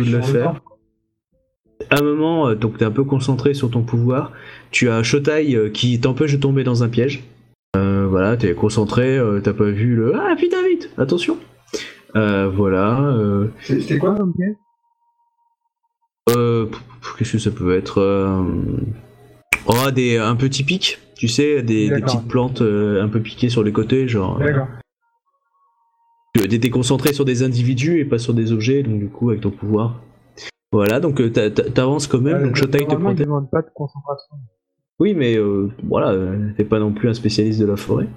de le faire. À un moment, euh, donc t'es un peu concentré sur ton pouvoir. Tu as Shotai euh, qui t'empêche de tomber dans un piège. Euh, voilà, t'es concentré, t'as pas vu le ah putain vite, attention. voilà. C'était quoi comme piège? Qu'est-ce que ça peut être Oh, des, un peu typiques, tu sais, des, petites plantes un peu piquées sur les côtés, genre. D'accord. T'es concentré sur des individus et pas sur des objets, donc du coup, avec ton pouvoir. Voilà, donc t'avances quand même, donc Shotai te protège. pas de concentration. Oui, mais voilà, t'es pas non plus un spécialiste de la forêt.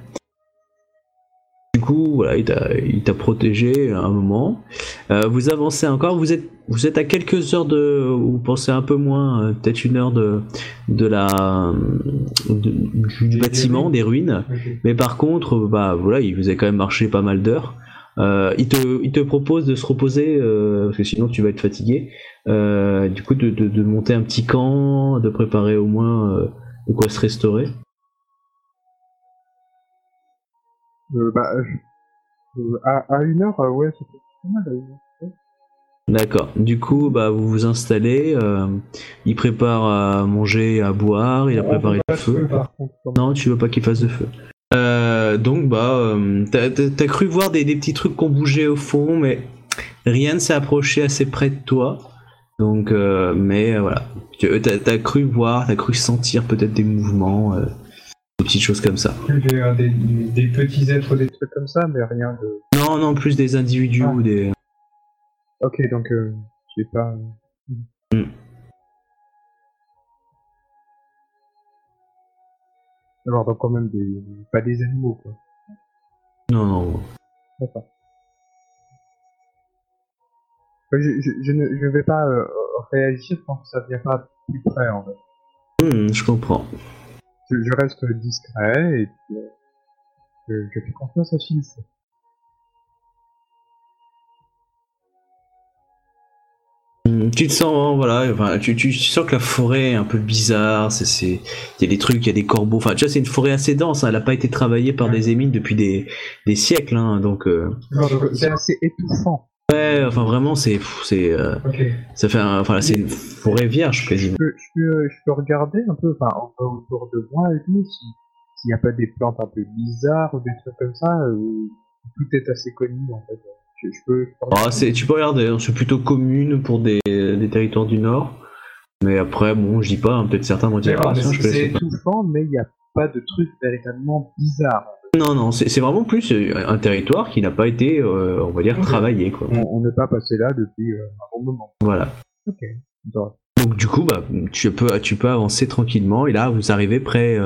Du coup, voilà, il t'a protégé à un moment. Euh, vous avancez encore, vous êtes, vous êtes à quelques heures de. Vous pensez un peu moins, euh, peut-être une heure de, de la, du bâtiment, des ruines. Mais par contre, bah voilà, il vous a quand même marché pas mal d'heures. Euh, il, te, il te propose de se reposer, parce que sinon tu vas être fatigué. du coup, de, de, monter un petit camp, de préparer au moins de quoi se restaurer. Euh, bah, euh, à, à, une heure, euh, ouais, c'est pas mal à une heure. D'accord. Du coup, bah, vous vous installez. il prépare à manger, à boire. Il a préparé le feu. non, tu veux pas qu'il fasse de feu. donc, bah, t'as cru voir des, des, petits trucs qui ont bougé au fond, mais rien ne s'est approché assez près de toi. Donc, mais voilà. T'as as cru voir, t'as cru sentir peut-être des mouvements des petites choses comme ça. Des, des, petits êtres, des trucs comme ça, mais rien de. Non, non, plus des individus ah. ou des. Ok, donc euh, je sais pas. Mm. Alors, donc quand même des. pas des animaux, quoi. Non, non. D'accord. Je, je, je, ne je vais pas euh, réagir tant que ça vient pas plus près, en fait. Mm, je comprends je, reste discret et puis, je, fais confiance à. Hmm, tu te sens, hein, voilà, enfin, tu, tu, sens que la forêt est un peu bizarre, c'est, il y a des trucs, il y a des corbeaux, enfin, tu vois, c'est une forêt assez dense, hein, elle n'a pas été travaillée par des émines depuis des, des siècles, hein, donc. Euh, c'est assez étouffant. Ouais, enfin vraiment, c'est, c'est, euh, ça fait, enfin, c'est une forêt vierge quasiment. Je peux, je peux, regarder un peu, enfin, autour de moi et tout, s'il n'y a pas des plantes un peu bizarres ou des trucs comme ça, où tout est assez connu en fait. Je, peux. Ah, c'est, tu peux regarder, hein, c'est plutôt commune pour des, des, territoires du Nord. Mais après, bon, je dis pas, hein, peut-être certains vont dire. Ah, c'est étouffant, mais il n'y a pas de trucs véritablement bizarres. Non, non, c'est vraiment plus euh, un territoire qui n'a pas été, euh, on va dire, travaillé. Quoi. On n'est pas passé là depuis euh, un bon moment. Voilà. Ok. Donc du coup, bah, tu, peux, tu peux avancer tranquillement et là, vous arrivez près,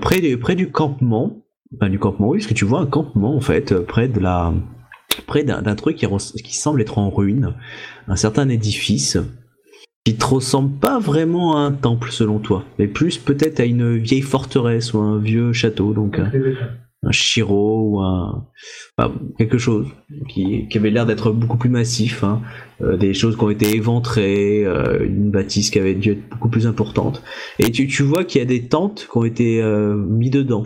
près, près du campement. Enfin, du campement, oui, parce que tu vois un campement, en fait, près de la près d'un truc qui, qui semble être en ruine, un certain édifice qui te ressemble pas vraiment à un temple selon toi, mais plus peut-être à une vieille forteresse ou un vieux château, donc un, un chiro ou un quelque chose qui, avait l'air d'être beaucoup plus massif, hein. euh, des choses qui ont été éventrées, euh, une bâtisse qui avait dû être beaucoup plus importante, et tu, tu vois qu'il y a des tentes qui ont été euh, mis dedans.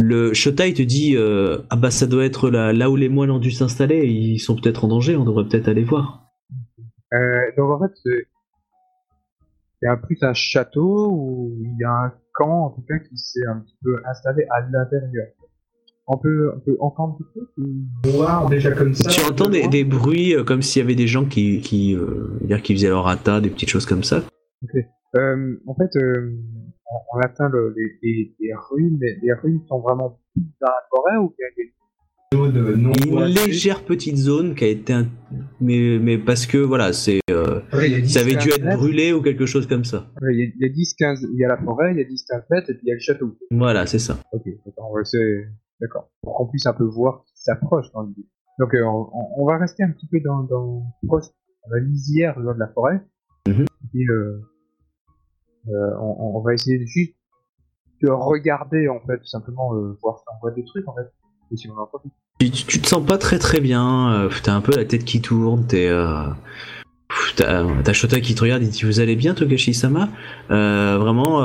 Le Shotai te dit ah bah ça doit être là, là où les moines ont dû s'installer, ils sont peut-être en danger, on devrait peut-être aller voir. donc en fait il y a plus un château où il y a un camp en tout cas qui s'est un petit peu installé à l'intérieur? On peut, on peut entendre des trucs voir déjà comme ça. Tu entends des, des, bruits euh, comme s'il y avait des gens qui, qui, euh, dire qui faisaient leur atta, des petites choses comme ça? Ok. Euh, en fait, euh, on, on, atteint le, les, les, les, ruines. Les, les ruines sont vraiment dans la forêt ou bien il y a une légère petite zone qui a été mais mais parce que voilà c'est euh, ça avait dû être brûlé ou quelque chose comme ça. Il y, a 10 15 il y a la forêt il y a 10 15 mètres et puis il y a le château. Voilà c'est ça. Ok d'accord pour qu'on puisse un peu voir qui s'approche donc euh, on, va rester un petit peu dans, dans proche la lisière de la forêt. Mm-hmm. et euh, on, on, va essayer de juste de regarder en fait tout simplement voir si on voit des trucs en fait tu, te sens pas très très bien, euh, t'as un peu la tête qui tourne, t'es. Euh, t'as Shota qui te regarde et dit Vous allez bien, Togashi-sama euh, Vraiment,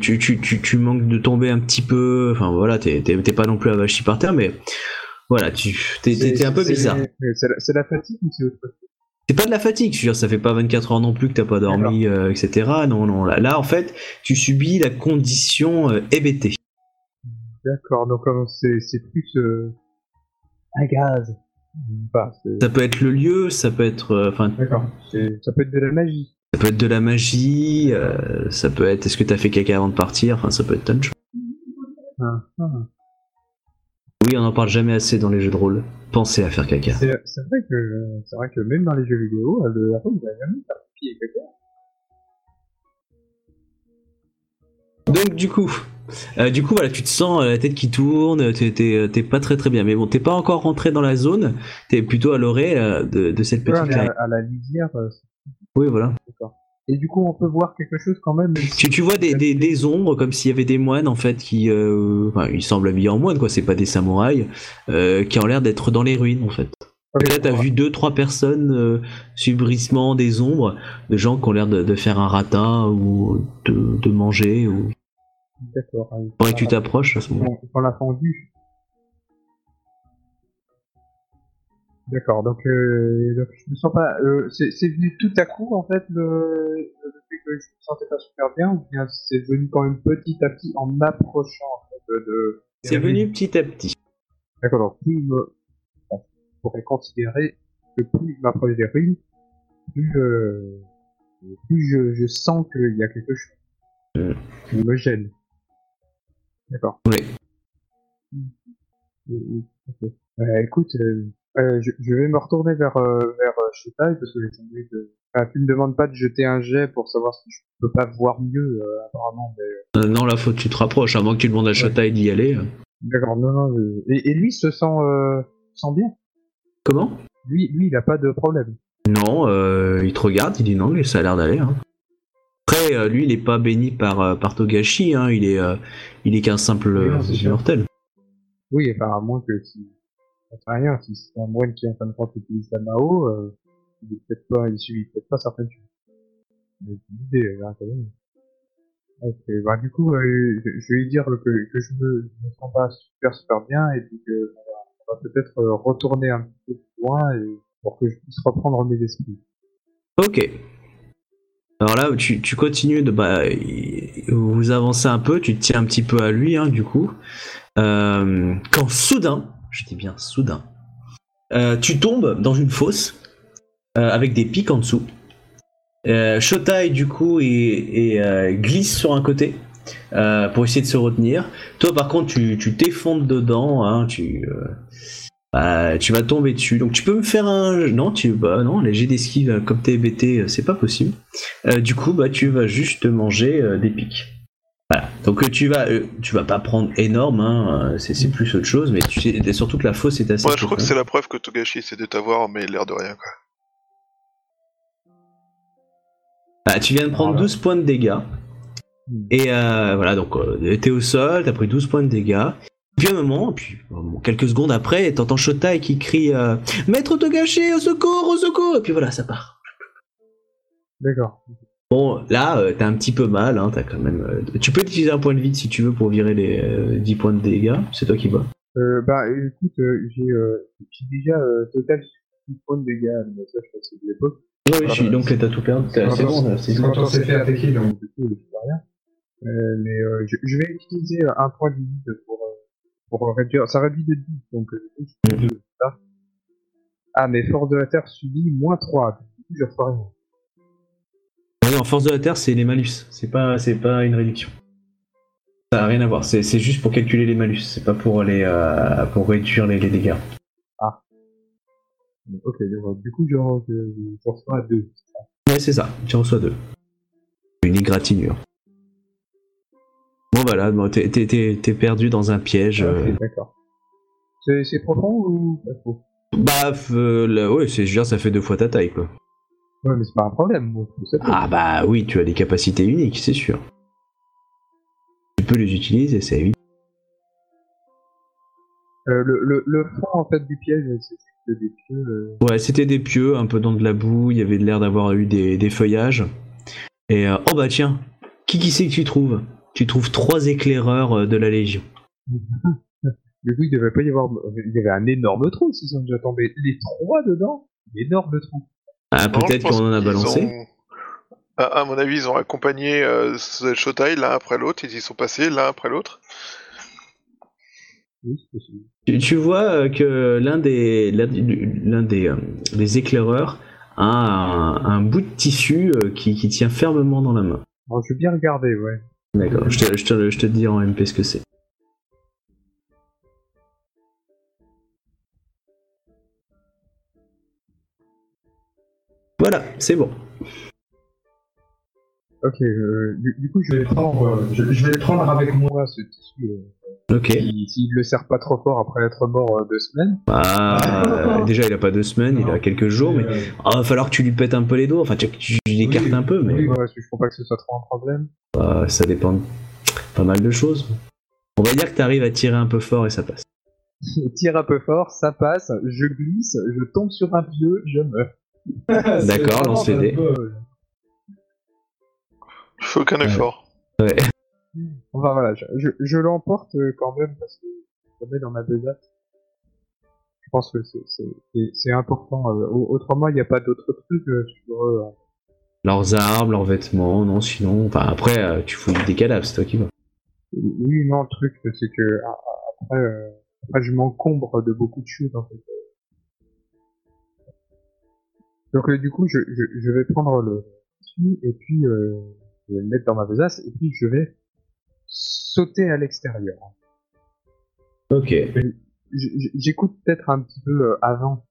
tu, tu, tu, manques de tomber un petit peu. Enfin voilà, t'es pas non plus avachi par terre, mais voilà, tu t'es un peu bizarre. C'est la, fatigue ou c'est autre chose? C'est pas de la fatigue, je veux dire, ça fait pas 24 heures non plus que t'as pas dormi, etc. Non, non, là, là, en fait, tu subis la condition EBT. D'accord, donc c'est plus euh, un gaz. ça peut être le lieu, ça peut être. Euh, enfin. D'accord. Ça peut être de la magie. Ça peut être de la magie, euh, ça peut être est-ce que t'as fait caca avant de partir, enfin ça peut être tant de choses. Ah, ah. Oui, on n'en parle jamais assez dans les jeux de rôle. Pensez à faire caca. C'est vrai que c'est vrai que même dans les jeux vidéo, le héros il a jamais fait pied caca. Donc du coup, euh, du coup voilà, tu te sens euh, la tête qui tourne, t'es pas très très bien. Mais bon, t'es pas encore rentré dans la zone, t'es plutôt à l'orée de, cette petite. Ouais, à, la lisière. Oui, voilà. Et du coup, on peut voir quelque chose quand même. Tu, tu vois des, des, des, ombres comme s'il y avait des moines en fait qui, euh, enfin, ils semblent habillés en moines quoi. C'est pas des samouraïs euh, qui ont l'air d'être dans les ruines en fait. Là, t'as vu deux trois personnes euh, subrissement des ombres, de gens qui ont l'air de, de, faire un ratin ou de, de manger ou. D'accord. Que tu t'approches à ce moment. Dans la fendue, D'accord, donc, euh, donc, je me sens pas. Euh, c'est venu tout à coup en fait le, le fait que je me sentais pas super bien ou bien c'est venu quand même petit à petit en m'approchant en fait de. C'est venu petit à petit. D'accord, donc plus me, on pourrait considérer que plus je m'approche des ruines, plus, euh, plus je, je sens qu'il y a quelque chose qui me gêne. D'accord. Oui. Euh, écoute, euh, euh, je, je, vais me retourner vers, euh, vers euh, parce que j'ai envie de. Enfin, tu me demandes pas de jeter un jet pour savoir si je peux pas voir mieux, euh, apparemment. Mais... Euh, non, là, faut que tu te rapproches, avant que tu demandes à Shotai d'y aller. D'accord, non, non. Et, et, lui se sent, sent bien? Comment? Lui, lui, il a pas de problème. Non, il te regarde, il dit non, mais ça a l'air d'aller. Hein. Après, lui, il est pas béni par, par Togashi, hein, il est, il est qu'un simple mortel. Oui, enfin, à moins que si rien, si c'est un moine qui est en fin de utilise la Mao, euh, il est peut-être pas, il suit peut-être pas certaines choses. Mais l'idée, hein, quand même. Okay, bah, du coup, euh, je vais lui dire que, que je me, me sens pas super super bien et puis que on va peut-être euh, retourner un petit peu plus loin et, pour que je puisse reprendre mes esprits. Ok. Alors là, tu, tu continues de bah, vous avancez un peu, tu te tiens un petit peu à lui, hein, du coup. Euh, quand soudain, je dis bien soudain, euh, tu tombes dans une fosse euh, avec des pics en dessous. Shotai du coup et, glisse sur un côté pour essayer de se retenir. Toi par contre tu t'effondres dedans, hein, tu bah, tu vas tomber dessus. Donc tu peux me faire un non tu bah non les jets d'esquive comme t'es BT c'est pas possible. du coup bah tu vas juste manger des pics. Voilà. Donc euh, tu vas, euh, tu vas pas prendre énorme, hein, euh, c'est plus autre chose, mais tu sais, surtout que la fosse est assez. Ouais, je crois que c'est la preuve que Togashi essaie de t'avoir, mais l'air de rien quoi. Ah, tu viens de prendre 12 points de dégâts. Hmm. Et voilà, donc t'es au sol, t'as pris 12 points de dégâts. Puis un moment, puis quelques secondes après, t'entends Shotai qui crie Maître Togashi, au secours, au secours Et puis voilà, ça part. D'accord. Bon, là, euh, t'as un petit peu mal, hein, t'as quand même. Euh, tu peux utiliser un point de vide si tu veux pour virer les 10 euh, points de dégâts, c'est toi qui vois. Euh, bah écoute, j'ai déjà total 10 points de dégâts, mais ça je pense que c'est de l'époque. Oui, oui, donc t'as tout perdu, c'est bon, c'est Quand on s'est fait attaquer, donc du coup, je rien. Euh, mais euh, je, je, vais utiliser un point de vide pour, pour réduire. Ça réduit de 10, donc je peux mm -hmm. Ah, mais force de la Terre subit moins 3, du coup, je reçois rien non, force de la Terre, c'est les malus. C'est pas, c'est pas une réduction. Ça n'a rien à voir. C'est, juste pour calculer les malus. C'est pas pour les, euh, pour réduire les, dégâts. Ah. Ok, du coup, je, reçois deux. Ouais, c'est ça. Tu reçois deux. Une égratignure. Bon, voilà. Bon, t'es, t'es, perdu dans un piège. Ah, euh. d'accord. C'est, profond ou pas trop? Bah, euh, ouais, c'est, je veux dire, ça fait deux fois ta taille, quoi. Ouais, mais c'est pas un problème. Ah bah oui, tu as des capacités uniques, c'est sûr. Tu peux les utiliser, c'est évident. Euh, le, le, fond en fait du piège, c'était des pieux. Euh. Ouais, c'était des pieux, un peu dans de la boue, il y avait l'air d'avoir eu des, feuillages. Et euh, oh bah tiens, qui qui c'est que tu trouves? Tu trouves trois éclaireurs de la Légion. Du coup, il devait pas y avoir. Il y avait un énorme trou s'ils sont déjà tombés. Les trois dedans Énorme trou. Ah, peut-être qu'on en a balancé. À, mon avis, ils ont accompagné euh, Shotai l'un après l'autre, ils y sont passés l'un après l'autre. Tu, tu, vois euh, que l'un des, l'un des, euh, des, éclaireurs un, bout de tissu qui, tient fermement dans la main. je vais bien regarder, ouais. D'accord, je te, je, je te dis en MP ce que c'est. Voilà, c'est bon. Ok, euh, du, coup, je vais prendre, je, prendre avec moi ce tissu. Euh, ok. S'il le sert pas trop fort après être mort deux semaines. Ah, déjà, il a pas deux semaines, il a quelques jours, mais ah, va falloir que tu lui pètes un peu les doigts. Enfin, tu, tu l'écartes un peu, mais. Oui, ouais, je crois pas que ce soit trop un problème. Bah, ça dépend de pas mal de choses. On va dire que tu arrives à tirer un peu fort et ça passe. Je tire un peu fort, ça passe, je glisse, je tombe sur un pieu, je meurs. D'accord, lance les dés. Il faut aucun effort. Ouais. Enfin voilà, je, je, l'emporte euh, quand même parce que je mets dans ma besace. Je pense que c'est important. Euh, autrement, il n'y a pas d'autres trucs euh, sur eux. Leurs armes, leurs vêtements, non, sinon. Enfin, après, tu fouilles des cadavres, c'est toi qui vas. Oui, non, le truc, c'est que après, après je m'encombre de beaucoup de choses en fait. Donc du coup, je, je, je, vais prendre le et puis euh, je vais le mettre dans ma besace et puis je vais sauter à l'extérieur. Ok. J'écoute peut-être un petit peu euh, avant,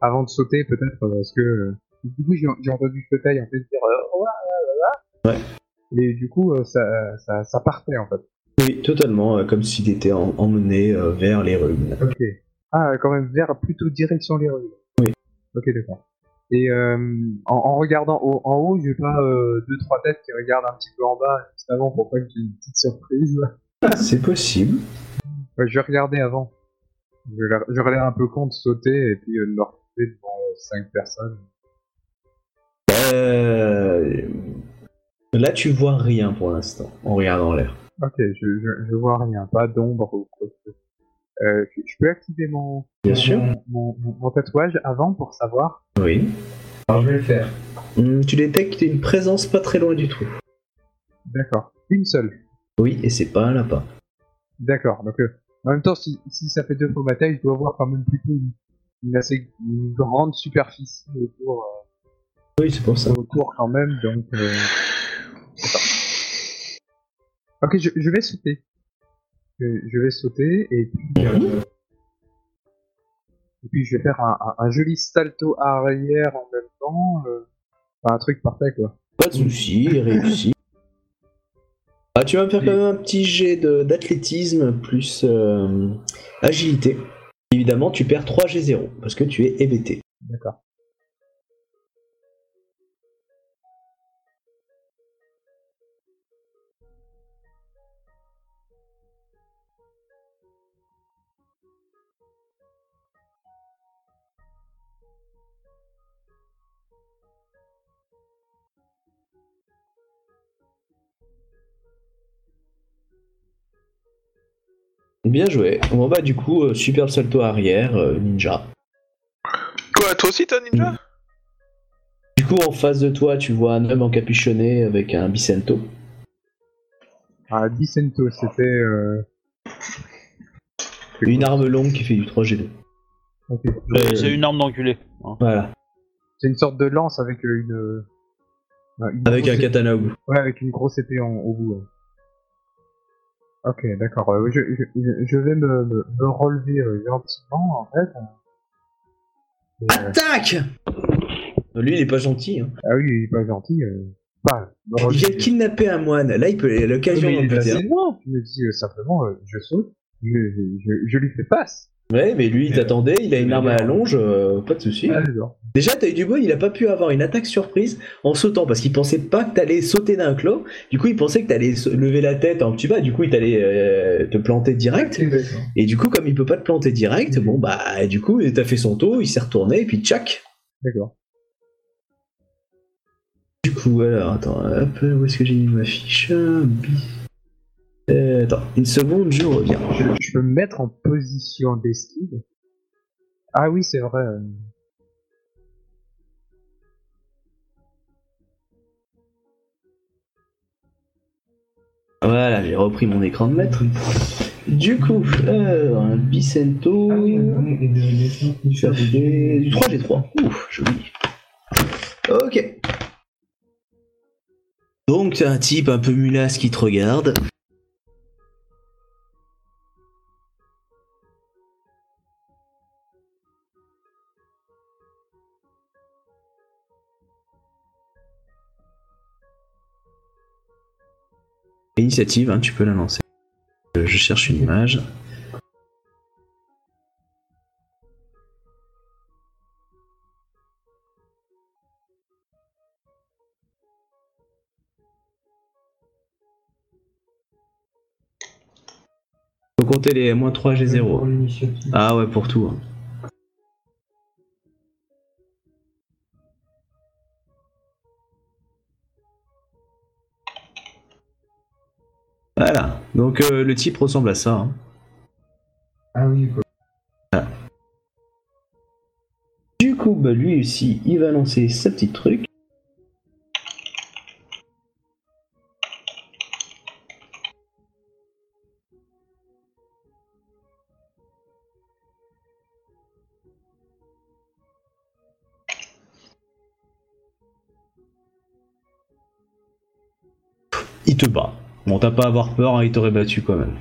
avant de sauter peut-être parce que euh, du coup j'ai entendu taille en fait dire euh, ouais. Et du coup ça, ça, ça, partait en fait. Oui, totalement, comme s'il était emmené vers les ruines. Ok. Ah, quand même vers plutôt direction les ruines. Ok, d'accord. Et euh, en, regardant en haut, j'ai pas euh, deux trois têtes qui regardent un petit peu en bas juste avant pour pas que j'ai une petite surprise. C'est possible. je vais regarder avant. Je l'air un peu con de sauter et puis euh, de me retrouver devant cinq personnes. Là, tu vois rien pour l'instant en regardant l'air. Ok, je, je, vois rien, pas d'ombre ou quoi euh, je peux activer mon, Bien sûr. Mon, tatouage avant pour savoir Oui. Alors je vais le faire. Hmm, tu détectes une présence pas très loin du trou. D'accord. Une seule. Oui, et c'est pas un lapin. D'accord. Donc euh, en même temps, si, ça fait deux fois ma taille, je dois avoir quand même plutôt une, assez grande superficie autour. Euh, oui, c'est pour ça. Autour quand même, donc. Ok, je, je vais sauter je vais sauter et puis, euh, et puis je vais faire un, joli salto arrière en même temps. Euh, un truc parfait quoi. Pas de soucis, réussi. Ah, tu vas me faire quand même un petit jet d'athlétisme plus euh, agilité. Évidemment, tu perds 3 G0 parce que tu es hébété. D'accord. Bien joué. Bon bah du coup, euh, super salto arrière, euh, ninja. Quoi, toi aussi t'as ninja? Du coup, en face de toi, tu vois un homme encapuchonné avec un bicento. Ah, bicento, c'était... Euh, une arme longue qui fait du 3G2. C'est une arme d'enculé. Hein. Voilà. C'est une sorte de lance avec une... avec un katana au bout. Ouais, avec une grosse épée au bout. Ok, d'accord. je, je, vais me, me, relever euh, gentiment, en fait. Euh, Attaque Lui, il est pas gentil. Hein. Ah oui, il est pas gentil. Euh, il vient de kidnapper un moine. Là, il peut l'occasion d'en buter. Je me dis simplement, je saute, je, je, je, lui fais passe. Ouais, mais lui, il t'attendait, il a une arme à la longe, euh, pas de soucis. Ah, Déjà, t'as eu du bol, il a pas pu avoir une attaque surprise en sautant parce qu'il pensait pas que t'allais sauter d'un clos. Du coup, il pensait que t'allais lever la tête en petit bas. Du coup, il t'allait euh, te planter direct. Et du coup, comme il peut pas te planter direct, bon bah, du coup, t'as fait son tour, il s'est retourné et puis tchac. D'accord. Du coup, alors, attends, hop, où est-ce que j'ai mis ma fiche? Euh, attends, une seconde, je reviens. Je, peux me mettre en position d'esquive. Ah oui, c'est vrai. Euh. Voilà, j'ai repris mon écran de maître. Du coup, alors, un Bicento. Ah du 3G3. Ouf, joli. Ok. Donc, t'as un type un peu mulasse qui te regarde. Initiative, hein, tu peux la lancer. Euh, je cherche une image. Faut compter les moins 3 G0. Ah ouais, pour tout. Hein. Voilà. Donc euh, le type ressemble à ça. Hein. Ah oui. Du coup, bah, lui aussi, il va lancer sa petite truc. Il te bat. Bon, t'as pas à avoir peur, hein, il t'aurait battu quand même.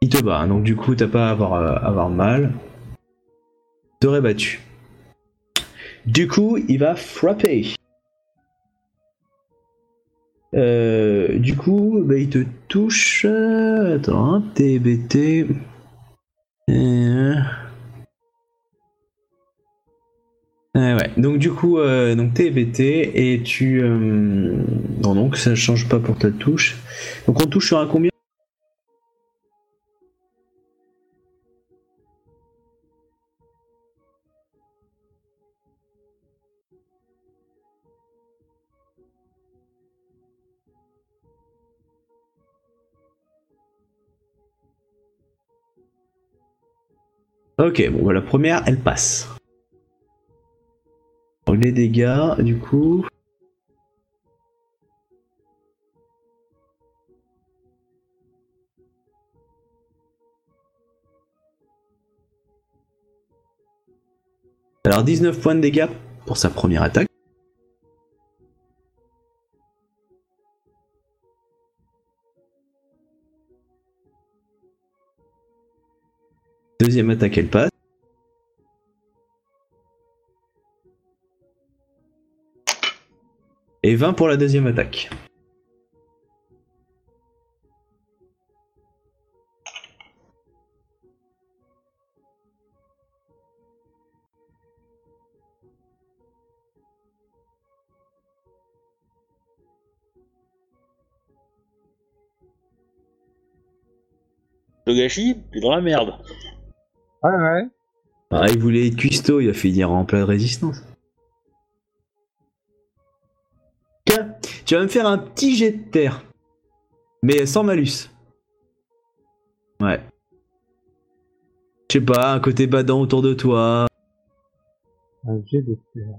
Il te bat, hein, donc du coup t'as pas à avoir, euh, mal. Il t'aurait battu. Du coup, il va frapper. Euh, du coup, bah, il te touche. Attends, TBT. Euh... Donc du coup, euh, donc t'es et tu... Euh, non, donc ça change pas pour ta touche. Donc on touche sur un combien? Ok, bon, bah, la première, elle passe les dégâts, du coup. Alors 19 points de dégâts pour sa première attaque. Deuxième attaque, elle passe. Et 20 pour la deuxième attaque. Le gâchis, est dans la merde. Ouais, ouais. Ah, il voulait être cuistot, il a finir en pleine résistance. Tu vas me faire un petit jet de terre. Mais sans malus. Ouais. Je sais pas, un côté badant autour de toi. Un jet de terre.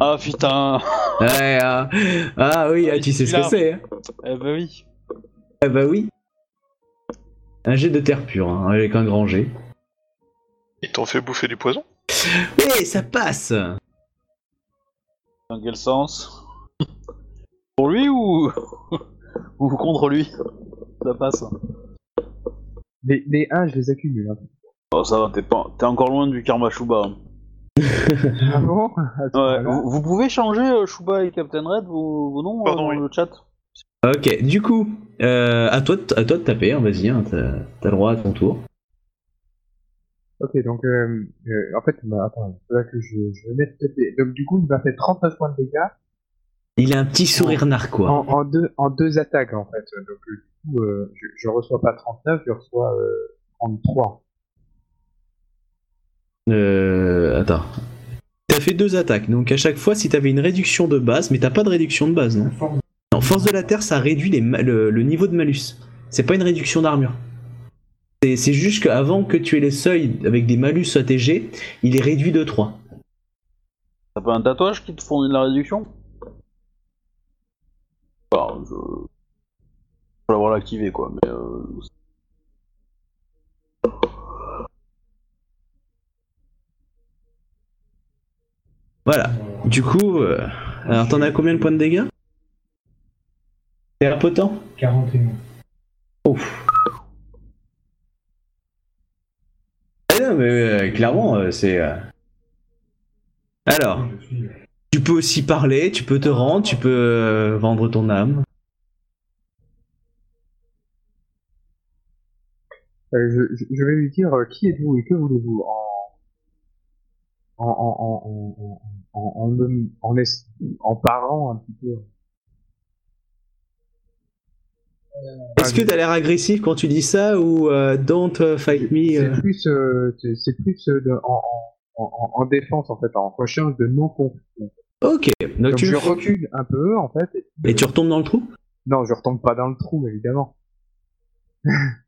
Ah putain Ouais, ah, ah oui, ah, tu sais ce que c'est. Hein. Eh bah oui. Eh bah oui. Un jet de terre pure, hein, avec un grand jet. Ils t'ont fait bouffer du poison? Oui, ça passe Dans quel sens? Pour lui ou... ou contre lui? Ça passe. Les, les 1, je les accumule. Hein. Oh, ça va, t'es, pas... t'es encore loin du karma Shuba. Hein. ah bon? Ouais, vous, pouvez changer euh, Shuba et Captain Red, vos, noms euh, dans le chat? Ok, du coup, euh, à, toi, à toi de taper, hein, vas-y, hein, t'as, le droit à ton tour. Ok, donc euh, en fait, bah, attends, là que je, je vais Donc du coup, il va faire 39 points de dégâts. Il a un petit sourire narquois. En, en, deux, en deux attaques, en fait. Donc, du coup, euh, je, je, reçois pas 39, je reçois euh, 33. Euh, attends. T'as fait deux attaques, donc à chaque fois, si t'avais une réduction de base, mais t'as pas de réduction de base, non? Non, force de la terre, ça réduit les le, le, niveau de malus. C'est pas une réduction d'armure. C'est juste qu'avant que tu aies les seuils avec des malus ATG, il est réduit de 3. T'as pas un tatouage qui te fournit de la réduction? Enfin, je... je vais l'avoir l'activé quoi, mais euh... Voilà. Du coup, euh, alors t'en as combien de points de dégâts? T'es impotent? 41. Ouf. Ah non, mais euh, clairement, euh, c'est. euh, Alors, tu peux aussi parler, tu peux te rendre, tu peux euh, vendre ton âme. Euh, je, vais lui dire euh, qui êtes-vous et que voulez-vous en en en en en en en, en, en, es- en parlant un petit peu. Est-ce que t'as l'air agressif quand tu dis ça ou don't fight me C'est plus c'est c'est plus de- en, en, en, en défense en fait, en recherche de non conflit. Ok, donc, Donc tu je recule un peu en fait. Et tu retombes dans le trou? Non, je retombe pas dans le trou évidemment.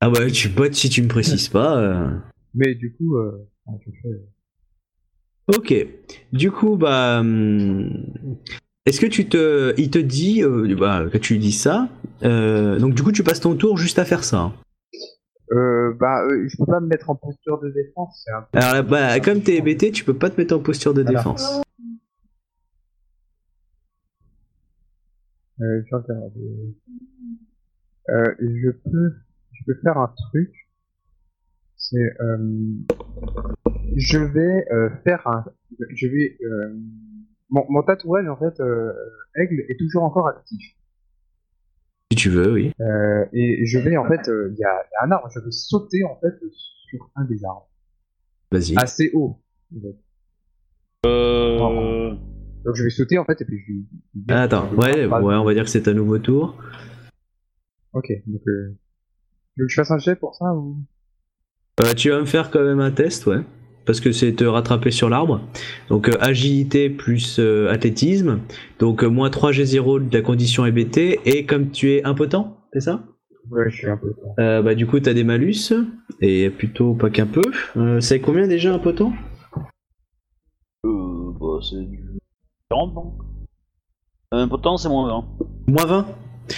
Ah bah tu bottes si tu me précises pas. euh. Mais du coup, euh, je fais- Ok. Du coup, bah, hum, est-ce que tu te, il te dit, euh, bah, que tu dis ça, euh, donc du coup tu passes ton tour juste à faire ça. Euh, bah, euh, je peux pas me mettre en posture de défense. Un peu... Alors là, bah, comme t'es hébété, tu peux pas te mettre en posture de Voilà. défense. Euh, je regarde. Euh, je peux, je peux faire un truc. C'est, euh, je vais euh, faire un, je vais, euh, mon, mon tatouage en fait, euh, aigle est toujours encore actif. Si tu veux, oui. Euh, et je vais en fait, euh, il y, a, il y a un arbre, je vais sauter en fait sur un des arbres, Vas-y. assez haut. en fait. Euh... Donc je vais sauter en fait et puis je. je- Ah, attends, ouais, ouais, on va dire que c'est un nouveau tour. Ok, donc euh, tu veux que je fasse un jet pour ça ou? Euh, tu vas me faire quand même un test, ouais. Parce que c'est te rattraper sur l'arbre. Donc euh, agilité plus euh, athlétisme. Donc euh, moins 3 G0 de la condition EBT. Et comme tu es impotent, c'est ça? Ouais, je suis. Euh, bah du coup t'as des malus et plutôt pas qu'un peu. Euh, c'est combien déjà un potent Euh, bah, c'est du 40, non? Euh, Pourtant, c'est moins 20. Moins 20 Moins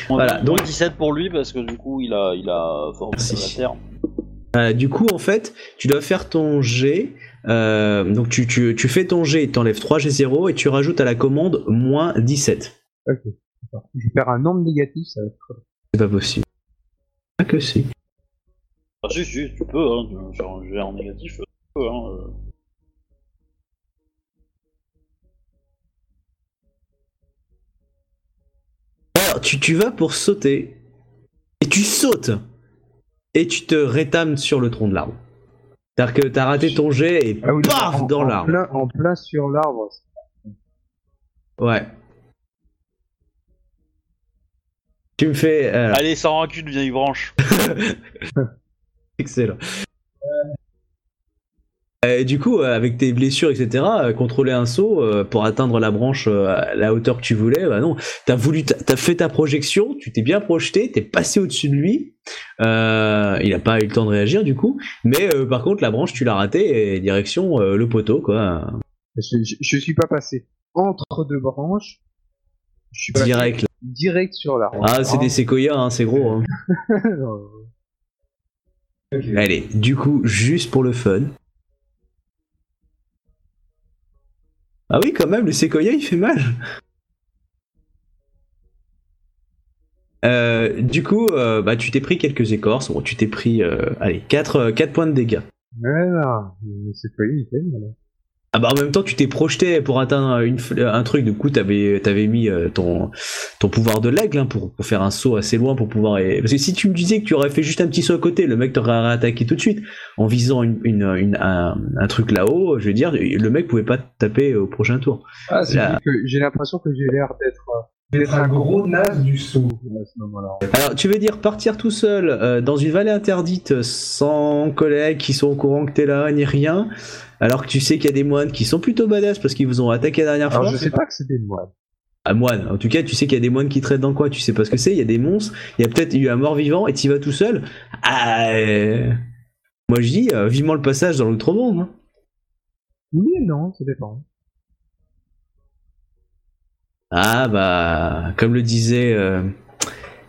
Voilà, 20, donc- moins 17 pour lui, parce que du coup, il a, il a formé Merci. la terre. Euh, Du coup en fait tu dois faire ton G. euh, donc tu, tu, tu fais ton G, t'enlèves 3 G0 et tu rajoutes à la commande moins 17. Ok. Je vais faire un nombre négatif, ça va être. C'est pas possible. Ah que si. Ah, si, si, tu peux, hein, tu- faire un en négatif, tu peux, hein. euh. Alors, tu, tu vas pour sauter. Et tu sautes. Et tu te rétames sur le tronc de l'arbre. C'est-à-dire que t'as raté ton jet et Ah oui, paf en- dans en l'arbre. plein- En plein sur l'arbre. Ouais. Tu me fais. alors, Allez, sans rancune, vieille branche. excellent. Euh, du coup, euh, avec tes blessures, etc., euh, contrôler un saut euh, pour atteindre la branche à la hauteur que tu voulais, bah non. T'as voulu, t'as fait ta projection, tu t'es bien projeté, t'es passé au-dessus de lui. Euh, il a pas eu le temps de réagir du coup, mais euh, par contre la branche tu l'as raté et direction euh, le poteau quoi. Je, je, je suis pas passé entre deux branches. Je suis passé Direct. là. direct sur l'arbre. Ah c'est des séquoias, hein, c'est gros. hein. Allez, du coup juste pour le fun. Ah oui quand même le séquoia il fait mal. Euh, du coup, euh, bah, tu t'es pris quelques écorces. Bon, tu t'es pris, euh, allez, 4, points de dégâts. Non, mais c'est pas lui, il fait mal. Ah bah en même temps tu t'es projeté pour atteindre une, f- un truc, du coup t'avais avais mis euh, ton, ton pouvoir de l'aigle hein, pour, pour faire un saut assez loin pour pouvoir... et- Parce que si tu me disais que tu aurais fait juste un petit saut à côté, le mec t'aurait réattaqué tout de suite en visant une, une, une- un, un truc là-haut, je veux dire, le mec pouvait pas te taper au prochain tour. Ah, c'est Là. j'ai l'impression que j'ai l'air d'être euh, d'être un gros naze du saut à ce moment-là. Alors tu veux dire partir tout seul euh, dans une vallée interdite sans collègues qui sont au courant que t'es là ni rien, alors que tu sais qu'il y a des moines qui sont plutôt badass parce qu'ils vous ont attaqué la dernière fois? Alors je sais pas que c'était moi. À moine. En tout cas, tu sais qu'il y a des moines qui traitent dans coin. Tu sais pas ce que c'est? Il y a des monstres? Il y a peut-être eu un mort-vivant et tu vas tout seul? Ah, euh, Moi, je dis euh, vivement le passage dans l'outre-monde. hein. Oui et non, ça dépend. Ah bah, comme le disait, euh,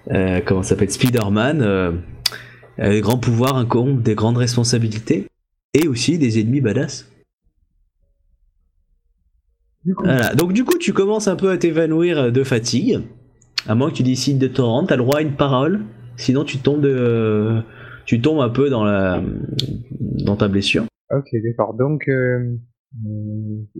euh, comment ça s'appelle, Spider-Man, euh, euh, grands pouvoirs incombe des grandes responsabilités et aussi des ennemis badass. Du coup, Voilà. Donc du coup, tu commences un peu à t'évanouir de fatigue. À moins que tu décides de te rendre, t'as le droit à une parole. Sinon, tu tombes de, tu tombes un peu dans la, dans ta blessure. ok, d'accord. Donc, je,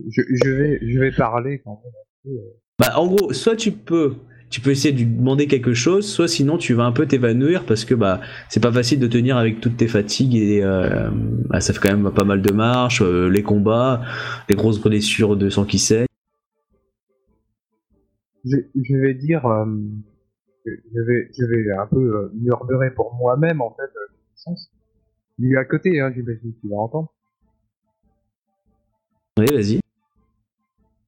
je vais, je vais parler quand même. Bah, en gros, soit tu peux, tu peux essayer de lui demander quelque chose, soit sinon tu vas un peu t'évanouir parce que bah c'est pas facile de tenir avec toutes tes fatigues et euh, bah, ça fait quand même pas mal de marches, euh, les combats, les grosses blessures de sang qui saigne. Je, je vais dire, euh, je vais, je vais un peu murmurer pour moi-même en fait. Sens. Est à côté, hein, j'imagine qu'il va entendre. Oui, vas-y.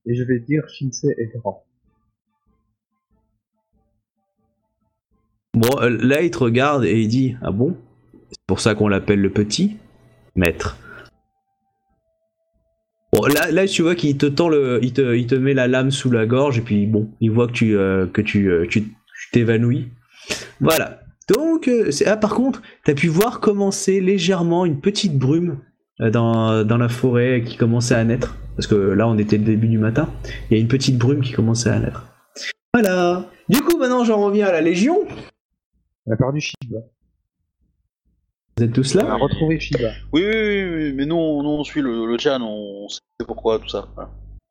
Et je vais dire Shinsei est grand. Bon, là il te regarde et il dit ah bon, c'est pour ça qu'on l'appelle le petit maître. Bon, là, là tu vois qu'il te tend le, il te, met la lame sous la gorge et puis bon, il voit que tu, euh, euh, t'évanouis. Voilà. Donc, euh, ah, par contre, t'as pu voir commencer légèrement une petite brume dans la forêt qui commençait à naître. Parce que là, on était le début du matin. Il y a une petite brume qui commençait à naître. Voilà. Du coup, maintenant, j'en reviens à la Légion. On a perdu Shiba. Vous êtes tous On là a retrouvé Shiba. Oui, oui, oui, oui, mais nous, on- nous on suit le, le chan, on sait pourquoi tout ça. voilà.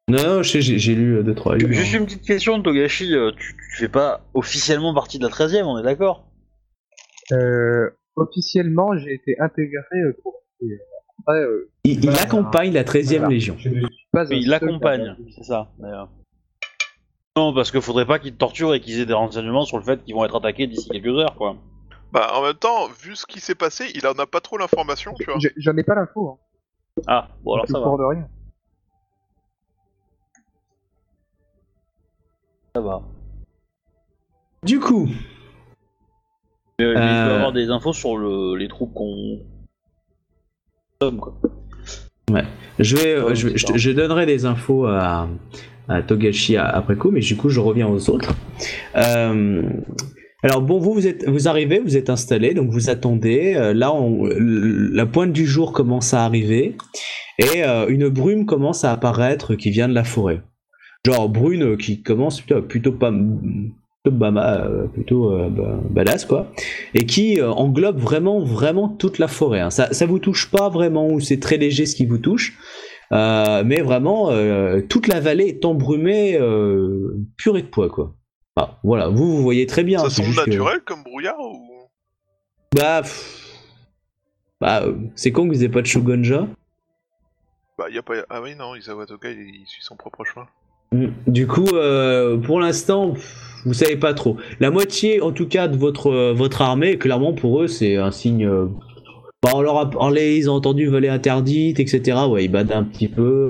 Non, non, je sais, j'ai lu 2-3 livres. Juste une petite question, Togashi, euh, tu, tu fais pas officiellement partie de la 13 e on est d'accord? Euh, officiellement, j'ai été intégré euh, pour. Euh, euh, Il, accompagne la 13e Voilà. Légion. pas. il l'accompagne, c'est ça. d'ailleurs. Non, parce qu'il faudrait pas qu'ils te torturent et qu'ils aient des renseignements sur le fait qu'ils vont être attaqués d'ici quelques heures, quoi. Bah, en même temps, vu ce qui s'est passé, il en a pas trop l'information, tu vois. Je- J'en ai pas l'info. Hein. Ah, bon alors ça va. de rien. Ça va. Du coup, mais il Euh. doit avoir des infos sur le, les troupes qu'on. Quoi. je, vais, Ouais, je, vais- je, donnerai des infos à, à Togashi après coup, mais du coup, je reviens aux autres. Euh, alors bon, vous, vous, êtes, vous arrivez, vous êtes installés, donc vous attendez. Euh, là, on- la pointe du jour commence à arriver et euh, une brume commence à apparaître qui vient de la forêt. Genre brune qui commence plutôt, plutôt pas euh, plutôt euh, ba- badass quoi, et qui euh, englobe vraiment vraiment toute la forêt. hein. Ça, ça vous touche pas vraiment ou c'est très léger ce qui vous touche, euh, mais vraiment toute la vallée est embrumée et de poids quoi. Ah, voilà, vous vous voyez très bien. Ça semble que- naturel comme brouillard ou? Bah, pff, bah, c'est con que vous ayez pas de Shogunja. Bah, y a pas. Ah oui, non, Isawa Toga, il, il suit son propre chemin. Mm. Du coup, pour l'instant, pff, vous savez pas trop. La moitié, en tout cas, de votre, euh, votre armée, clairement pour eux, c'est un signe. euh, bah, on leur a parlé, ils ont entendu voler interdite, etc. Ouais, ils badent un petit peu.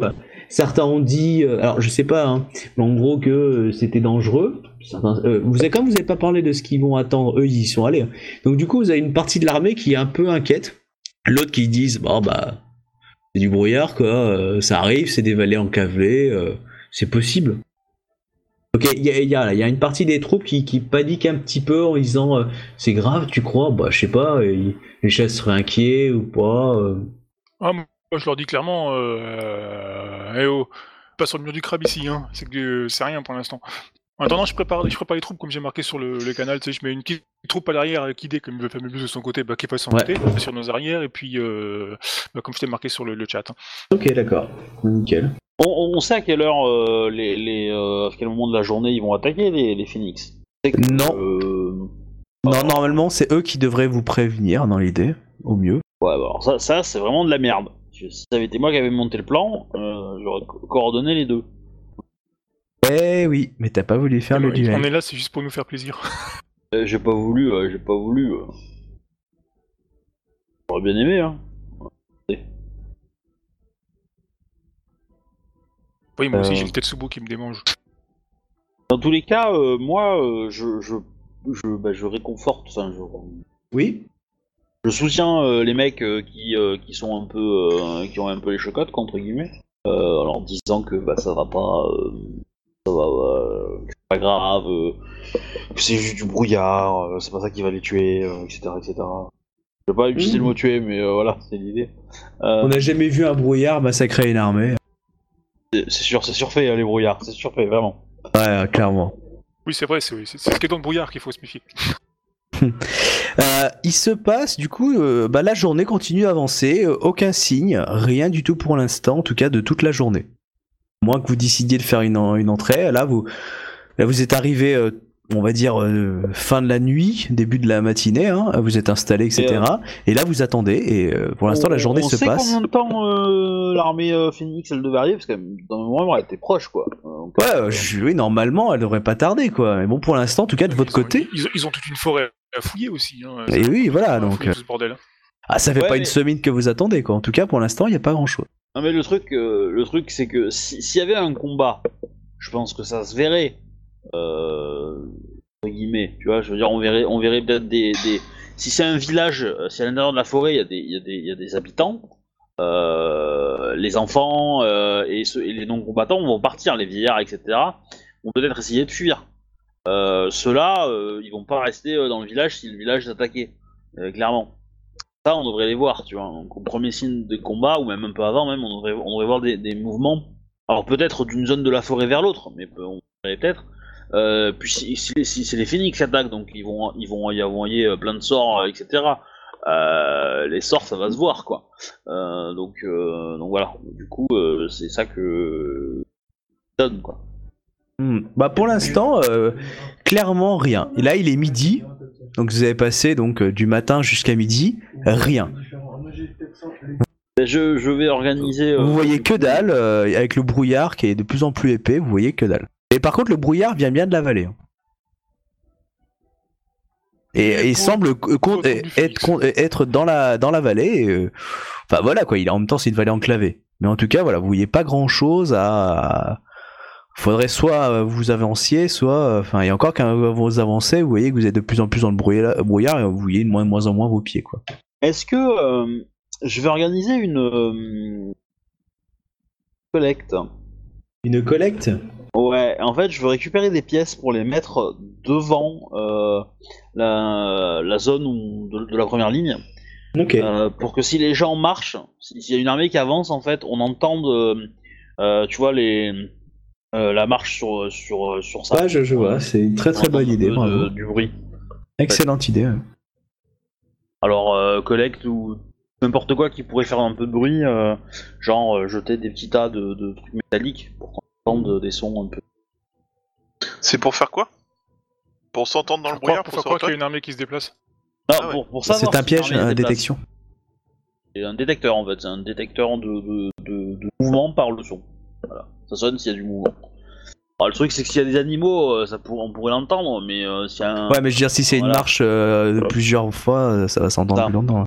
Certains ont dit, euh, alors je sais pas, hein, mais en gros que c'était dangereux. Certains, vous avez, comme vous n'avez pas parlé de ce qu'ils vont attendre, eux ils y sont allés. hein. Donc du coup, vous avez une partie de l'armée qui est un peu inquiète. L'autre qui disent, bon bah, c'est du brouillard quoi, ça arrive, c'est des vallées encavelées, euh, c'est possible. Ok, il y a, il y, a, il y a une partie des troupes qui, qui paniquent un petit peu en disant euh, c'est grave, tu crois? Bah, je sais pas, euh, les chefs seraient inquiets ou pas. euh. Ah, moi, je leur dis clairement, euh, eh oh, pas sur le mur du crabe ici, hein. C'est que c'est rien pour l'instant. En attendant, je prépare, je prépare les troupes comme j'ai marqué sur le, le canal. Tu sais, je mets une petite troupe à l'arrière avec idée comme le fameux bus de son côté, bah, qui passe son Ouais. côté sur nos arrières, et puis euh, bah, comme je t'ai marqué sur le, le chat. hein. Ok, d'accord, nickel. On, on sait à quelle heure, euh, les, les, euh, à quel moment de la journée ils vont attaquer les, les Phoenix. C'est que, Non. euh, Non, normalement, c'est eux qui devraient vous prévenir dans l'idée, au mieux. Ouais, bah alors ça, ça c'est vraiment de la merde. Si ça avait été moi qui avais monté le plan, euh, j'aurais co- coordonné les deux. Eh oui, mais t'as pas voulu faire le on duel. est là, c'est juste pour nous faire plaisir. Euh, j'ai pas voulu, euh, j'ai pas voulu. euh. J'aurais bien aimé, hein. Oui, moi Euh. aussi, j'ai le Tetsubo qui me démange. Dans tous les cas, euh, moi, euh, je, je, je, bah, je réconforte, enfin, je, Oui je soutiens euh, les mecs euh, qui, euh, qui sont un peu, euh, qui ont un peu les chocottes, quoi, entre guillemets, euh, en leur disant que bah, ça va pas, euh, ça va, euh, c'est pas grave, euh, que c'est juste du brouillard, euh, c'est pas ça qui va les tuer, euh, etc., etc. Je vais pas utiliser le mot tuer, mais euh, voilà, c'est l'idée. Euh, On n'a jamais vu un brouillard massacrer une armée. C'est sûr, c'est surfait hein, les brouillards, c'est surfait, vraiment. Ouais, clairement. Oui, c'est vrai, c'est c'est- c'est ce qui est dans le brouillard qu'il faut se méfier. Euh, il se passe, du coup, euh, bah, la journée continue à avancer, euh, aucun signe, rien du tout pour l'instant, en tout cas de toute la journée. Moins que vous décidiez de faire une, une entrée, là vous, là, vous êtes arrivé, euh, on va dire, euh, fin de la nuit, début de la matinée, hein, vous êtes installé, etc. Et, là vous attendez, et euh, pour l'instant la journée on se sait passe. combien de temps euh, l'armée euh, Phoenix elle devait arriver, parce que dans le moment elle était proche quoi. Euh, donc, Ouais, euh, euh, je- oui, normalement elle devrait pas tarder, quoi. Mais bon, pour l'instant, en tout cas de votre ont- côté. Ils ont, ils ont toute une forêt à fouiller aussi. Hein. Et oui, voilà, donc. fouiller euh, tout ce bordel. Ah, ça fait Ouais, pas une semaine que vous attendez, quoi. En tout cas, pour l'instant, il n'y a pas grand chose. Non mais le truc, euh, le truc c'est que si- s'il y avait un combat, je pense que ça se verrait. Euh, guillemets, tu vois, je veux dire, on verrait, on verrait peut-être des, des- Si c'est un village, euh, si à l'intérieur de la forêt il y a des, y y a des habitants, euh, les enfants et, les non-combattants vont partir, les vieillards, etc. vont peut-être essayer de fuir. Ceux-là, ils vont pas rester dans le village si le village est attaqué, clairement. Ça, on devrait les voir, tu vois. Au premier signe de combat, ou même un peu avant, même, on devrait, on devrait voir des, mouvements. Alors, peut-être d'une zone de la forêt vers l'autre, mais on devrait peut-être. Euh, puis, si, si- si c'est les phoenix qui attaquent, donc ils vont, ils vont y envoyer euh, plein de sorts, euh, etc. Euh, les sorts, ça va se voir, quoi. Euh, donc, donc voilà. Du coup, c'est ça que donne, quoi. Hmm. Bah pour l'instant, clairement rien. Et là, il est midi, donc vous avez passé donc du matin jusqu'à midi, rien. Ben, Je, je vais organiser. Vous voyez que dalle, avec le brouillard qui est de plus en plus épais, vous voyez que dalle. Et par contre, le brouillard vient bien de la vallée. hein. Et il semble être, être dans la, dans la vallée. et, euh, Enfin voilà quoi, il, en même temps c'est une vallée enclavée. Mais en tout cas, voilà, vous voyez pas grand chose à. Faudrait soit vous avanciez, soit. Enfin, et encore quand vous avancez, vous voyez que vous êtes de plus en plus dans le brouillard, brouillard et vous voyez de moins, de moins en moins vos pieds quoi. Est-ce que euh, je vais organiser une euh, collecte? Une collecte? Ouais, en fait, je veux récupérer des pièces pour les mettre devant euh, la, la zone où- de, de la première ligne, Ok. euh, pour que si les gens marchent, si- s'il y a une armée qui avance, en fait, on entende, euh, tu vois, les, la marche sur sur sur ça. Ah, je, je vois, c'est une très très bonne idée, De- bravo. de- du bruit. Excellente idée. ouais. Alors, collecte ou n'importe quoi qui pourrait faire un peu de bruit, euh, genre euh, jeter des petits tas de, de trucs métalliques pour qu'on entende des sons un peu. C'est pour faire quoi? Pour s'entendre dans le Pour croire, brouillard, pour pour faire croire qu'il y a une armée qui se déplace. Non, Ah ouais. pour, pour savoir C'est un si piège l'armée déplace. détection. C'est un détecteur en fait, c'est un détecteur de, de, de- de mouvement par le son. Voilà, ça sonne s'il y a du mouvement. Alors, le truc c'est que s'il y a des animaux, euh, ça pour- on pourrait l'entendre, mais euh, s'il y a un... Ouais, mais je veux dire, si c'est une Voilà. marche euh, de plusieurs fois, euh, ça va s'entendre Ça. plus longtemps.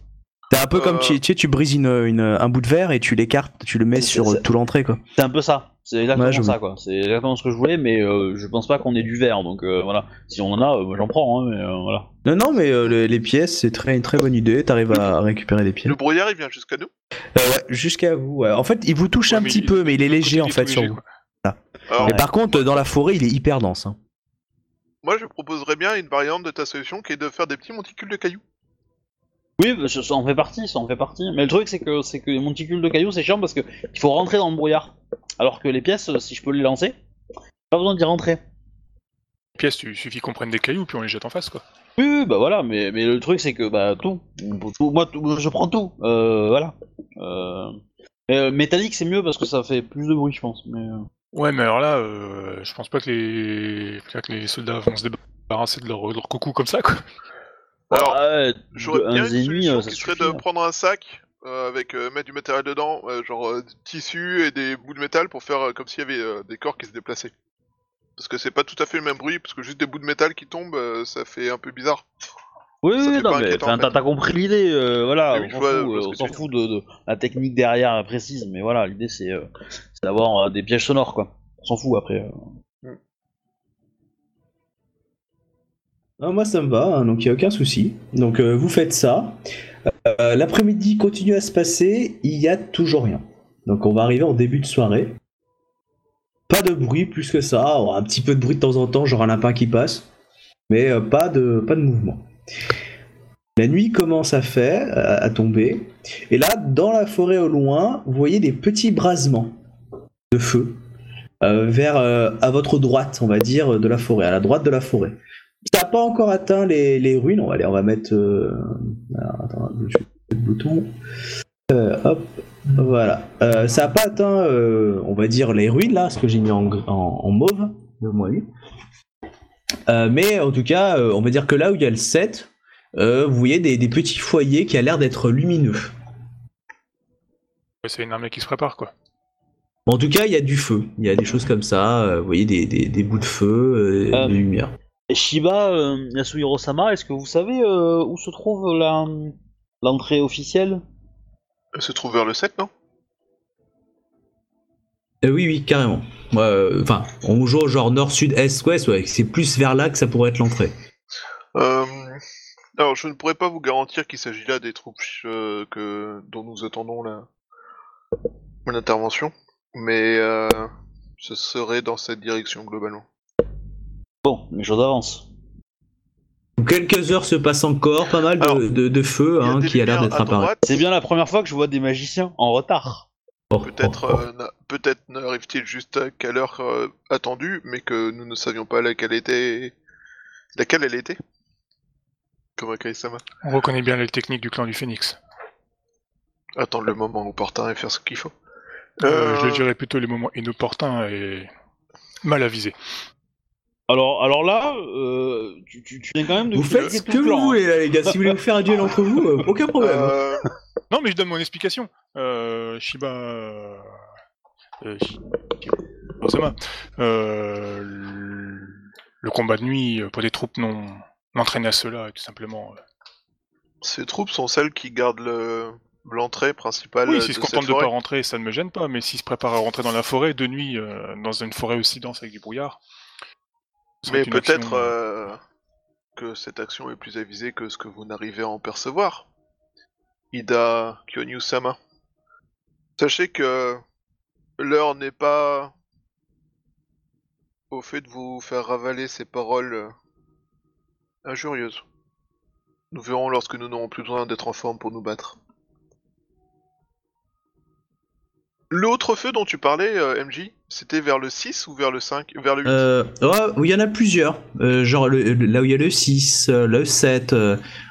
C'est un peu comme Euh. tu, tu sais, tu brises une, une- un bout de verre et tu l'écartes, tu le mets sur tout l'entrée quoi. C'est un peu ça, c'est exactement Ouais, je ça quoi. C'est exactement ce que je voulais, mais euh, je pense pas qu'on ait du verre, donc euh, voilà. Si on en a, euh, j'en prends, hein, mais euh, voilà. Non, non, mais euh, les, les pièces, c'est très, une très bonne idée. T'arrives à récupérer des pièces. Le brouillard, il vient jusqu'à nous Euh, ouais, jusqu'à vous. ouais. En fait, il vous touche Ouais, un petit il- peu, mais il est léger en fait sur léger, vous. Alors, Mais par contre, dans la forêt, il est hyper dense. hein. moi, je proposerais bien une variante de ta solution qui est de faire des petits monticules de cailloux. Oui, bah, ça ça en fait partie, ça en fait partie. Mais le truc c'est que c'est que les monticules de cailloux c'est chiant parce que il faut rentrer dans le brouillard. Alors que les pièces, si je peux les lancer, pas besoin d'y rentrer. Les pièces, il suffit qu'on prenne des cailloux puis on les jette en face, quoi. Oui, oui, bah voilà, mais, mais le truc c'est que bah tout, tout moi tout- je prends tout, euh, voilà. Euh, euh, métallique c'est mieux parce que ça fait plus de bruit je pense. Mais euh, Ouais, mais alors là, euh, je pense pas que les, que les soldats vont se débarrasser de leur, de leur coucou comme ça, quoi. Alors, ouais, J'aurais bien un une solution euh, qui serait de hein. prendre un sac euh, avec euh, mettre du matériel dedans, euh, genre du tissu et des bouts de métal pour faire comme s'il y avait des corps qui se déplaçaient. Parce que c'est pas tout à fait le même bruit, parce que juste des bouts de métal qui tombent, ça fait un peu bizarre. Oui, oui, non, mais en t'as fait. compris l'idée, voilà, Oui, on s'en fout, de, de la technique derrière précise, mais voilà, l'idée c'est c'est d'avoir des pièges sonores quoi. On s'en fout après. Non, moi ça me va, hein, donc il n'y a aucun souci. Donc euh, vous faites ça. Euh, L'après-midi continue à se passer, il n'y a toujours rien. Donc on va arriver en début de soirée. pas de bruit plus que ça, un petit peu de bruit de temps en temps, genre un lapin qui passe, mais euh, pas, de, mouvement. La nuit commence à faire, à, tomber, et là, dans la forêt au loin, vous voyez des petits brasements de feu vers à votre droite, on va dire, de la forêt, à la droite de la forêt. Ça n'a pas encore atteint les, ruines. On va, aller, on va mettre. attends, je vais le bouton. hop, voilà. Euh, ça n'a pas atteint, euh, on va dire, les ruines, là, ce que j'ai mis en, en, mauve, de moi euh, mais en tout cas, on va dire que là où il y a le 7, vous voyez des, petits foyers qui a l'air d'être lumineux. C'est une armée qui se prépare, quoi. En tout cas, il y a du feu. Il y a des choses comme ça. vous voyez des, des bouts de feu, de lumière. Shiba, Yasuhiro-sama, est-ce que vous savez où se trouve l'entrée officielle? Elle se trouve vers le 7, non? Euh, Oui, oui, carrément. Euh, enfin, on joue genre nord, sud, est, ouest, ouais, c'est plus vers là que ça pourrait être l'entrée. Euh, alors, je ne pourrais pas vous garantir qu'il s'agit là des troupes que, dont nous attendons la l'intervention, mais ce serait dans cette direction globalement. Bon, les choses avancent. Quelques heures se passent encore, pas mal de, feu hein, qui a l'air d'être apparu. C'est bien la première fois que je vois des magiciens en retard. Oh, peut-être oh, oh. Euh, peut-être n'arrive-t-il juste à l'heure euh, attendue, mais que nous ne savions pas laquelle était laquelle elle était. Comme Akaisama. On reconnaît bien les techniques du clan du Phénix. Attendre le moment opportun et faire ce qu'il faut. Euh, je dirais plutôt les moments inopportuns et mal avisés. Alors, alors là, euh, tu, tu, tu, viens quand même de. Vous faites ce que vous voulez, là, les gars. Si vous voulez vous faire un duel entre vous, euh, aucun problème. Euh... Non, mais je donne mon explication. Euh, Shiba. Euh, euh euh, le combat de nuit pour des troupes non, entraînées à cela, tout simplement. Ces troupes sont celles qui gardent le, l'entrée principale. Oui, s'ils se contentent de pas rentrer, ça ne me gêne pas, mais s'ils se préparent à rentrer dans la forêt de nuit, dans une forêt aussi dense avec du brouillard, mais peut-être euh, euh, que cette action est plus avisée que ce que vous n'arrivez à en percevoir. Ida Kyonyu-sama. Sachez que l'heure n'est pas au fait de vous faire ravaler ces paroles euh, injurieuses. Nous verrons lorsque nous n'aurons plus besoin d'être en forme pour nous battre. L'autre feu dont tu parlais, euh, MJ, c'était vers le 6 ou vers le 5 Vers le 8 euh, il y en a plusieurs. Euh, genre là où il y a le 6, le 7.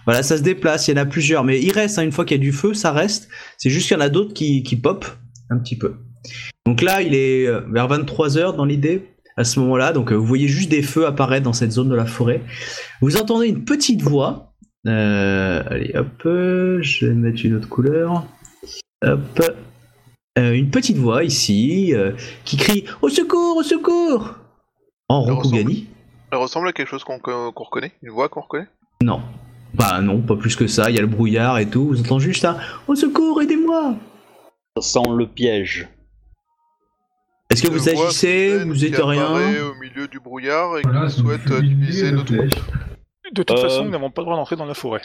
voilà, ça se déplace, il y en a plusieurs. Mais il reste, hein, une fois qu'il y a du feu, ça reste. C'est juste qu'il y en a d'autres qui, qui pop un petit peu. Donc là, il est vers 23h dans l'idée, à ce moment-là. Donc vous voyez juste des feux apparaître dans cette zone de la forêt. Vous entendez une petite voix. allez, hop, je vais mettre une autre couleur. Hop. Euh, une petite voix ici euh, qui crie Au secours, au secours En Rokugani. Elle ressemble à quelque chose qu'on reconnaît? Une voix qu'on reconnaît? Non. Bah non, pas plus que ça, il y a le brouillard et tout, vous entendez juste ça Au secours, aidez-moi Ça sent le piège. Est-ce que vous agissez Vous êtes rien au milieu du brouillard et qui souhaite utiliser notre De toute façon, euh. nous n'avons pas le droit d'entrer dans la forêt.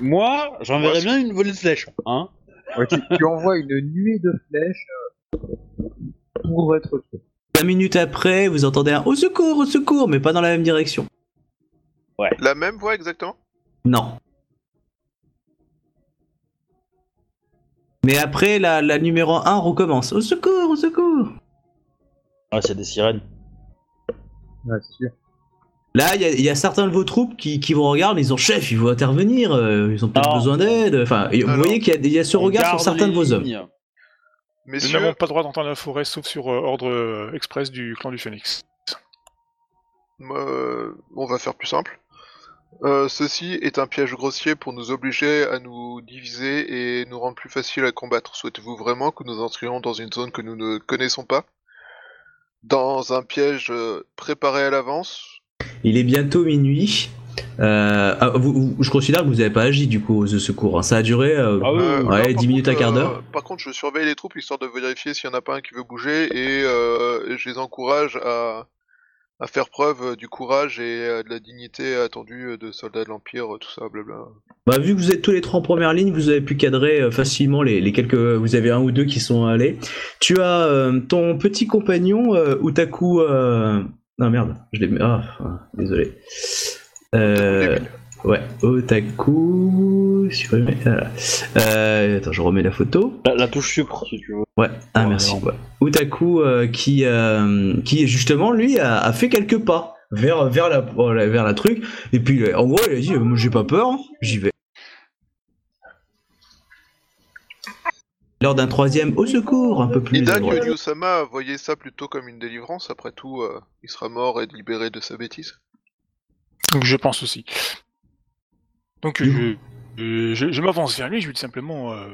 Moi, j'enverrais bien une volée de flèches, hein tu, envoies une nuée de flèches euh, pour être tué. Cinq minutes après, vous entendez un au secours, au secours, mais pas dans la même direction. Ouais. La même voix exactement? Non. Mais après, la, la numéro 1 recommence. Au secours, au secours Ah, c'est des sirènes. Ouais, c'est sûr. Là, il y, a certains de vos troupes qui, qui vous regardent, ils ont chef, il faut intervenir, euh, ils ont peut-être besoin d'aide. Enfin, vous voyez qu'il y, a ce regard sur certains de vos hommes. Nous n'avons pas le droit d'entendre la forêt sauf sur euh, ordre euh, express du clan du Phoenix. on va faire plus simple. ceci est un piège grossier pour nous obliger à nous diviser et nous rendre plus facile à combattre. Souhaitez-vous vraiment que nous entrions dans une zone que nous ne connaissons pas? Dans un piège préparé à l'avance il est bientôt minuit. Euh, ah, je considère que vous n'avez pas agi du coup aux secours. Hein. Ça a duré euh, ah 10 minutes à quart d'heure. Euh, par contre, je surveille les troupes histoire de vérifier s'il n'y en a pas un qui veut bouger et je les encourage à à faire preuve euh, du courage et euh, de la dignité attendue de soldats de l'Empire, tout ça, blabla. Bah, vu que vous êtes tous les trois en première ligne, vous avez pu cadrer facilement les, quelques. Vous avez un ou deux qui sont allés. Tu as ton petit compagnon, Utaku. Non, merde, je l'ai. Ah, désolé. Ouais, Otaku. Euh, attends, je remets la photo. La, touche sucre, si tu veux. Ouais, ah merci. Ouais. Otaku euh, qui, euh, qui justement lui a, fait quelques pas vers, vers, la, vers la truc. Et puis en gros, il a dit Moi j'ai pas peur, j'y vais. Lors d'un troisième au secours, un peu plus. Ida Ryusama voyait ça plutôt comme une délivrance. Après tout, il sera mort et libéré de sa bêtise. Donc je pense aussi. Donc je, je, m'avance vers lui, je lui dis simplement euh,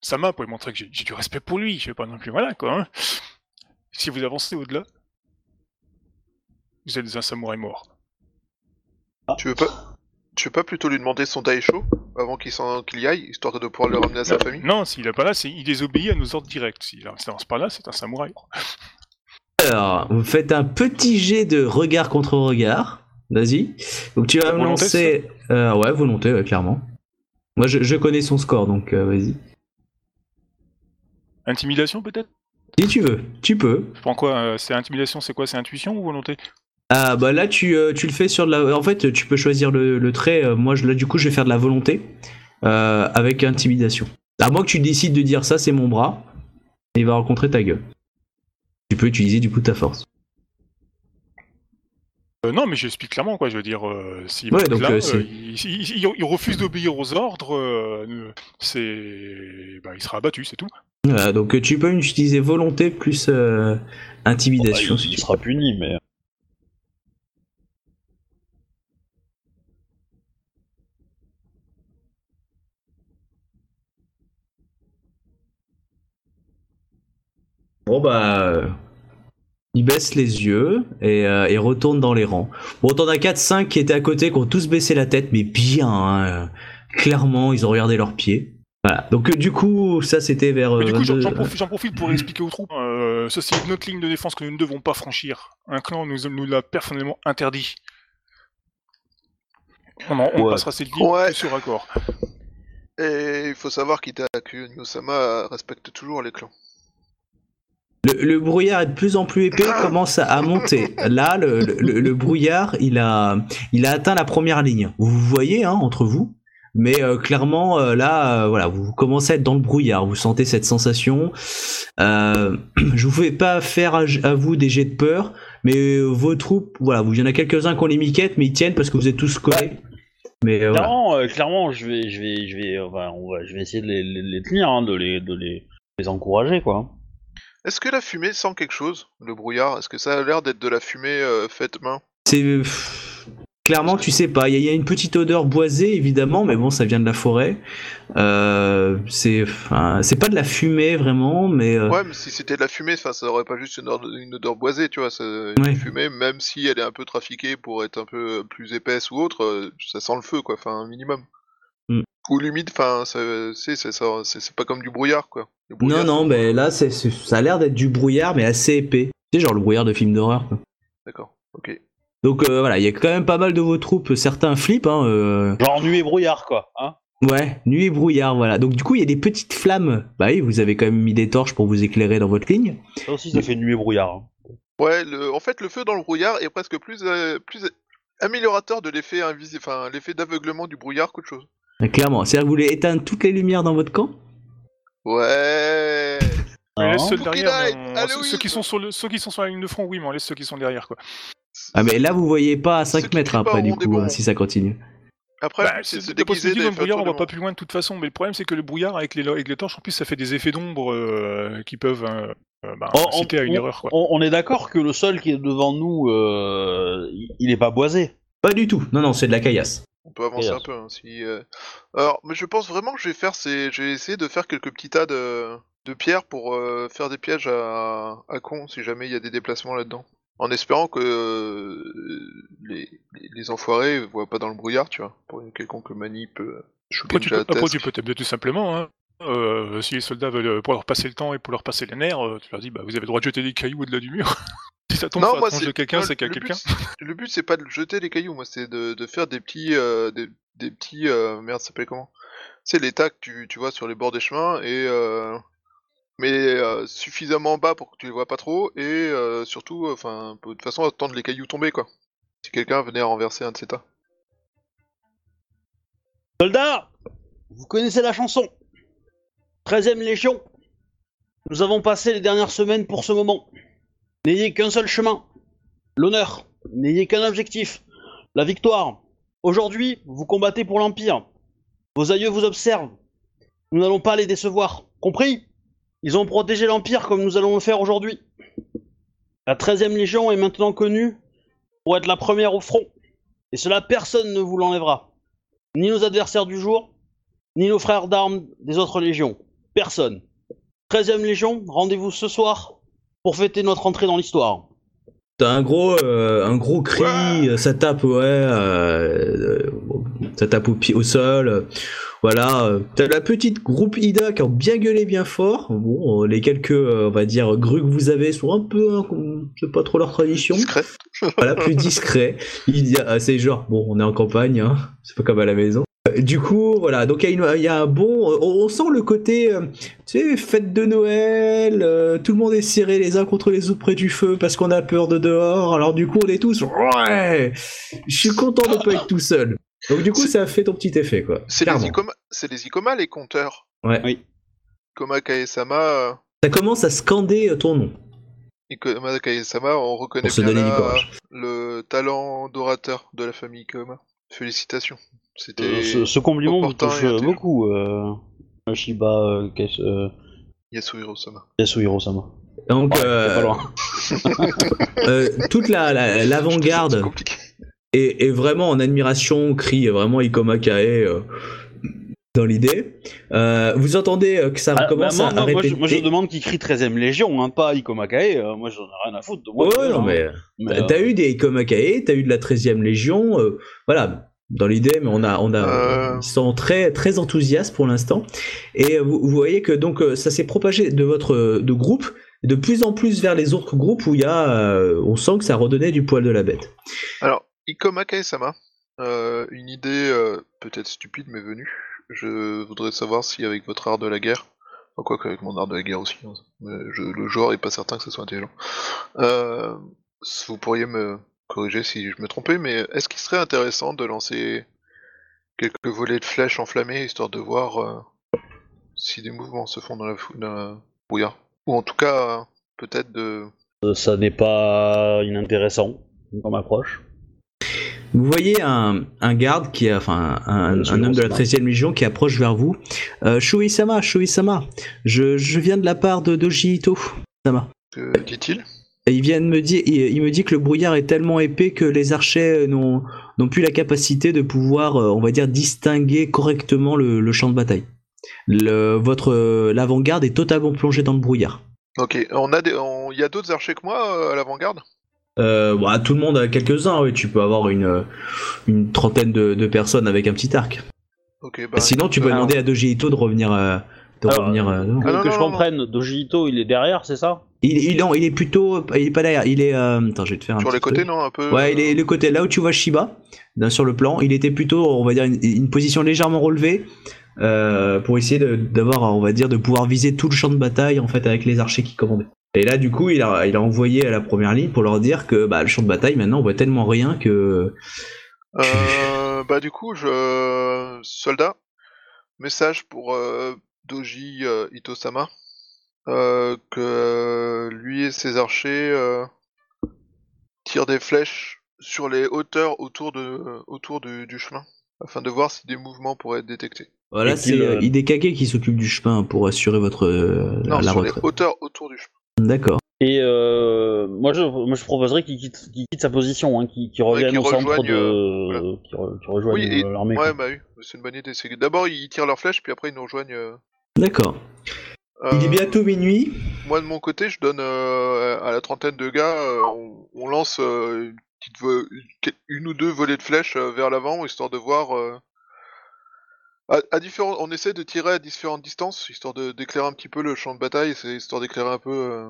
ça m'a pour lui montrer que j'ai du respect pour lui, je vais pas non plus voilà quoi. Hein. Si vous avancez au-delà, vous êtes un samouraï mort. Tu veux pas tu veux pas plutôt lui demander son daisho avant qu'il y aille, histoire de pouvoir le ramener à sa famille? Non, s'il est pas là, il désobéit à nos ordres directs. S'il n'avance pas là, c'est un samouraï. Alors, vous faites un petit jet de regard contre regard. Vas-y. Donc tu vas me lancer. Euh, ouais, volonté, clairement. Moi, je, connais son score, donc euh, vas-y. Intimidation, peut-être? Si tu veux, tu peux. Je prends quoi euh, C'est intimidation, c'est quoi? C'est intuition ou volonté? Ah, bah là, tu, tu, le fais sur de la. En fait, tu peux choisir le, trait. moi, je, là, du coup, je vais faire de la volonté avec intimidation. À moins que tu décides de dire ça, c'est mon bras, et il va rencontrer ta gueule. Tu peux utiliser du coup ta force. Euh, non, mais j'explique clairement, quoi. Je veux dire, euh, s'il euh, il, refuse d'obéir aux ordres, c'est, bah, il sera abattu, c'est tout. donc tu peux utiliser volonté plus intimidation. Bah, il, sera puni, mais. Bon bah il baisse les yeux euh, et, retourne dans les rangs. Bon, t'en as 4-5 qui étaient à côté, qui ont tous baissé la tête, mais bien, hein. clairement, ils ont regardé leurs pieds. Voilà. Donc euh, du coup, ça c'était vers. du coup, j'en profite, pour expliquer aux troupes. Euh, ça c'est notre ligne de défense que nous ne devons pas franchir. Un clan nous, nous l'a personnellement interdit. On, passera cette ligne sur accord. Et il faut savoir qu'Itaku Nyosama respecte toujours les clans. Le, brouillard est de plus en plus épais, commence à, monter. Là, le, brouillard, il a, il a atteint la première ligne. Vous voyez, hein, entre vous. Mais euh, clairement, euh, là, euh, voilà, vous commencez à être dans le brouillard. Vous sentez cette sensation. je vous fais pas faire à, vous des jets de peur, mais vos troupes, voilà, vous, il y en a quelques-uns qui ont les miquettes, mais ils tiennent parce que vous êtes tous collés. Clairement, je vais, je vais, je vais, enfin, je vais essayer de les, tenir, hein, de les, de les, les encourager, quoi. Est-ce que la fumée sent quelque chose, le brouillard? Est-ce que ça a l'air d'être de la fumée euh, faite main? C'est. Clairement, tu sais pas. Il y, a une petite odeur boisée, évidemment, mais bon, ça vient de la forêt. Euh, c'est, c'est pas de la fumée vraiment, mais. Euh, ouais, mais si c'était de la fumée, ça aurait pas juste une odeur, boisée, tu vois. Une fumée, même si elle est un peu trafiquée pour être un peu plus épaisse ou autre, ça sent le feu, quoi. Enfin, un minimum. Ou l'humide, enfin, c'est pas comme du brouillard, quoi. non, non, mais là, c'est ça a l'air d'être du brouillard, mais assez épais. C'est genre le brouillard de film d'horreur, D'accord, ok. Donc euh, voilà, il y a quand même pas mal de vos troupes, certains flippent. Hein, euh. Genre nuit et brouillard, quoi. Hein ouais, nuit et brouillard, voilà. Donc du coup, il y a des petites flammes. Bah oui, vous avez quand même mis des torches pour vous éclairer dans votre ligne. Ça aussi, ça fait nuit et brouillard. Hein. Ouais, le... en fait, le feu dans le brouillard est presque plus, euh, plus améliorateur de l'effet invisible, enfin l'effet d'aveuglement du brouillard qu'autre chose. Clairement. C'est-à-dire que vous voulez éteindre toutes les lumières dans votre camp? Ouais. On laisse ceux derrière. ceux, qui sont sur le... ceux qui sont sur la ligne de front, oui, mais on laisse ceux qui sont derrière, quoi. Ah, mais là, vous voyez pas à 5 mètres après, du coup, hein, si ça continue. Après, bah, c'est des possibilités dans le brouillard, on va pas plus loin de toute façon. Mais le problème, c'est que le brouillard, avec les, avec les torches, en plus, ça fait des effets d'ombre euh, qui peuvent euh, bah, inciter à une erreur. Quoi. On, est d'accord que le sol qui est devant nous, euh, il est pas boisé Pas du tout. Non, non, c'est de la caillasse. On peut avancer un peu. Hein, si, euh. Alors, mais je pense vraiment que je vais faire, c'est, je vais essayer de faire quelques petits tas de, de pierres pour euh, faire des pièges à, à con si jamais il y a des déplacements là-dedans. En espérant que euh, les, les, enfoirés voient pas dans le brouillard, tu vois, pour une quelconque manip. après, tu peux, après, tu peux tout simplement, hein. euh, si les soldats veulent euh, pour leur passer le temps et pour leur passer les nerfs, euh, tu leur dis bah vous avez le droit de jeter des cailloux au-delà du mur. si ça tombe Non, sur la de quelqu'un, moi, c'est qu'à le quelqu'un. but, Le but c'est pas de jeter les cailloux, moi c'est de, de faire des petits, euh, des, des petits, euh, merde, ça s'appelle comment? C'est les tas que tu, tu vois sur les bords des chemins et euh, mais euh, suffisamment bas pour que tu les vois pas trop et euh, surtout, enfin, de toute façon attendre les cailloux tomber quoi. Si quelqu'un venait à renverser un de ces tas. Soldats, vous connaissez la chanson? 13ème Légion. Nous avons passé les dernières semaines pour ce moment. N'ayez qu'un seul chemin. L'honneur. N'ayez qu'un objectif. La victoire. Aujourd'hui, vous combattez pour l'Empire. Vos aïeux vous observent. Nous n'allons pas les décevoir. Compris? Ils ont protégé l'Empire comme nous allons le faire aujourd'hui. La 13ème Légion est maintenant connue pour être la première au front. Et cela, personne ne vous l'enlèvera ni nos adversaires du jour, ni nos frères d'armes des autres légions. Personne. 13ème Légion, rendez-vous ce soir pour fêter notre entrée dans l'histoire. T'as un gros, euh, un gros cri, Ouais. euh, ça tape, ouais, euh, ça tape au, pied, au sol, euh, voilà. T'as la petite groupe Ida qui ont bien gueulé, bien fort. Bon, les quelques, on va dire, grues que vous avez sont un peu, hein, c'est pas trop leur tradition. Discret. voilà, plus discret. Il y a, c'est genre, bon, on est en campagne, hein, c'est pas comme à la maison. Euh, Du coup, voilà, donc il y, a y un bon. On, on sent le côté, euh, tu sais, fête de Noël, euh, tout le monde est serré les uns contre les autres près du feu parce qu'on a peur de dehors, alors du coup, on est tous, ouais, je suis content de pas être tout seul. Donc du coup, ça a fait ton petit effet, quoi. C'est les, c'est les Ikoma les compteurs. Ouais. Oui. Ikoma Kaesama, euh, Ça commence à scander euh, ton nom. Ikoma Kaesama, on reconnaît Pour se bien le talent d'orateur de la famille Ikoma. Félicitations. C'était Euh, ce, ce compliment me opportun touche beaucoup, euh, Shiba euh, Kes- euh, Yasuhiro-sama. Yasuhiro-sama. Donc, euh, pas loin. euh, toute la- la- l'avant-garde. C'est compliqué. et, et vraiment en admiration, crie vraiment Ikoma Kae euh, dans l'idée. Euh, vous entendez euh, que ça Ah, commence bah, moi, à, à moi, moi, répéter. je, moi, je demande qui crie 13ème Légion, hein, pas Ikomakae. euh, moi j'en ai rien à foutre de moi. Ouais, non, hein. mais Mais, t'as euh, eu des Ikoma Kae, t'as eu de la 13e Légion, euh, voilà. Dans l'idée, mais on a, on a, Euh. ils sont très, très enthousiastes pour l'instant. Et vous, vous voyez que donc euh, ça s'est propagé de votre de groupe de plus en plus vers les autres groupes où il y a, euh, on sent que ça redonnait du poil de la bête. Alors, Ikoma Kaesama, euh, une idée euh, peut-être stupide mais venue. Je voudrais savoir si avec votre art de la guerre, enfin, quoi qu'avec mon art de la guerre aussi, hein, je- le joueur est pas certain que ce soit intelligent. Vous pourriez me corriger si je me trompais, mais est-ce qu'il serait intéressant de lancer quelques volets de flèches enflammées histoire de voir euh, si des mouvements se font dans la, fou- dans la brouillard? Ou en tout cas, euh, peut-être de euh, ça n'est pas inintéressant comme approche. Vous voyez un, un garde qui a, enfin, un, un homme de la Sama. 13e Légion qui approche vers vous. Euh, Shui-sama, Shui-sama, je, je viens de la part de Doji Ito. Sama. que dit-il? Et il vient de me dire, il, il me dit que le brouillard est tellement épais que les archers n'ont n'ont plus la capacité de pouvoir, euh, on va dire, distinguer correctement le, le champ de bataille. Le, votre euh, l'avant-garde est totalement plongé dans le brouillard. Ok, on a des, on- il y a d'autres archers que moi euh, à l'avant-garde? Euh, bah, tout le monde a quelques-uns, oui, tu peux avoir une, euh, une trentaine de, de personnes avec un petit arc. Ok, bah. Sinon, tu peux euh, demander à Ito de revenir. euh, de Alors, revenir euh, non. Que, non, que non, je comprenne, Doji Ito, il est derrière, c'est ça? Il, il, non, il est plutôt. Il est pas derrière, il est. euh, attends, je vais te faire un Sur petit les côtés, non Un peu. Ouais, il euh, est le côté là où tu vois Shiba, sur le plan. Il était plutôt, on va dire, une, une position légèrement relevée euh, pour essayer de- d'avoir, on va dire, de pouvoir viser tout le champ de bataille en fait avec les archers qui commandaient. Et là, du coup, il a, il a envoyé à la première ligne pour leur dire que bah, le champ de bataille, maintenant, on voit tellement rien que. euh, bah, du coup, je. Soldat, message pour euh, Doji euh, Itosama. Euh, que euh, lui et ses archers euh, tirent des flèches sur les hauteurs autour, de, autour du, du chemin, afin de voir si des mouvements pourraient être détectés. Voilà, c'est euh, qui s'occupe du chemin pour assurer votre euh, Non, la sur les hauteurs autour du chemin. D'accord. Et euh, moi, je, moi, je proposerais qu'il quitte, sa position, hein, qu'il revienne qu'il au centre rejoigne, de. euh, voilà. qu'il re- qu'il rejoigne Oui, l'armée. Ouais, quoi. bah oui, c'est une bonne idée. D'abord ils tirent leurs flèches, puis après ils nous rejoignent. Euh, D'accord. Il est euh, bientôt minuit. Moi de mon côté, je donne euh, à la trentaine de gars, euh, on, on lance euh, une, petite une ou deux volées de flèches euh, vers l'avant, histoire de voir euh, À, à différents, on essaie de tirer à différentes distances, histoire d'éclairer un petit peu le champ de bataille, c'est histoire d'éclairer un peu euh,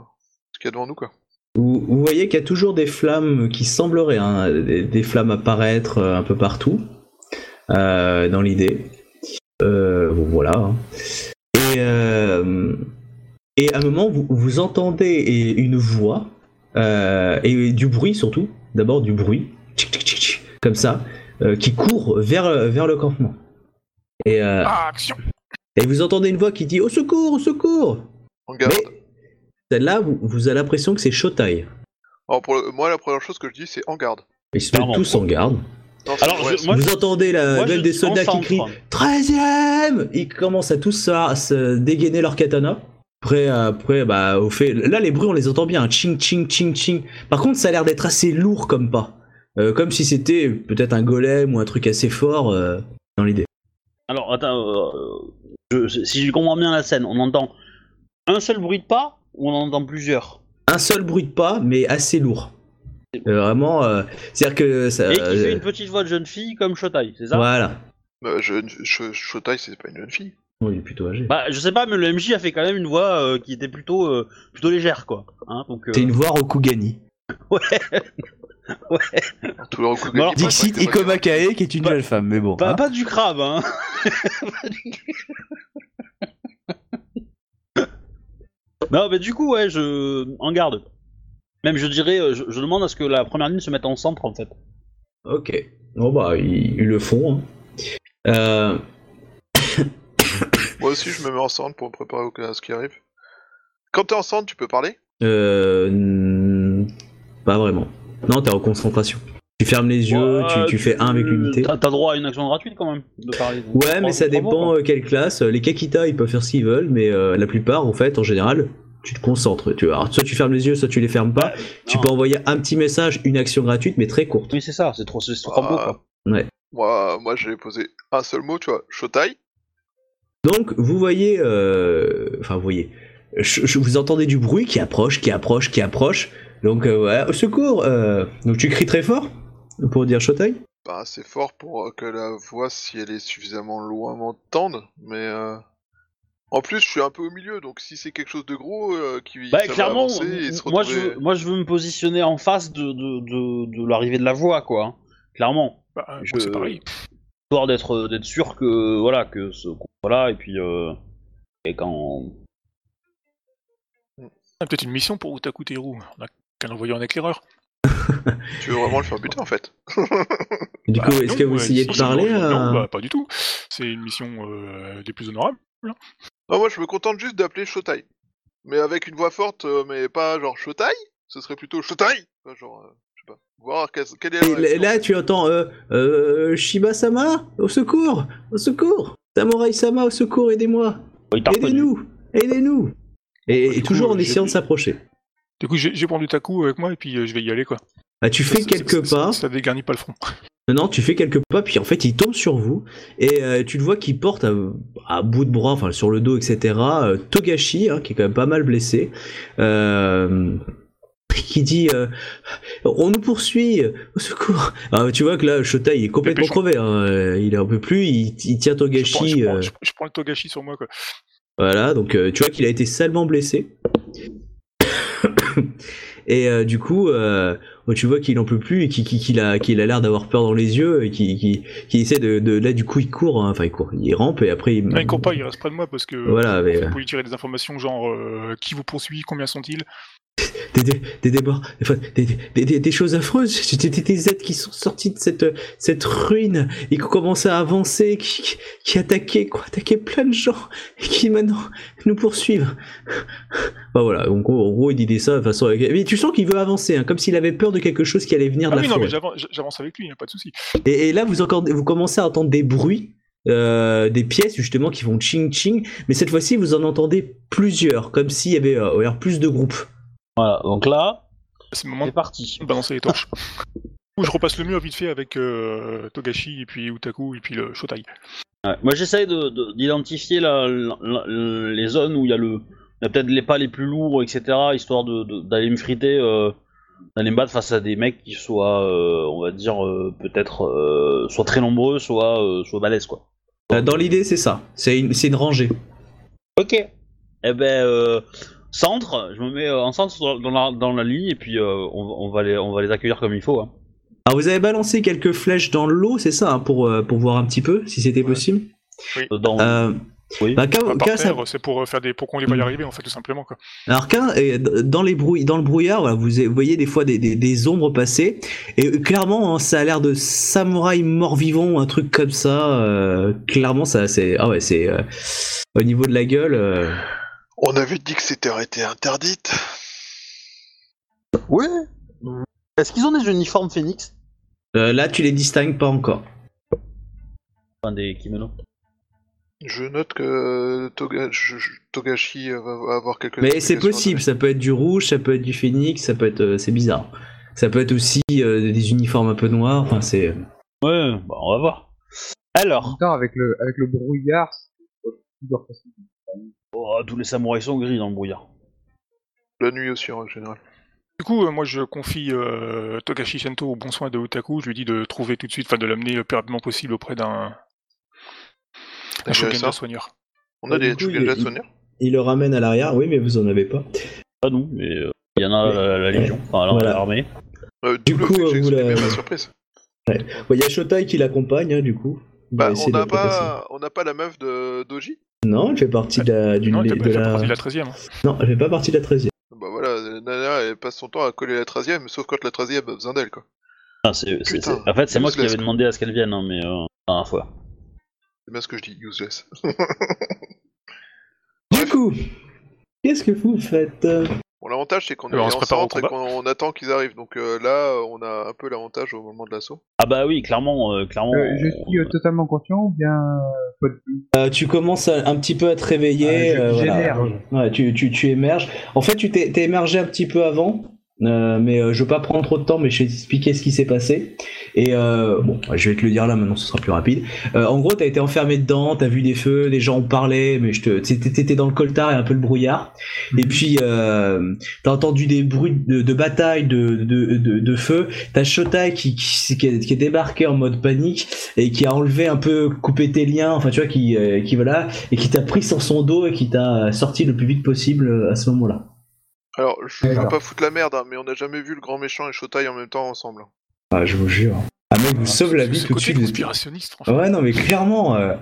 ce qu'il y a devant nous, quoi. Vous, vous voyez qu'il y a toujours des flammes qui sembleraient, hein, des, des flammes apparaître un peu partout, euh, dans l'idée. Euh, bon, voilà. Et, euh, et à un moment, vous, vous entendez une voix, euh, et du bruit surtout, d'abord du bruit, tchic, tchic, tchic, tchic, comme ça, euh, qui court vers, vers le campement. Et, euh, Ah, action et vous entendez une voix qui dit Au secours, au secours garde. Mais celle-là, vous, vous avez l'impression que c'est Shotai. Alors pour le- moi, la première chose que je dis, c'est en garde. Ils se mettent Clairement. tous en garde. Alors, ouais, je- moi, vous entendez la, Moi, même des soldats qui crient 13ème Ils commencent à tous à, à se dégainer leur katana. Après, après bah, au fait. Là, les bruits, on les entend bien. hein. Ching, ching, ching, ching. Par contre, ça a l'air d'être assez lourd comme pas. Euh, comme si c'était peut-être un golem ou un truc assez fort euh, dans l'idée. Alors, attends, euh, je- si je comprends bien la scène, on entend un seul bruit de pas ou on en entend plusieurs? Un seul bruit de pas, mais assez lourd. Euh, vraiment, euh, c'est-à-dire que ça. Et qui fait euh, une petite voix de jeune fille comme Shotai, c'est ça? Voilà. bah, je, je, Shotai, c'est pas une jeune fille. Oh, il est plutôt âgé. Bah, je sais pas, mais le MJ a fait quand même une voix euh, qui était plutôt, euh, plutôt légère, quoi. Hein, donc, euh, C'est une voix Rokugani. Tout le Mais alors, Dixit Ikomakae, qui est une Pas- jeune femme, mais bon. pas, hein. pas du crabe, hein. non, mais du coup, ouais, je. En garde. Même, je dirais, euh, je, je demande à ce que la première ligne se mette en centre, en fait. Ok. Bon bah ils, ils le font. hein. Euh, Moi aussi, je me mets en centre pour me préparer au cas à ce qui arrive. Quand t'es en centre, tu peux parler? Euh, pas vraiment. Non, t'es en concentration. Tu fermes les yeux, Ouais, tu, tu fais un avec l'unité. T'as t'as droit à une action gratuite quand même de parler. Donc, Ouais, mais ça dépend quoi. euh, quelle classe. Les Kakita, ils peuvent faire ce qu'ils veulent, mais euh, la plupart, en fait, en général, tu te concentres. Tu vois. Alors, soit tu fermes les yeux, soit tu les fermes pas. Tu non. peux envoyer un petit message, une action gratuite, mais très courte. Oui, c'est ça, c'est trop, c'est mots, Ah. quoi. Moi, moi j'ai posé un seul mot, tu vois, Shotai. Donc, vous voyez, euh, enfin, vous voyez, je- je- vous entendez du bruit qui approche, qui approche, qui approche. Donc, euh, ouais, au secours. euh, donc, tu cries très fort pour dire Shotai? Bah, c'est fort pour euh, que la voix, si elle est suffisamment loin, m'entende, mais euh... En plus, je suis un peu au milieu, donc si c'est quelque chose de gros euh, qui Bah, ça va clairement, avancer et se moi, je retrouver- moi je veux me positionner en face de, de, de, de l'arrivée de la voix, quoi. hein. Clairement. Bah, Je- c'est pareil. Histoire d'être d'être sûr que, voilà, que ce voilà, et puis, euh, et quand. Ah, Peut-être une mission pour Utaku Teru. On a qu'à l'envoyer en éclaireur. Tu veux vraiment le faire buter, en fait? Du coup, Bah, est-ce que vous essayez si, de parler non, à- Non, bah, pas du tout. C'est une mission euh, des plus honorables. Non, moi, je me contente juste d'appeler Shotai. Mais avec une voix forte, euh, mais pas genre Shotai? Ce serait plutôt Shotai Enfin, Genre, euh, je sais pas. Voir quelle, quelle est la Et réaction. là, tu entends euh, euh, Shiba-sama, au secours, au secours. Samurai-sama, au secours, aidez-moi. Il t'a reconnu. Aidez-nous, aidez-nous. Et, Du et toujours en j'ai- essayant de s'approcher. Du coup, j'ai j'ai pris Utaku avec moi et puis euh, je vais y aller quoi. Ah, tu fais quelques pas. Ça, dégarnit pas le front. Non, tu fais quelques pas, puis en fait, il tombe sur vous, et euh, tu le vois qu'il porte à, à bout de bras, enfin sur le dos, etc., euh, Togashi, hein, qui est quand même pas mal blessé, euh, qui dit euh, On nous poursuit, au secours Ah, Tu vois que là, Shota, il est complètement crevé, hein, il est un peu plus, il, il tient Je prends, Togashi. je, prends, je- prends le Togashi sur moi quoi. Voilà, donc tu vois qu'il a été salement blessé. et du coup, tu vois qu'il en peut plus et qu'il a qu'il a l'air d'avoir peur dans les yeux et qu'il essaie de, de- là du coup il court, hein, enfin il court, il rampe et après il. Non, il court pas, il reste près de moi parce que Voilà, mais, pour lui tirer des informations genre euh, qui vous poursuit, combien sont-ils? Des, des, des débords, des, des, choses affreuses, des, êtres qui sont sortis de cette, cette ruine et qui ont commencé à avancer, qui, qui, attaquaient, quoi, attaquaient plein de gens et qui maintenant nous poursuivent. Bah voilà, donc en gros il dit ça de façon. Mais tu sens qu'il veut avancer, hein, comme s'il avait peur de quelque chose qui allait venir de Ah la oui, non, forêt. mais j'avance avec lui, y a pas de souci. Et, et là, vous, encore, vous commencez à entendre des bruits, euh, des pièces justement qui font ching ching, mais cette fois-ci, vous en entendez plusieurs, comme s'il y avait euh, plus de groupes. Voilà, donc là, C'est moment c'est parti. de balancer les torches. Ou je repasse le mur vite fait avec euh, Togashi et puis Utaku et puis le Shotai. Ouais. Moi, j'essaye de- de- d'identifier la- la- la- les zones où il y a le, il y a peut-être les pas les plus lourds, etc., histoire de- de- d'aller me friter, euh, d'aller me battre face à des mecs qui soient, euh, on va dire, euh, peut-être, euh, soit très nombreux, soit, euh, soit balèzes, quoi. Dans l'idée, c'est ça. C'est une, c'est une rangée. Ok. Eh ben, euh, centre, je me mets euh, en centre dans la, dans la ligne et puis euh, on, on va les, on va les accueillir comme il faut. Hein. Alors, vous avez balancé quelques flèches dans l'eau, c'est ça, hein, pour, euh, pour voir un petit peu si c'était Ouais. possible Euh, Dans, euh, oui. bah, ça- terre, c'est pour euh, faire des pour qu'on les va y arriver en fait tout simplement quoi. Alors qu'un, euh, dans les brouilles, dans le brouillard, voilà, vous voyez des fois des, des, des ombres passer, et euh, clairement, hein, ça a l'air de samouraï mort-vivant, un truc comme ça. euh, clairement, ça, c'est, ah ouais, c'est euh, au niveau de la gueule. euh, On avait dit que c'était été interdite. Ouais. Est-ce qu'ils ont des uniformes phoenix? Euh, là, tu les distingues pas encore. Enfin, des kimonos. Je note que Toga- je- je- Togashi euh, va avoir quelques. Mais c'est explications à possible, ça peut être du rouge, ça peut être du phénix, ça peut être, euh, c'est bizarre. Ça peut être aussi euh, des uniformes un peu noirs. Enfin, c'est. Ouais, bah, on va voir. Alors, temps, avec le, avec le brouillard, c'est toujours facile. Oh, tous les samouraïs sont gris dans le brouillard. La nuit aussi en général. Du coup, euh, moi je confie euh, Togashi Sento au bon soin de Otaku. Je lui dis de trouver tout de suite, enfin de l'amener le plus rapidement possible auprès d'un d'un T'as géré Shogun ça soigneur. On a Ouais, des coup, Chugen il- le ramène à l'arrière, oui, mais vous en avez pas. Pas nous, mais euh, il y en a Mais- la, la Légion, enfin Voilà. l'armée. euh, Du coup, vous la- surprise. Il y a Shotai qui l'accompagne, hein, du coup. Bah, on n'a pas, on n'a pas la meuf de Doji. Non, elle fait partie de la, d'une Non, de il fait la... partie de la 13 e Non, elle fait pas partie de la 13 Bah voilà, Nana elle passe son temps à coller la 13 e sauf quand la 13 e a besoin d'elle quoi. Ah, c'est- c'est- Putain, c'est- En fait, c'est moi qui avais demandé à ce qu'elle vienne, hein, mais euh, la dernière fois. C'est bien ce que je dis, useless. Du coup, qu'est-ce que vous faites? Bon, l'avantage c'est qu'on est Alors, on en se prépare au centre et qu'on on attend qu'ils arrivent, donc euh, là on a un peu l'avantage au moment de l'assaut. Ah bah oui, clairement, euh, clairement. Euh, je suis euh, totalement conscient ou bien pas de Tu commences à- un petit peu à te réveiller. Ah, euh, voilà. j'émerge. Ouais, tu, tu, tu émerges. En fait, tu t'es émergé un petit peu avant. Euh, mais euh, je veux pas prendre trop de temps, mais je vais t'expliquer ce qui s'est passé. Et euh, bon, je vais te le dire là maintenant, ce sera plus rapide. Euh, en gros, t'as été enfermé dedans, t'as vu des feux, des gens ont parlé, mais je te, t'étais dans le coltard et un peu le brouillard. Et puis, euh, t'as entendu des bruits de, de bataille, de, de, de, de feu. T'as Shotai qui, qui, qui, est, débarqué en mode panique et qui a enlevé un peu, coupé tes liens, enfin tu vois, qui, qui voilà, et qui t'a pris sur son dos et qui t'a sorti le plus vite possible à ce moment-là. Alors, je veux pas foutre la merde, hein, mais on n'a jamais vu le grand méchant et Shotai en même temps ensemble. Ah, je vous jure. Ah mec, vous sauve la vie tout de suite. vous- conspirationniste, franchement. Ouais, non, mais clairement. euh,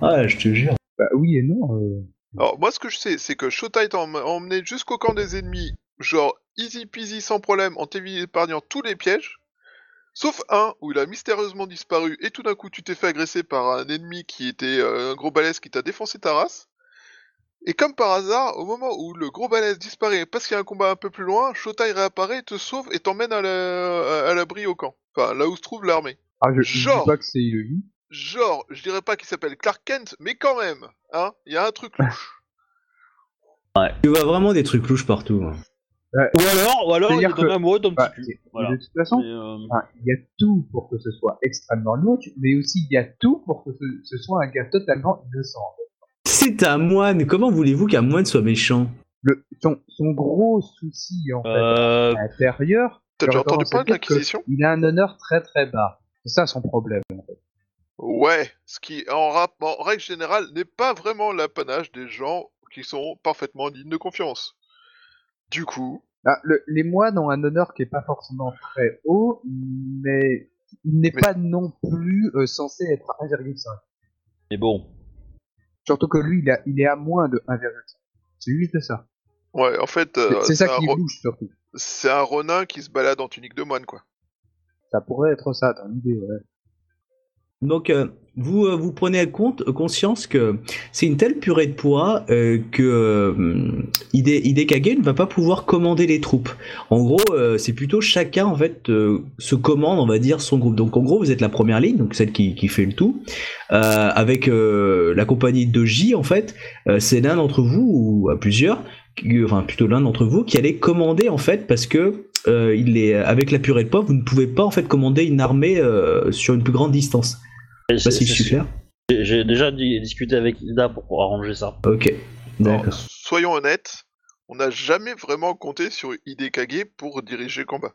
Ah, je te jure. Bah oui et non. euh, Alors, moi, ce que je sais, c'est que Shotai t'a em- emmené jusqu'au camp des ennemis, genre easy peasy sans problème, en t'épargnant tous les pièges, sauf un où il a mystérieusement disparu et tout d'un coup tu t'es fait agresser par un ennemi qui était euh, un gros balèze qui t'a défoncé ta race. Et comme par hasard, au moment où le gros balèze disparaît parce qu'il y a un combat un peu plus loin, Shotai réapparaît, te sauve et t'emmène à la- à l'abri au camp. Enfin, là où se trouve l'armée. Ah, je, je Genre. dis pas que c'est. Genre, je dirais pas qu'il s'appelle Clark Kent, mais quand même, hein, il y a un truc louche. Tu vois vraiment des trucs louches partout. hein. Ou alors, ou alors il est tombé que- amoureux ton Bah, petit cul. et- Voilà. De toute façon, euh, enfin, il y a tout pour que ce soit extrêmement louche, mais aussi il y a tout pour que ce, ce soit un gars totalement innocent. C'est un moine. Comment voulez-vous qu'un moine soit méchant Le, son, son gros souci en fait euh, à l'intérieur, T'as déjà entendu de l'Inquisition? Il a un honneur très très bas. C'est ça son problème. en fait. Ouais, ce qui, en, rap- en règle générale, n'est pas vraiment l'apanage des gens qui sont parfaitement dignes de confiance. Du coup, Ah, le- les moines ont un honneur qui est pas forcément très haut, mais il n'est Mais- pas non plus euh, censé être à 1,5. mais bon. Surtout que lui, il, a- il est à moins de 1,5. C'est juste ça. ouais, en fait, C'est euh, c'est ça qui bouge surtout. c'est un ronin qui se balade en tunique de moine, quoi. Ça pourrait être ça, dans l'idée, ouais. Donc, euh, vous, euh, vous prenez compte, conscience que c'est une telle purée de poids euh, que euh, Hide, Hidekage ne va pas pouvoir commander les troupes. En gros, euh, c'est plutôt chacun en euh, se commande, on va dire, son groupe. Donc, en gros, vous êtes la première ligne, donc celle qui, fait le tout, euh, avec euh, la compagnie de J. En fait, euh, c'est l'un d'entre vous ou plusieurs, qui- enfin plutôt l'un d'entre vous, qui allait commander en fait parce que euh, avec la purée de poids, vous ne pouvez pas en fait commander une armée euh, sur une plus grande distance. Suis clair. J'ai déjà di- discuté avec Ida pour, pour arranger ça. Ok, Alors, d'accord. soyons honnêtes, on n'a jamais vraiment compté sur Hidekage pour diriger le combat.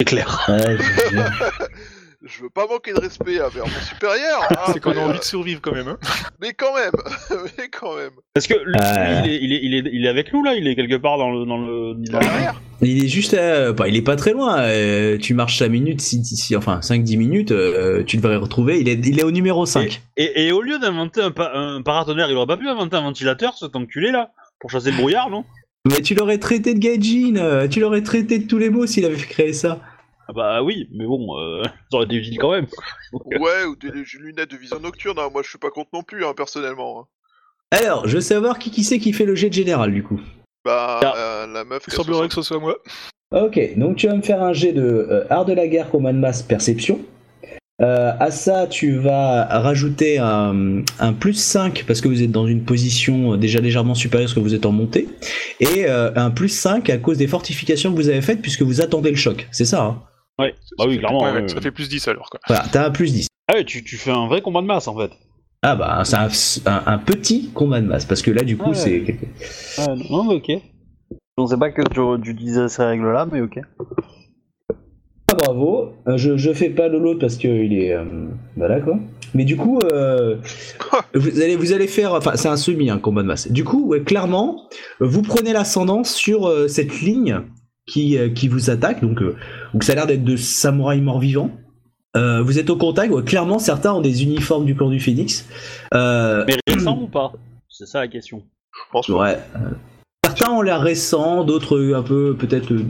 C'est clair. Ouais, je- veux pas manquer de respect envers mon supérieur. hein, C'est qu'on mais, a envie euh, de survivre quand même. Hein. mais quand même, mais quand même. Parce que lui, Euh. il, est, il, est, il, est, il est avec nous là, il est quelque part dans le. Dans le... Dans l'arrière. Il est juste à... bah, il est pas très loin. euh, tu marches 5 minutes, si, si- enfin 5-10 minutes, euh, tu devrais le retrouver. Il est, il est au numéro 5. Et, et au lieu d'inventer un, pa- un paratonnerre, il aurait pas pu inventer un ventilateur, cet enculé là, pour chasser le brouillard, non? Mais tu l'aurais traité de gaijin, euh, tu l'aurais traité de tous les mots s'il avait créé ça. Ah Bah oui, mais bon, euh, ça aurait été utile quand même. Ouais, ou des lunettes de vision nocturne. hein, Moi, je suis pas contre non plus, hein, personnellement. hein. Alors, je veux savoir qui qui c'est qui fait le jet de général du coup. Bah, Ah. euh, la meuf. Il a semblerait 60. que ce soit moi. Ok, donc tu vas me faire un jet de euh, art de la guerre, combat de masse, perception. Euh, à ça, tu vas rajouter un, un plus 5 parce que vous êtes dans une position euh, déjà légèrement supérieure parce que vous êtes en montée. Et euh, un plus 5 à cause des fortifications que vous avez faites puisque vous attendez le choc. C'est ça, hein? Ouais, bah oui, clairement. Ouais, ouais, ouais. Ça fait plus 10 alors quoi. Voilà, t'as un plus 10. Ah ouais, tu, tu fais un vrai combat de masse en fait. Ah bah, c'est un, un- un petit combat de masse parce que là, du coup, Ah ouais. c'est. Ah, non, mais ok. Je ne sais pas que tu, tu disais ces règles là, mais ok. Ah, bravo. Euh, Je, je fais pas le l'autre parce qu'il est. euh, voilà quoi. Mais du coup, euh, vous, allez, vous allez faire. Enfin, c'est un semi, un combat de masse. Du coup, ouais, clairement, vous prenez l'ascendance sur euh, cette ligne qui, euh, qui vous attaque. Donc, euh, donc ça a l'air d'être de samouraïs morts-vivants. Euh, vous êtes au contact. ouais, clairement, certains ont des uniformes du clan du Phénix. Euh, Mais récent ou pas? C'est ça la question. Je pense. Ouais. Certains ont l'air récents, d'autres un peu peut-être euh,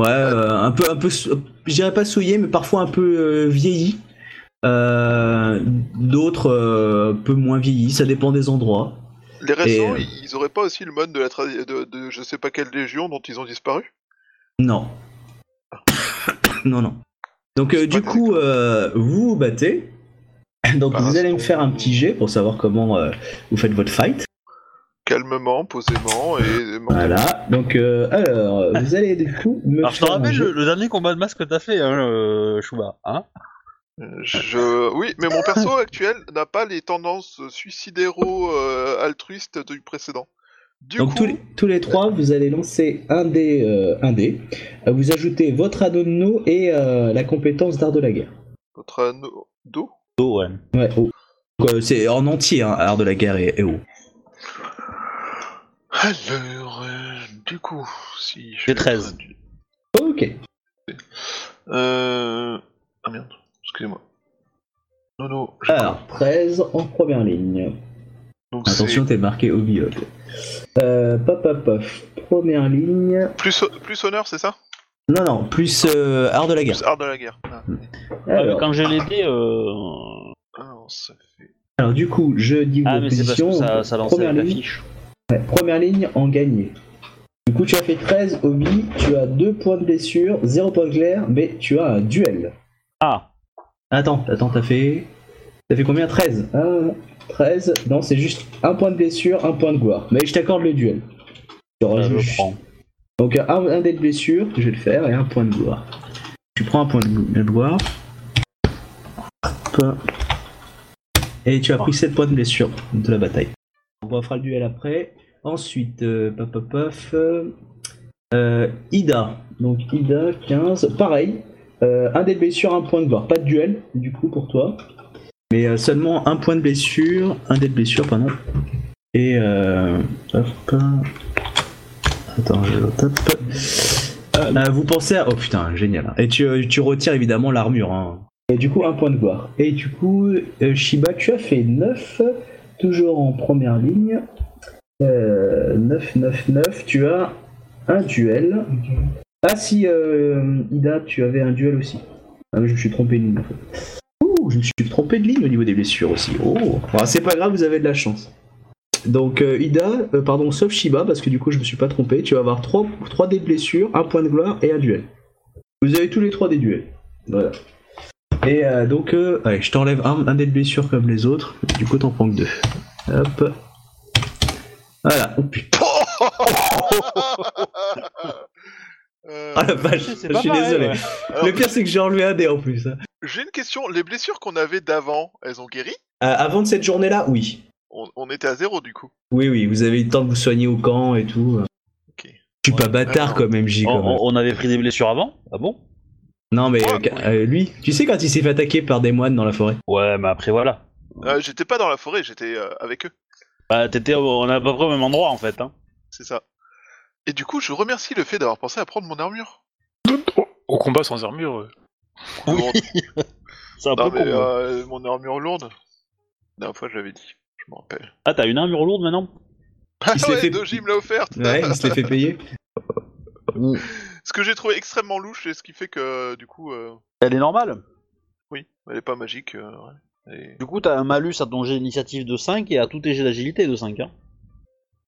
ouais, euh, un peu un peu je dirais pas souillés mais parfois un peu euh, vieillis. Euh, d'autres euh, un peu moins vieillis, ça dépend des endroits. Les récents, Et, ils auraient pas aussi le mode de la de je sais pas quelle légion dont ils ont disparu? Non. non non. Donc euh, du coup euh, vous vous battez. Donc vous allez me faire un petit jet pour savoir comment euh, vous faites votre fight. Calmement, posément et. Voilà. Donc euh, alors vous allez du coup me Alors je te faire un rappelle jet. le, le dernier combat de masse que t'as fait, hein, euh, Chouba. Hein? Je... Oui, mais mon perso actuel n'a pas les tendances suicidéro-altruistes du précédent. Du Donc coup, tous, les, tous les trois, vous allez lancer un dé, euh, un dé. Euh, Vous ajoutez votre adonno et euh, la compétence d'art de la guerre. votre anneau d'eau? Oh, ouais. Ouais, oh. C'est en entier, hein, art de la guerre et, et haut. Alors, euh, du coup, si je J'ai fais 13. traduire- Ok. Euh... Ah merde, excusez-moi. Non, Alors, 13 en première ligne. donc Attention, t'es marqué au biode. Euh, pop, pop, pop. Première ligne. plus, plus honneur, c'est ça? Non, non, plus euh, art de la guerre. Plus art de la guerre. Ah. Alors, Quand j'ai les dés, euh... Alors, ça fait... alors, du coup, je dis vos Ah mais c'est parce que ça, ça lance première, la ligne, fiche. ouais, première ligne en gagné. Du coup, tu as fait 13 au bi, tu as 2 points de blessure, 0 point de clair, mais tu as un duel. Ah Attends, attends, t'as fait. T'as fait combien? 13 Ah, 13 Non, c'est juste un point de blessure, un point de gloire. Mais je t'accorde le duel. Je rajoute-. Donc un, un dé de blessure, je vais le faire, et un point de gloire. Tu prends un point de gloire. Et tu as pris 7 points de blessure de la bataille. On fera le duel après. Ensuite, euh, paf, paf, paf, euh, Ida. Donc Ida, 15. Pareil. Euh, un dé de blessure, un point de gloire. Pas de duel, du coup, pour toi. Mais euh, seulement un point de blessure, un dé de blessure, pardon. Et euh, hop. Attends, je le tape. Euh, vous pensez à. Oh putain, génial. Et tu, tu retires évidemment l'armure. Hein. Et du coup, un point de gloire. Et du coup, euh, Shiba, tu as fait 9, toujours en première ligne. Euh, 9, 9, 9. Tu as un duel. Ah si, euh, Ida, tu avais un duel aussi. Ah, je me suis trompé ligne en fait. Je me suis trompé de ligne au niveau des blessures aussi. Oh, c'est pas grave, vous avez de la chance. Donc euh, Ida, euh, pardon, sauf Shiba, parce que du coup je me suis pas trompé, tu vas avoir 3, 3 dés de blessure, un point de gloire et un duel. Vous avez tous les trois des duels. Voilà. Et euh, donc, euh, allez, je t'enlève un, un dé de blessure comme les autres, du coup t'en prends que deux. Hop. Voilà, oh putain. Ah la vache, je suis pareil, désolé. ouais. alors, Le pire c'est que j'ai enlevé un dé en plus. hein. J'ai une question. Les blessures qu'on avait d'avant, elles ont guéri? Euh, avant de cette journée-là, oui. on, on était à zéro du coup. Oui, oui, vous avez eu le temps de vous soigner au camp et tout. Ok. Je suis pas bâtard comme MJ On, quand même. on- on avait pris des blessures avant? Ah bon? Non, mais Ouais, euh, oui. euh, lui, tu sais quand il s'est fait attaquer par des moines dans la forêt? Ouais, mais après voilà. Euh, j'étais pas dans la forêt, j'étais euh, avec eux. Bah, t'étais, au- on est à peu près au même endroit en fait. Hein. C'est ça. Et du coup, je remercie le fait d'avoir pensé à prendre mon armure. Au combat sans armure. Euh, Lourde. C'est un Non, peu mais con. euh, mon armure lourde. La dernière fois, je l'avais dit. Je me rappelle. Ah, t'as une armure lourde maintenant? Ah Il se l'est ouais, fait- Doji me l'a offerte. Ouais, il se l'est fait payer. Ce que j'ai trouvé extrêmement louche, et ce qui fait que du coup, euh, Elle est normale? oui, elle est pas magique. euh, ouais. Et Du coup, t'as un malus à ton jet d'initiative de 5 et à tous tes jets d'agilité de 5. Hein.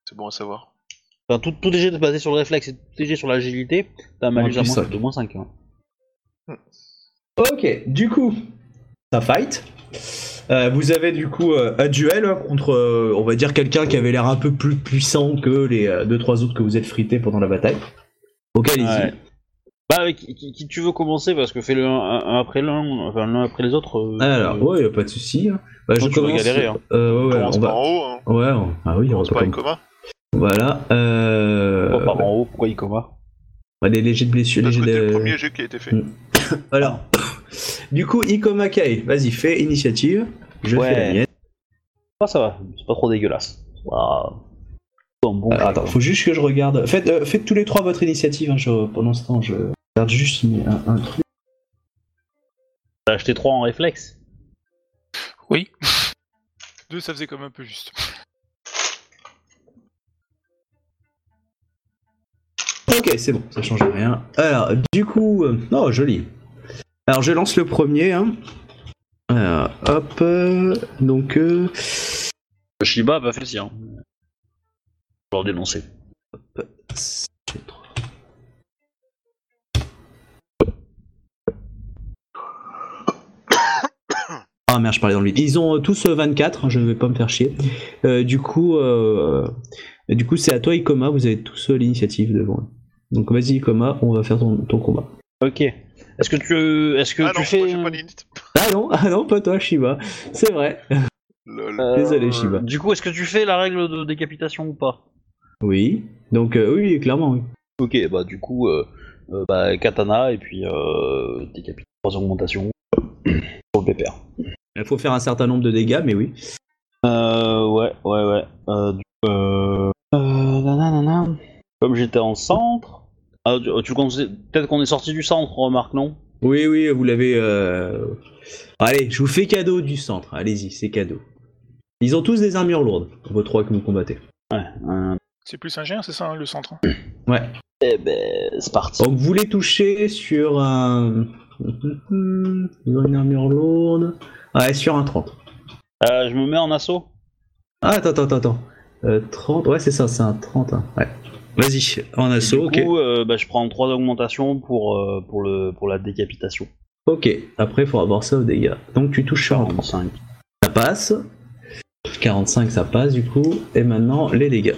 C'est bon à savoir. Enfin, tout, tous tes jets basés sur le réflexe et tous tes jets sur l'agilité, t'as un malus plus à moins, cinq. de moins 5. Ok, du coup, ça fight. Euh, vous avez du coup euh, un duel hein, contre, euh, on va dire, quelqu'un qui avait l'air un peu plus puissant que les 2-3 autres que vous êtes frités pendant la bataille. Ok, allez-y. Ouais. Bah, avec qui, qui- qui tu veux commencer Parce que fais le un, un après l'un, enfin l'un après les autres. euh, Alors, euh, ouais, y a pas de souci. hein. Bah, je commence. galérer, hein. Euh, ouais, On commence on par va. en haut, hein. Ouais, on- ah oui, On on commence va par pas comme- communs. Voilà. Euh... Pourquoi par en haut Pourquoi il coma ouais, des légers de blessures, légers de. le premier jet qui a été fait. Mm. Alors, du coup, Ikoma Kai, vas-y, fais initiative. Je Ouais. fais la mienne. Ah, ça va, c'est pas trop dégueulasse. Ah. Bon, bon, attends, faut juste que je regarde. Faites, euh, faites tous les trois votre initiative. hein, je- Pendant ce temps, je regarde juste un, un truc. T'as acheté 3 en réflexe? Oui. Deux, ça faisait comme un peu juste. Ok, c'est bon, ça change rien. Alors, du coup, euh, oh, joli. Alors, je lance le premier. Hein. Alors, hop. euh, donc, euh, Shiba a pas fait le sien. Je vais le dénoncer. c'est trois. Ah merde, je parlais dans le vide. Ils ont euh, tous euh, 24, hein, je ne vais pas me faire chier. Euh, du coup, euh, du coup, c'est à toi, Ikoma, vous avez tous euh, l'initiative devant. Donc vas-y, Ikoma, on va faire ton, ton combat. Ok. Est-ce que tu, est-ce que ah tu non, fais moi pas. Ah non, ah non, pas toi, Shiba. C'est vrai. Euh, Désolé, Shiba. Du coup, est-ce que tu fais la règle de décapitation ou pas? Oui. Donc euh, oui, clairement, oui. Ok, bah du coup, euh, euh, bah, katana et puis euh, décapitation, trois augmentations pour le pépère. Il faut faire un certain nombre de dégâts, mais oui. Euh, ouais, ouais, ouais. Euh, du euh, euh. Comme j'étais en centre, ah, tu, peut-être qu'on est sorti du centre, remarque non? Oui, oui, vous l'avez. euh, Allez, je vous fais cadeau du centre. Allez-y, c'est cadeau. Ils ont tous des armures lourdes, vos trois que vous combattez. Ouais. euh, C'est plus un géant, c'est ça, hein, le centre? Ouais. eh ben, c'est parti. Donc vous les touchez sur un. Ils ont une armure lourde. Ouais, sur un 30. Euh, je me mets en assaut. Ah, attends, attends, attends. Euh, 30, ouais, c'est ça, c'est un 30. hein. Ouais. Vas-y, en assaut, du ok. coup, euh, bah, je prends trois augmentations pour, euh, pour, le, pour la décapitation. Ok, après, il faut avoir ça aux dégâts. Donc tu touches sur un 30. 45. Ça passe. 45, ça passe du coup. Et maintenant, les dégâts.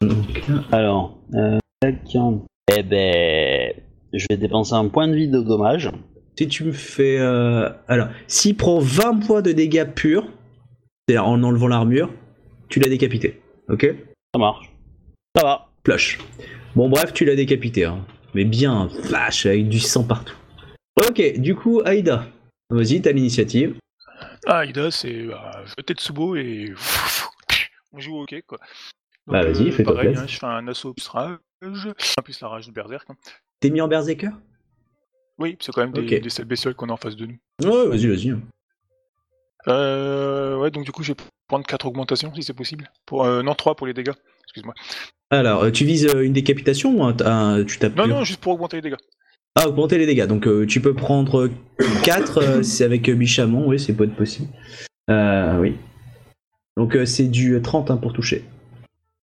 Donc, Alors, euh, eh ben, je vais dépenser un point de vie de dommage. si tu me fais. euh, Alors, s'il prend 20 points de dégâts purs, c'est-à-dire en enlevant l'armure, tu l'as décapité. Ok? Ça marche. Ça va. Flash. Bon, bref, tu l'as décapité. Hein. Mais bien, flash, avec du sang partout. Ok, du coup, Aïda. Vas-y, t'as l'initiative. Ah, Ida, c'est bah, Tetsubo et. On joue au hockey, quoi. Donc, Bah, vas-y, euh, fais-toi pareil, hein, je fais un assaut plus rage. En plus, la rage de Berserk. hein. T'es mis en berserker? Oui, c'est quand même des, Ok. des bestioles qu'on a en face de nous. Ouais, vas-y, vas-y. Euh, ouais, donc du coup, je vais prendre 4 augmentations si c'est possible. Pour, euh, non, 3 pour les dégâts. Excuse-moi. Alors, euh, tu vises euh, une décapitation ou un, un- tu tapes Non, non, juste pour augmenter les dégâts. Ah, augmenter les dégâts. Donc, euh, tu peux prendre 4 c'est avec Bichamon, oui, c'est pas possible. Euh, oui. Donc, c'est du 30 hein, pour toucher.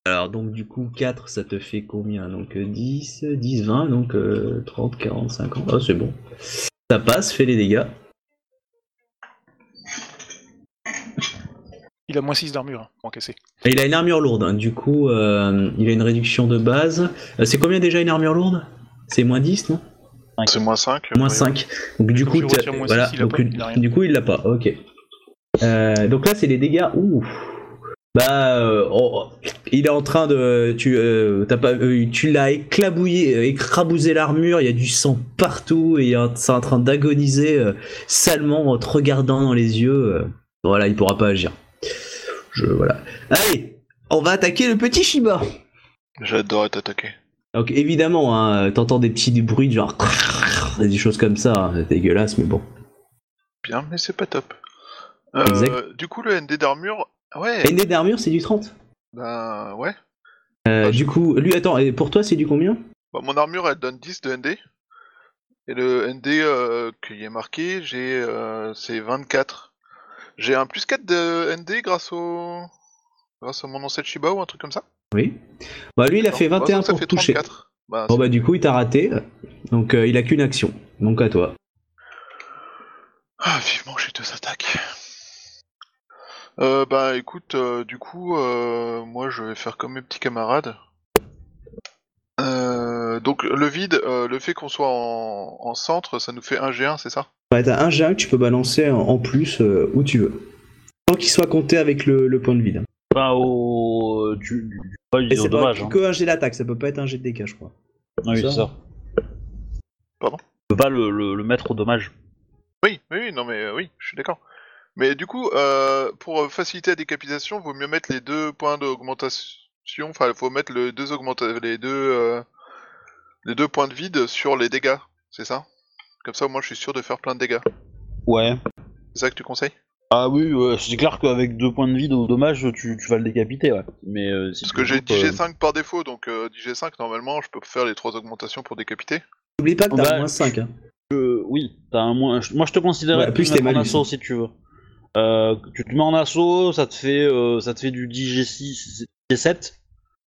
Alors, donc, du coup, 4, ça te fait combien? Donc, euh, 10, 10, 20, donc euh, 30, 40, 50. Ah, c'est bon. Ça passe, fais les dégâts. Il a moins 6 d'armure, hein, pour encaisser. Et il a une armure lourde, hein, du coup, euh, il a une réduction de base. Euh, c'est combien déjà une armure lourde? C'est moins 10, non? C'est moins 5. Moins 5. Donc du coup, moins voilà, six, il a donc, pas, il a rien. du coup il l'a pas. Ok. Euh, donc là c'est les dégâts. Ouh. Bah, euh, oh, il est en train de. Tu, euh, t'as pas, euh, tu l'as éclabouillé, écraboussé l'armure, il y a du sang partout et il est- c'est en train d'agoniser euh, salement en te regardant dans les yeux. euh. voilà, il pourra pas agir. Je, voilà. Allez, on va attaquer le petit Shiba. J'adore être attaqué. Donc évidemment, hein, t'entends des petits bruits genre. Des choses comme ça, hein, c'est dégueulasse, mais bon. Bien, mais c'est pas top. Euh, Exact. du coup, le ND d'armure, ouais, nez d'armure, c'est du 30. ben ouais. Euh, du coup, lui, attends, et pour toi, c'est du combien? Bah, mon armure, elle donne 10 de ND. Et le ND euh, qui est marqué, j'ai euh, c'est 24. J'ai un plus 4 de ND grâce au grâce à mon ancêtre Shiba ou un truc comme ça. Oui. Bah, lui, il a fait Non, 21 ça pour fait toucher. 34. Bah, Bon bah du coup il t'a raté, donc euh, il a qu'une action, donc à toi. Ah, vivement, j'ai deux attaques. Euh, bah écoute, euh, du coup, euh, moi je vais faire comme mes petits camarades. Donc le vide, le fait qu'on soit en, en centre, ça nous fait 1 G1, c'est ça? Ouais, t'as un G1 que tu peux balancer en, en plus euh, où tu veux. Tant qu'il soit compté avec le, le point de vide. Enfin, au. Tu. tu- Pas Et du c'est dommage. pas Hein. que un jet d'attaque, ça peut pas être un jet de dégâts je crois. Ah oui, ça. c'est ça. Pardon Tu peux pas le, le, le mettre au dommage. Oui, oui, oui, non mais euh, oui, je suis d'accord. Mais du coup, euh, pour faciliter la décapitation, vaut mieux mettre les deux points d'augmentation. Enfin, il faut mettre le deux augmenta- les deux euh, les deux points de vide sur les dégâts, c'est ça? Comme ça, moi, je suis sûr de faire plein de dégâts. Ouais. C'est ça que tu conseilles? Ah oui, ouais, c'est clair qu'avec deux points de vie au dommage, tu, tu vas le décapiter, ouais. Mais euh, si Parce que j'ai coupes, euh, 10G5 par défaut, donc euh, 10G5, normalement, je peux faire les trois augmentations pour décapiter. N'oublie pas que t'as Bah, moins 5. Hein. euh, oui, t'as un moins. Moi, je te considère Ouais, plus tes en assaut si tu veux. Euh, tu te mets en assaut, ça te fait, euh, ça te fait du 10G6, G7.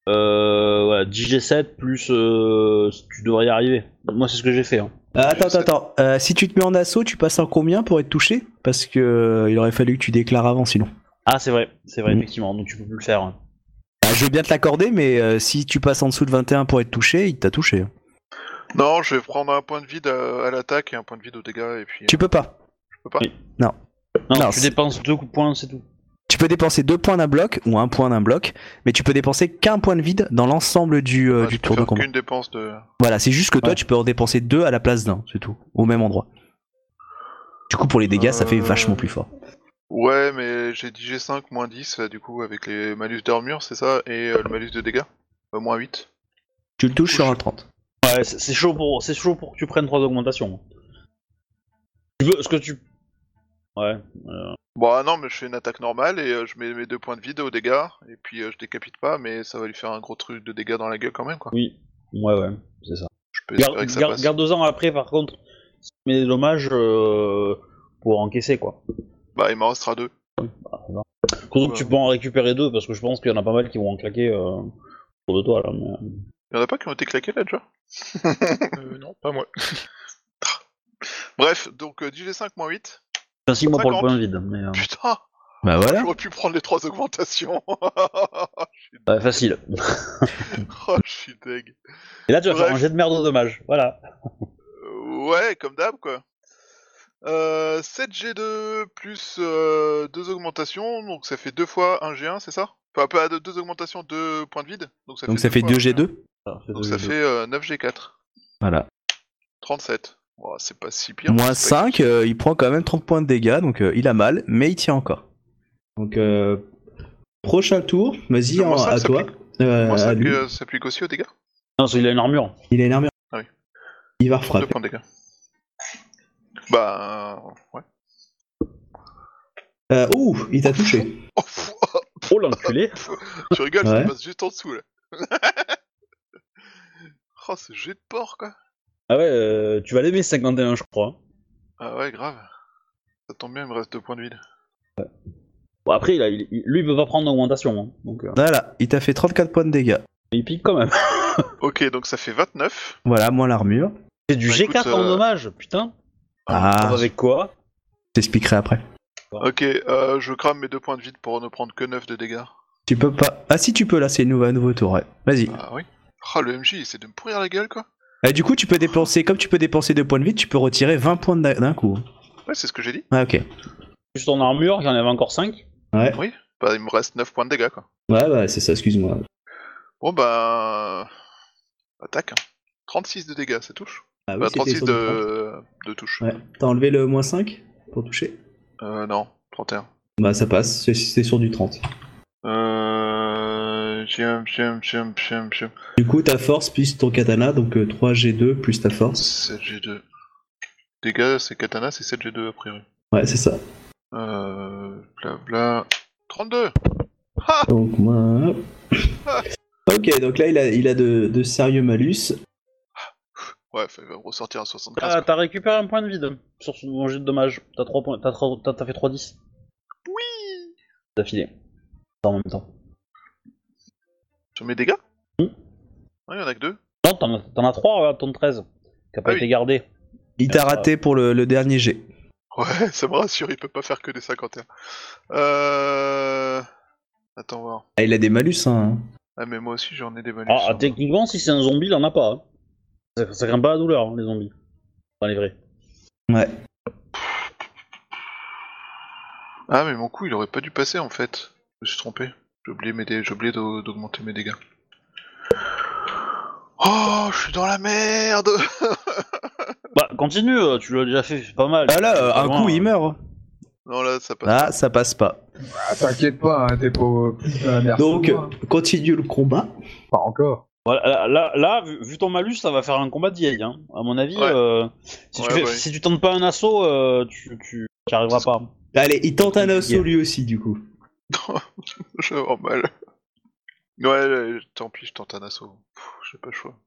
Euh, voilà, 10G7 plus. euh, tu devrais y arriver. Moi, c'est ce que j'ai fait. Hein. Euh, attends, attends, attends. Euh, si tu te mets en assaut, tu passes en combien pour être touché? Parce que euh, il aurait fallu que tu déclares avant sinon. Ah, c'est vrai, c'est vrai, Mhm. effectivement. Donc, tu peux plus le faire. hein. Bah, je veux bien te l'accorder, mais euh, si tu passes en dessous de 21 pour être touché, il t'a touché. Non, je vais prendre un point de vide à, à l'attaque et un point de vide au dégât, et puis... Tu peux pas. Je peux pas Oui. Non. Non, Non, tu dépenses deux coups de poing, c'est tout. Tu peux dépenser deux points d'un bloc ou un point d'un bloc, mais tu peux dépenser qu'un point de vide dans l'ensemble du, euh, Ouais, du je peux tour de combat. qu'une dépense de... Voilà, c'est juste que toi Ouais. tu peux en dépenser deux à la place d'un, c'est tout, au même endroit. Du coup, pour les dégâts, ça fait vachement plus fort. Ouais, mais j'ai 10G5 moins 10, euh, du coup, avec les malus d'armure, c'est ça, et euh, le malus de dégâts euh, Moins 8. Tu le touches sur un 30. Ouais, c'est c'est chaud pour, c'est chaud pour que tu prennes trois augmentations. Tu veux, ce que tu, Ouais. Euh... Bon, non, mais je fais une attaque normale et euh, je mets mes deux points de vide au dégâts, et puis euh, je décapite pas, mais ça va lui faire un gros truc de dégâts dans la gueule quand même, quoi. Oui, ouais, ouais, c'est ça. Garde-en après, par contre, mais dommage euh, pour encaisser, quoi. Bah, il m'en restera deux. Bah, que tu peux en récupérer deux, parce que je pense qu'il y en a pas mal qui vont en claquer autour de toi, là. Mais... Il y en a pas qui ont été claqués, là, déjà? Non, pas moi. Bref, donc 10G5-8. Facilement pour le point vide. Mais, euh... Putain. Bah voilà. J'aurais pu prendre les trois augmentations. Bah, Facile. Oh, je suis deg. Et là, tu vas faire un jet de merde au dommage, voilà. Euh, ouais, comme d'hab, quoi. Euh, 7 G2 plus euh, 2 augmentations, donc ça fait 2 fois 1 G1, c'est ça? Enfin, pas 2 augmentations, 2 points de vide. Donc ça donc fait 2, Donc ça fait, 2 G2 donc ça fait euh, 9 G4. Voilà. 37. C'est pas si pire. Moins c'est pas 5, euh, il prend quand même 30 points de dégâts, donc euh, il a mal, mais il tient encore. Donc, euh, prochain tour, vas-y, cinq à toi. Euh, Moins à 5 lui. euh, s'applique aussi aux dégâts? Non, qu'il a une armure. Il a une armure. Ah oui. Il va Deux refrapper. points de dégâts. Bah, ouais. Euh, ouh, il t'a touché. Oh, Oh l'enculé. tu rigoles, Ouais. je passe juste en dessous là. oh, ce jet de porc quoi. Ah ouais, euh, tu vas l'aimer 51 je crois. Ah ouais, grave. Ça tombe bien, il me reste deux points de vide. Bon après il a, il- il- lui il peut pas prendre d'augmentation. Hein. Donc euh, Voilà, il t'a fait 34 points de dégâts. il pique quand même. Ok, donc ça fait 29. Voilà, moins l'armure. C'est du Bah, G4 écoute, en euh, dommage, putain. Ah, Avec quoi? Je t'expliquerai après. Ok, euh, je crame mes deux points de vide pour ne prendre que 9 de dégâts. Tu peux pas. Ah, si tu peux, là, c'est une nouveau, un nouveau tour, ouais. Vas-y. Ah oui. Ah, le MJ, il essaie de me pourrir la gueule quoi. Euh, du coup, tu peux dépenser, comme tu peux dépenser 2 points de vie, tu peux retirer 20 points d'un d'un coup. Ouais, c'est ce que j'ai dit. Ah, ok. Juste en armure, j'en avais encore 5. Ouais. Oui. Bah, il me reste 9 points de dégâts, quoi. Ouais, bah c'est ça, excuse-moi. Bon, bah... Attaque. hein. 36 de dégâts, ça touche. Ah oui, Bah, c'était 36 sur du de... de touche. 30. Ouais. T'as enlevé le moins 5 pour toucher? Euh, non, 31. Bah ça passe, c'est- c'est sur du 30. Euh... Du coup, ta force plus ton katana, donc euh, 3G2 plus ta force. 7G2. Dégâts, c'est katana, c'est 7G2 a priori. Ouais, c'est ça. Euh... Blabla... 32 Ha Donc moi. ok, donc là il a, il a de, de sérieux malus. Ouais, il va ressortir à 75. Ah, quoi. t'as récupéré un point de vide sur son jet de dommage. T'as 3 points. T'as trois- t'as- t'as fait 3-10 Oui d'affilée. En même temps. Sur mes dégâts Hmm. Ouais, il y en a que deux. Non, t'en as, t'en as 3 à ton 13. Qui a pas Ah été oui. gardé. Il t'a raté pour le, le dernier jet. Ouais, ça me rassure, il peut pas faire que des 51. Euh... Attends voir. Ah, il a des malus, hein. Ah mais moi aussi j'en ai des bonus. Ah, ah, hein. techniquement, si c'est un zombie, il en a pas. hein. Ça, ça craint pas la douleur, hein, les zombies. Enfin, les vrais. Ouais. Ah mais mon coup il aurait pas dû passer en fait. Je me suis trompé. J'ai oublié, mes dé- j'ai oublié d'au- d'augmenter mes dégâts. Oh, je suis dans la merde Bah, continue, euh, tu l'as déjà fait pas mal. Ah là, euh, un coup il euh, meurt. Non là ça passe. Ah, ça passe pas. Ah, T'inquiète pas, hein, t'es pas merde. Donc, moi. continue le combat. Pas encore. Voilà, là, là, là, vu, vu ton malus, ça va faire un combat vieille. Hein. À mon avis, Ouais. euh, si, tu Ouais, fais- ouais. si tu tentes pas un assaut, euh, tu, tu, tu arriveras pas. Allez, il tente un assaut lui aussi, du coup. je vais avoir mal. Ouais, euh, tant pis, je tente un assaut. J'ai pas le choix.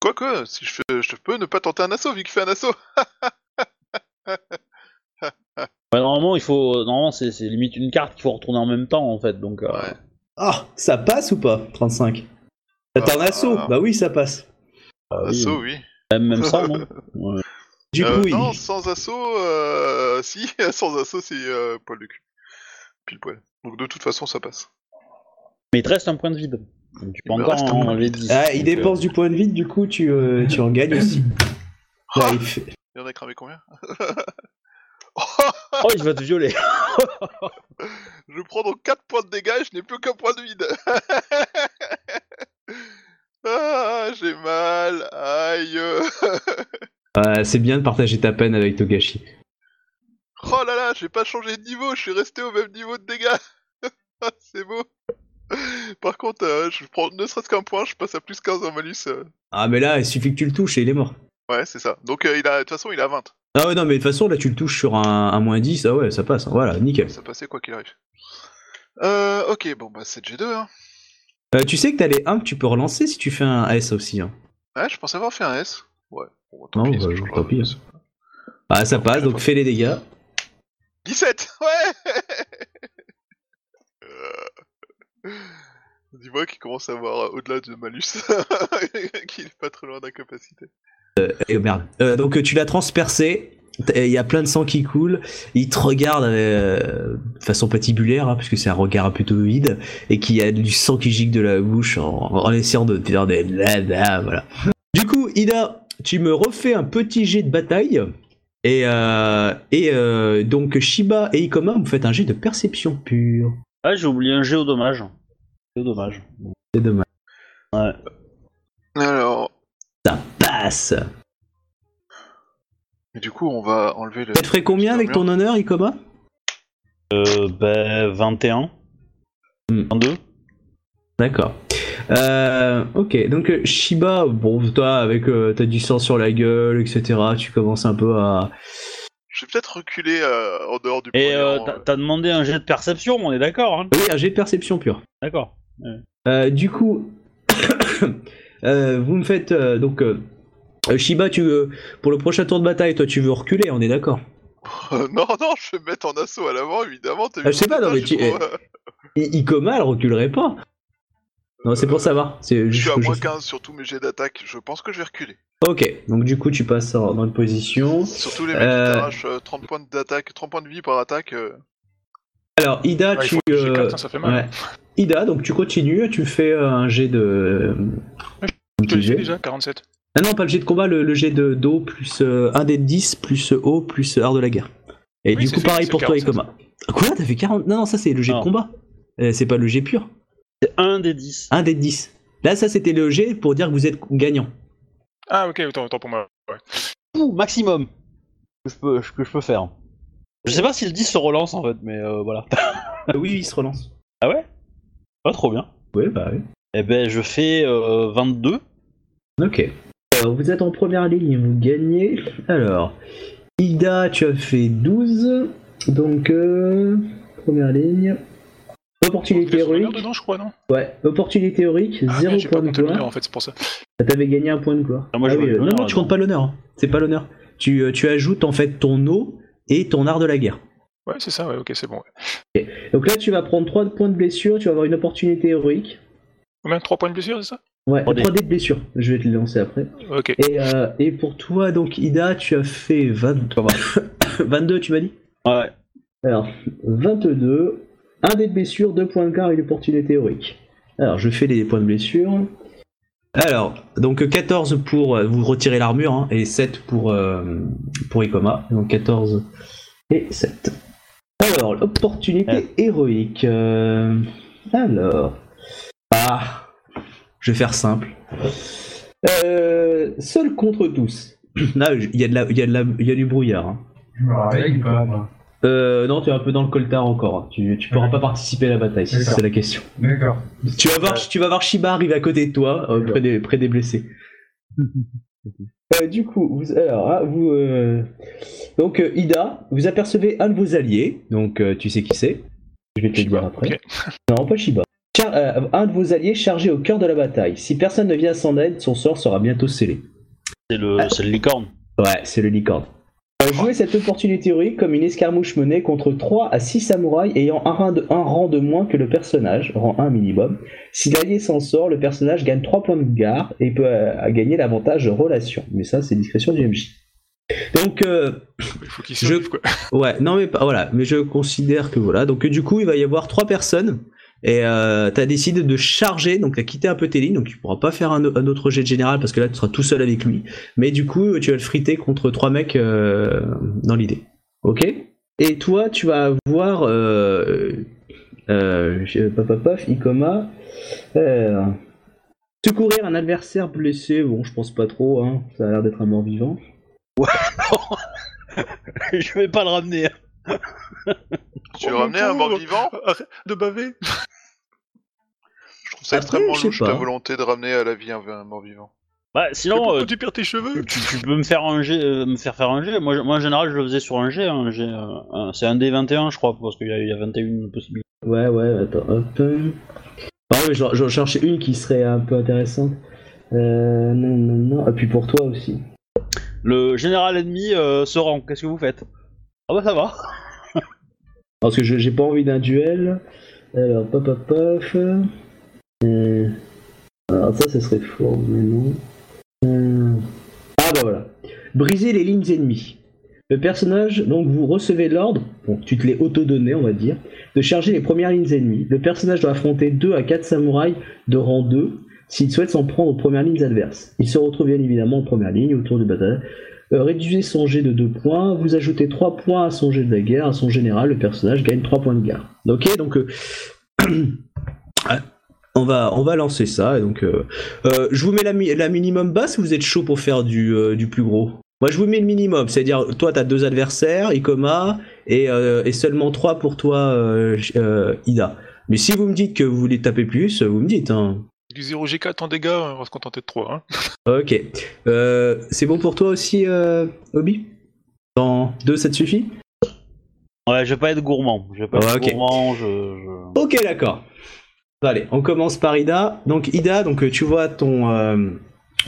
Quoique, si je, fais, je peux ne pas tenter un assaut vu qu'il fait un assaut. Ouais, normalement, il faut, normalement, c'est limite une carte qu'il faut retourner en même temps, en fait. Donc, euh, Ouais. Ah, ça passe ou pas 35. T'as un Ah. assaut Bah oui, ça passe. bah oui. Assaut, oui. même, même ça, non? Ouais. Du Euh, coup, il- Non, sans assaut, euh... si, sans assaut, c'est euh, poil de cul. Pile poil. Donc de toute façon, ça passe. Mais il te reste un point de vide. Donc, tu peux Il me encore reste un en point de enlever vide. 10. Ah, il euh, dépense du point de vide, du coup, tu, euh, tu en gagnes aussi. Là, il fait- Il en a cramé combien Oh, il va te violer. Je prends donc 4 points de dégâts et je n'ai plus qu'un point de vide. ah, j'ai mal. Aïe. C'est bien de partager ta peine avec Togashi. Oh là là, j'ai pas changé de niveau, je suis resté au même niveau de dégâts. Ah, C'est beau. Par contre, euh, je prends ne serait-ce qu'un point, je passe à plus 15 en malus. euh. Ah, mais là, il suffit que tu le touches et il est mort. Ouais, c'est ça. Donc euh, il a, de toute façon, il a 20. Ah ouais, non, mais de toute façon, là, tu le touches sur un, un moins 10, ah ouais, ça passe. Voilà, nickel. Ça passait quoi qu'il arrive. Euh, ok, bon bah c'est G2. Hein. Euh, tu sais que t'as les 1 que tu peux relancer si tu fais un S aussi. Hein. Ouais, je pensais avoir fait un S. Ouais. Bon, tant Non, pis, ça bah, changera. tant pis, hein. Ah, ça passe, donc fais les dégâts. 17 Ouais Euh, Dis-moi qu'il commence à avoir euh, au-delà de malus, qu'il est pas trop loin d'incapacité. Eh, merde. Euh, donc tu l'as transpercé. Il y a plein de sang qui coule. Il te regarde euh, de façon patibulaire, hein, puisque c'est un regard plutôt vide, et qu'il y a du sang qui gicle de la bouche en, essayant de te faire des voilà. Du coup, Ida, tu me refais un petit jet de bataille. Et, euh, et euh, donc Shiba et Ikoma, vous faites un jet de perception pure. Ah, j'ai oublié un géo dommage. Géo dommage. C'est dommage. Ouais. Alors, Ça passe. et du coup, on va enlever le. Ça te ferait combien avec ton honneur, Ikoma? Euh, ben, 21. Hmm. 22. D'accord. Euh, ok, donc euh, Shiba, bon, toi, avec euh, t'as du sang sur la gueule, etc., tu commences un peu à. Je vais peut-être reculer euh, en dehors du Et euh, t'as- euh. t'as demandé un jet de perception, on est d'accord, hein? Oui, un jet de perception pure. D'accord. Euh, du coup, euh, vous me faites euh, donc. euh, Shiba, tu veux, pour le prochain tour de bataille, toi, tu veux reculer, on est d'accord? non, non, je vais me mettre en assaut à l'avant, évidemment. t'as vu je sais pas, non, mais tu- euh, I- Ikoma, elle reculerait pas. Non, c'est pour savoir. C'est Je suis à juste- moins 15 sur tous mes jets d'attaque, je pense que je vais reculer. Ok, donc du coup, tu passes en- dans une position. Surtout les mecs Euh. qui t'arrachent euh, 30 points d'attaque, 30 points de vie par attaque. euh. Alors, Ida, Ouais, tu. euh, ça fait mal. ouais. Ida, donc tu continues, tu fais euh, un jet de. Je un te déjà, 47. Ah non, pas le jet de combat, le, le jet de d'eau plus euh, un des 10 plus eau plus art de la guerre. Et Oui, du coup, fait, pareil pour toi, 40, Ikoma. Quoi T'as fait 40 Non, non, ça c'est le jet de combat. Euh, c'est pas le jet pur. C'est un des 10. Un des 10. Là, ça c'était le jet pour dire que vous êtes gagnant. Ah, ok, autant, autant pour moi. Ouais. Ouh, maximum que je peux, que je peux faire. Je sais pas si le 10 se relance en fait, mais euh, voilà. Ah oui, il se relance. Ah ouais? Pas trop bien. Oui, bah oui. Eh ben, je fais euh, 22. Ok. Alors, vous êtes en première ligne, vous gagnez. Alors, Ida, tu as fait 12. Donc, euh, première ligne. Opportunité héroïque. dedans, je crois, non Ouais, opportunité héroïque, Ah, 0 merde, j'ai pas point de gloire. en fait, c'est pour ça. Ah, T'avais gagné un point de gloire. Ah, moi, je oui, vois euh, non, l'honneur, non, tu comptes pas l'honneur. hein. C'est pas l'honneur. Tu, euh, tu ajoutes en fait ton eau et ton art de la guerre. Ouais, c'est ça, ouais, ok, c'est bon. ouais. Donc là, tu vas prendre 3 points de blessure, tu vas avoir une opportunité héroïque. Combien 3 points de blessure, c'est ça Ouais, 3D. 3D de blessure. Je vais te les lancer après. Ok. Et, euh, et pour toi, donc Ida, tu as fait 20... 22, tu m'as dit Ouais. Alors, 22, 1 dé de blessure, 2 points de garde et une opportunité héroïque. Alors, je fais les points de blessure. Alors, donc 14 pour euh, vous retirer l'armure hein, et 7 pour, euh, pour Ikoma. Donc 14 et 7. Alors, l'opportunité héroïque. euh, alors. Ah, je vais faire simple. Euh, seul contre tous. Là, il y, a de la- il y, a de la- il y a du brouillard. hein. Je me réveille pas, moi. Euh, non, tu es un peu dans le coltard encore. Tu, tu pourras Ouais. pas participer à la bataille, si c'est la question. D'accord. Tu vas voir, tu vas voir Shiba arriver à côté de toi, euh, près, des, près des blessés. Euh, du coup, vous, alors, ah, vous, euh, donc euh, Ida, vous apercevez un de vos alliés, donc euh, tu sais qui c'est. Je vais te le dire après. Non, pas Shiba. Char- euh, un de vos alliés chargé au cœur de la bataille. Si personne ne vient à son aide, son sort sera bientôt scellé. C'est le, Ah. c'est le licorne. Ouais, c'est le licorne. Euh, jouez cette opportunité théorique comme une escarmouche menée contre 3 à 6 samouraïs ayant un rang, de, un rang de moins que le personnage, rang 1 minimum. Si l'allié s'en sort, le personnage gagne 3 points de garde et peut euh, gagner l'avantage de relation. Mais ça, c'est discrétion du MJ. Donc, euh, Il faut qu'il Je- quoi. ouais, non mais pas, voilà, mais je considère que voilà. Donc, du coup, il va y avoir 3 personnes. Et euh, t'as décidé de charger, donc t'as quitté un peu tes lignes, donc tu pourras pas faire un, autre jet de général parce que là tu seras tout seul avec lui. Mais du coup, tu vas le friter contre trois mecs euh, dans l'idée. Ok? Et toi, tu vas avoir. Euh, euh, je- paf, paf, paf, Ikoma. Euh, secourir un adversaire blessé, bon, je pense pas trop, hein, ça a l'air d'être un mort-vivant. je vais pas le ramener. Tu veux ramener un mort-vivant Arrête de baver. Je trouve ça Après, extrêmement je sais louche ta pas. volonté de ramener à la vie un, un mort-vivant. Bah, Mais sinon, euh, tu perds tes cheveux tu, tu peux me faire un jet, euh, me faire faire un jet. Moi, je- moi, en général, je le faisais sur un jet. Un jet, euh, un- c'est un D21, je crois, parce qu'il y, a- il y a 21 possibilités. Ouais, ouais, attends, hop. Ah ouais, j'en j'en cherchais une qui serait un peu intéressante. Euh, non, non, non. Et puis pour toi aussi. Le général ennemi euh, se rend. Qu'est-ce que vous faites? Ah bah ça. Parce que je- j'ai pas envie d'un duel. Alors, pop, pop, pop. Euh, Alors, ça, ça serait fort, mais non. Euh, Ah, bah voilà. Briser les lignes ennemies. Le personnage, donc, vous recevez l'ordre, bon, tu te l'es auto-donné, on va dire, de charger les premières lignes ennemies. Le personnage doit affronter 2 à 4 samouraïs de rang 2 s'il souhaite s'en prendre aux premières lignes adverses. Il se retrouve bien évidemment en première ligne autour du bataille. Euh, réduisez son jet de 2 points, vous ajoutez 3 points à son jet de la guerre, à son général, le personnage gagne 3 points de garde. Ok, donc euh, ah, on, va, lancer ça. Et donc, euh, je vous mets la, mi- la minimum basse, vous êtes chaud pour faire du, plus gros? Moi je vous mets le minimum, c'est-à-dire toi tu as deux adversaires, Ikoma, et, seulement 3 pour toi, Ida. Mais si vous me dites que vous voulez taper plus, vous me dites. Hein. Du 0 G4 en dégâts, on va se contenter de 3. Hein. Ok. Euh, c'est bon pour toi aussi, euh, Obi? Dans 2, ça te suffit? Ouais, je vais pas être gourmand. Je vais pas être gourmand. Je, je- Ok, d'accord. Allez, on commence par Ida. Donc Ida, donc euh, tu vois ton, euh,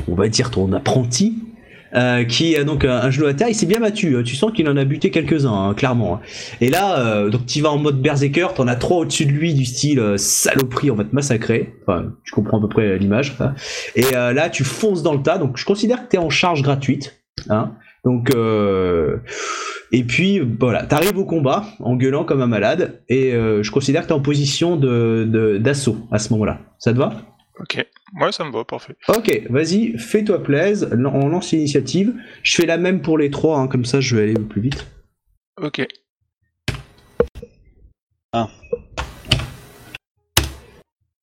on va dire ton apprenti, euh, qui a donc un, genou à terre. Il s'est bien battu. euh, Tu sens qu'il en a buté quelques-uns, hein, clairement. hein. Et là, euh, donc tu vas en mode berserker. T'en as trois au-dessus de lui, du style euh, saloperie, on va te massacrer. Enfin, tu comprends à peu près l'image. hein. Et là, tu fonces dans le tas. Donc je considère que t'es en charge gratuite. Hein. Donc et puis voilà, t'arrives au combat en gueulant comme un malade et je considère que t'es en position de- d'assaut à ce moment-là. Ça te va? Ok, ouais, ça me va, parfait. Ok, vas-y, fais-toi plaise. On lance l'initiative. Je fais la même pour les trois, hein, comme ça je vais aller plus vite. Ok. Ah.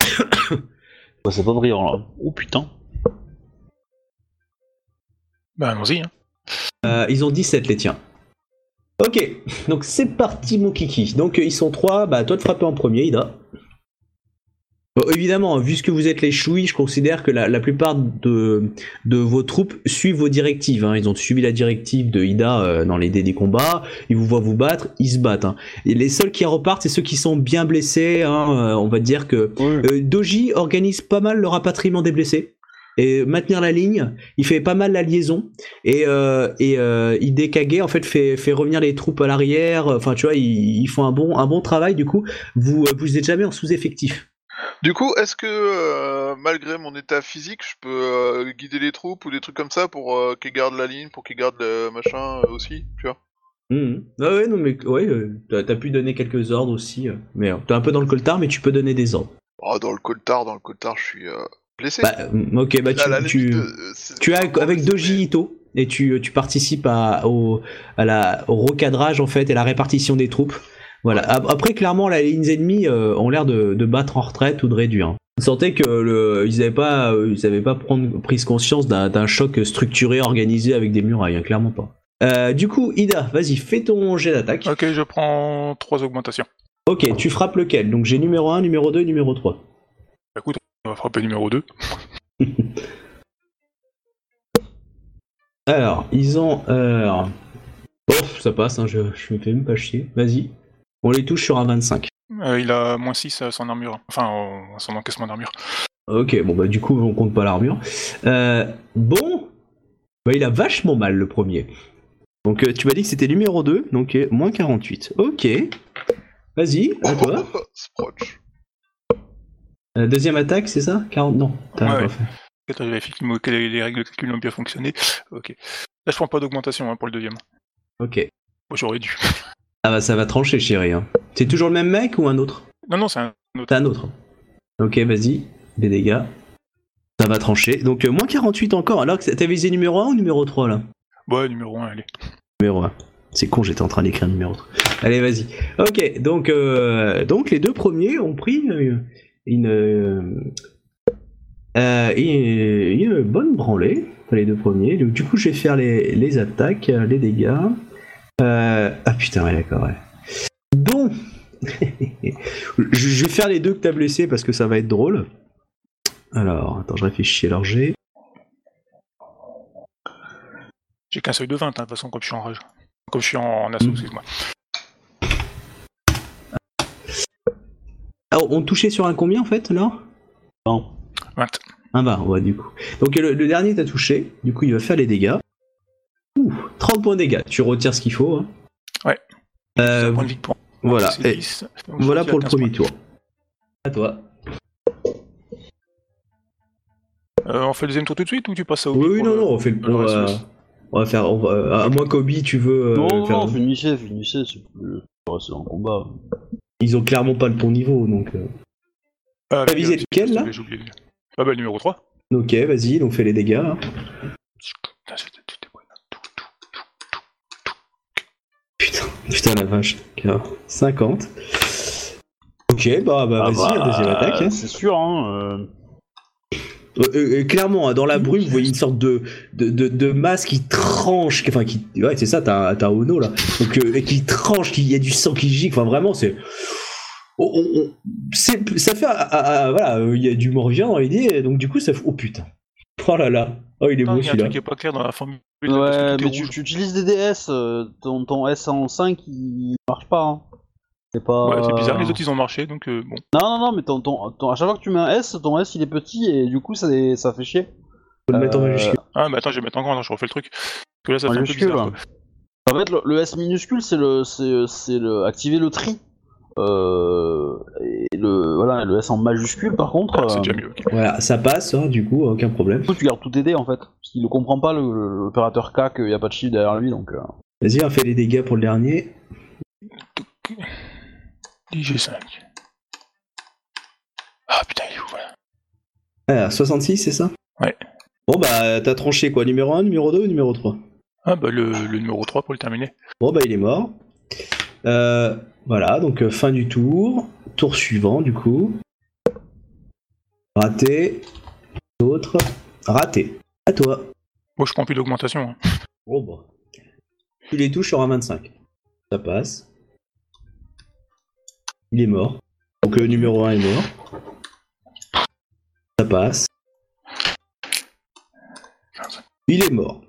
Bah, c'est pas brillant là. Oh putain. Bah, allons-y. Hein. Euh, ils ont 17 les tiens. Ok, donc c'est parti mon kiki. Donc euh, ils sont trois, bah toi de frapper en premier, Ida. Bon, évidemment, vu ce que vous êtes les chouilles, je considère que la, la plupart de, de vos troupes suivent vos directives. hein. Ils ont suivi la directive de Ida euh, dans les dés des combats. Ils vous voient vous battre, ils se battent. hein. Et les seuls qui repartent, c'est ceux qui sont bien blessés. hein. Euh, on va dire que euh, Doji organise pas mal le rapatriement des blessés. Et maintenir la ligne, il fait pas mal la liaison et euh, et euh, Hidekage en fait fait fait revenir les troupes à l'arrière. Enfin tu vois, ils, ils font un bon un bon travail. Du coup, vous vous êtes jamais en sous-effectif. Du coup, est-ce que euh, malgré mon état physique, je peux euh, guider les troupes ou des trucs comme ça pour euh, qu'ils gardent la ligne, pour qu'ils gardent le machin aussi, tu vois? Mhm. Ah ouais non mais ouais, euh, t'as pu donner quelques ordres aussi. mais t'es un peu dans le coltard, mais tu peux donner des ordres. Oh, dans le coltard, dans le coltard, je suis euh, blessé. Bah, mm, ok, bah tu, tu, tu encore avec Doji Ito et tu, tu participes à, au, à la, au recadrage en fait et la répartition des troupes. Voilà. Ap- Après, clairement, les lignes ennemies euh, ont l'air de, de battre en retraite ou de réduire. hein. Vous sentez que le, ils n'avaient pas, euh, ils avaient pas prendre, prise conscience d'un choc structuré, organisé avec des murailles, hein, clairement pas. Euh, du coup, Ida, vas-y, fais ton jet d'attaque. Ok, je prends trois augmentations. Ok, tu frappes lequel? Donc j'ai numéro 1, numéro 2, numéro 3. Bah, Écoute, on va frapper numéro 2. Alors, ils ont. Euh... Oh, ça passe, hein, je, je me fais même pas chier. Vas-y. On les touche sur un 25. Euh, il a moins 6 à son armure. Enfin, euh, son encaissement d'armure. Ok, bon bah du coup on compte pas l'armure. Euh, bon, bah il a vachement mal le premier. Donc euh, tu m'as dit que c'était numéro 2, donc euh, moins 48. Ok. Vas-y, à toi. Euh, deuxième attaque, c'est ça? 40 Non, t'as Ouais, ouais. fait. Attends, je vérifie que que les les règles de calcul ont bien fonctionné. Ok. Là, je prends pas d'augmentation hein, pour le deuxième. Ok. Bon, J'aurais dû. Ah bah ça va trancher chérie. Hein. C'est toujours le même mec ou un autre? Non, non, c'est un autre. T'as un autre. Ok, vas-y. Des dégâts. Ça va trancher. Donc euh, moins 48 encore. Alors que t'as visé numéro 1 ou numéro 3 là? Ouais, numéro 1, allez. Numéro 1. C'est con, j'étais en train d'écrire numéro 3. Allez, vas-y. Ok, donc, euh, donc les deux premiers ont pris une, une, euh, euh, une- bonne branlée. Les deux premiers. Donc, du coup, je vais faire les, les attaques, les dégâts. Euh, ah putain, ouais, d'accord, ouais. Bon. je, vais faire les deux que t'as blessés parce que ça va être drôle. Alors, attends, je réfléchis à leur jet. J'ai qu'un seuil de 20, hein, de toute façon, comme je suis en rage. Comme je suis en, en assaut, Mhm. excuse-moi. Ah, on touchait sur un combien en fait, là Non. 20. Un bar, ouais, du coup. Donc le, le dernier t'a touché, du coup il va faire les dégâts. Ouh, 30 points de dégâts, tu retires ce qu'il faut. hein. Ouais. Euh, Un point de vie pour voilà, c'est et 10, donc je voilà pour le 15 premier points. tour. À toi. Euh, on fait le deuxième tour tout de suite ou tu passes à Oui, Obi oui, pour non, le- non, on fait le. On va, ouais. on va faire. on va- euh, à moins qu'Obi, tu veux. euh, non, non, faire- non, finissez, finissez, c'est plus. C'est en combat. Ils ont clairement pas le ton niveau, donc. euh. Ah, T'as visé euh, lequel, là? Ah bah le numéro 3. Ok, vas-y, donc fais les dégâts. hein. Putain, la vache. Ok, 50. Ok, bah, bah Ah vas-y, bah, deuxième attaque. hein. C'est sûr, hein. euh, Euh, euh, clairement, hein, dans la brume, vous voyez une sorte de, de, de, de masse qui tranche, qui- enfin qui, ouais, c'est ça, t'as t'as Ono là, donc euh, qui tranche, il y a du sang qui gicle, enfin vraiment, c'est, on- on- ça fait, ah, ah, ah, voilà, il y a du mort-vivant dans l'idée, donc du coup ça fait, oh putain, oh là là, oh il est Attends, beau il y a un celui-là. truc qui est pas clair dans la formule. Ouais, mais tu, utilises des DS, euh, ton, ton S en 5 il marche pas. Hein. C'est pas. Ouais, c'est bizarre, les autres ils ont marché donc euh, bon. Non, non, non, mais ton, ton, ton- à chaque fois que tu mets un S, ton S il est petit et du coup ça, ça fait chier. Faut le mettre en Euh, majuscule. Ah, mais attends, je vais mettre en grand, attends, je refais le truc. Parce que là ça fait un peu bizarre. hein. quoi. En fait, le, le S minuscule, c'est le, c'est, c'est le, activer le tri. Euh, et le, voilà, le S en majuscule, par contre, Ah, c'est euh, déjà mieux. ok. Voilà, ça passe, hein, du coup, aucun problème. du coup, tu gardes tout tes dés, en fait. Parce qu'il ne comprend pas, l'opérateur K, qu'il n'y a pas de chiffre derrière lui, donc... euh. Vas-y, on fait les dégâts pour le dernier. IG5. Ah putain, il est où voilà. Ah, 66, c'est ça? Ouais. Bon bah, t'as tranché quoi, numéro 1, numéro 2 ou numéro 3 Ah bah le, le numéro 3 pour le terminer. Bon bah il est mort. Euh, Voilà, donc euh, fin du tour. Tour suivant, du coup. Raté. D'autres. Raté. À toi. Moi, je prends plus d'augmentation. hein. Bon, bah. Tu les touches sur un 25. Ça passe. Il est mort. Donc le numéro 1 est mort. Ça passe. Il est mort.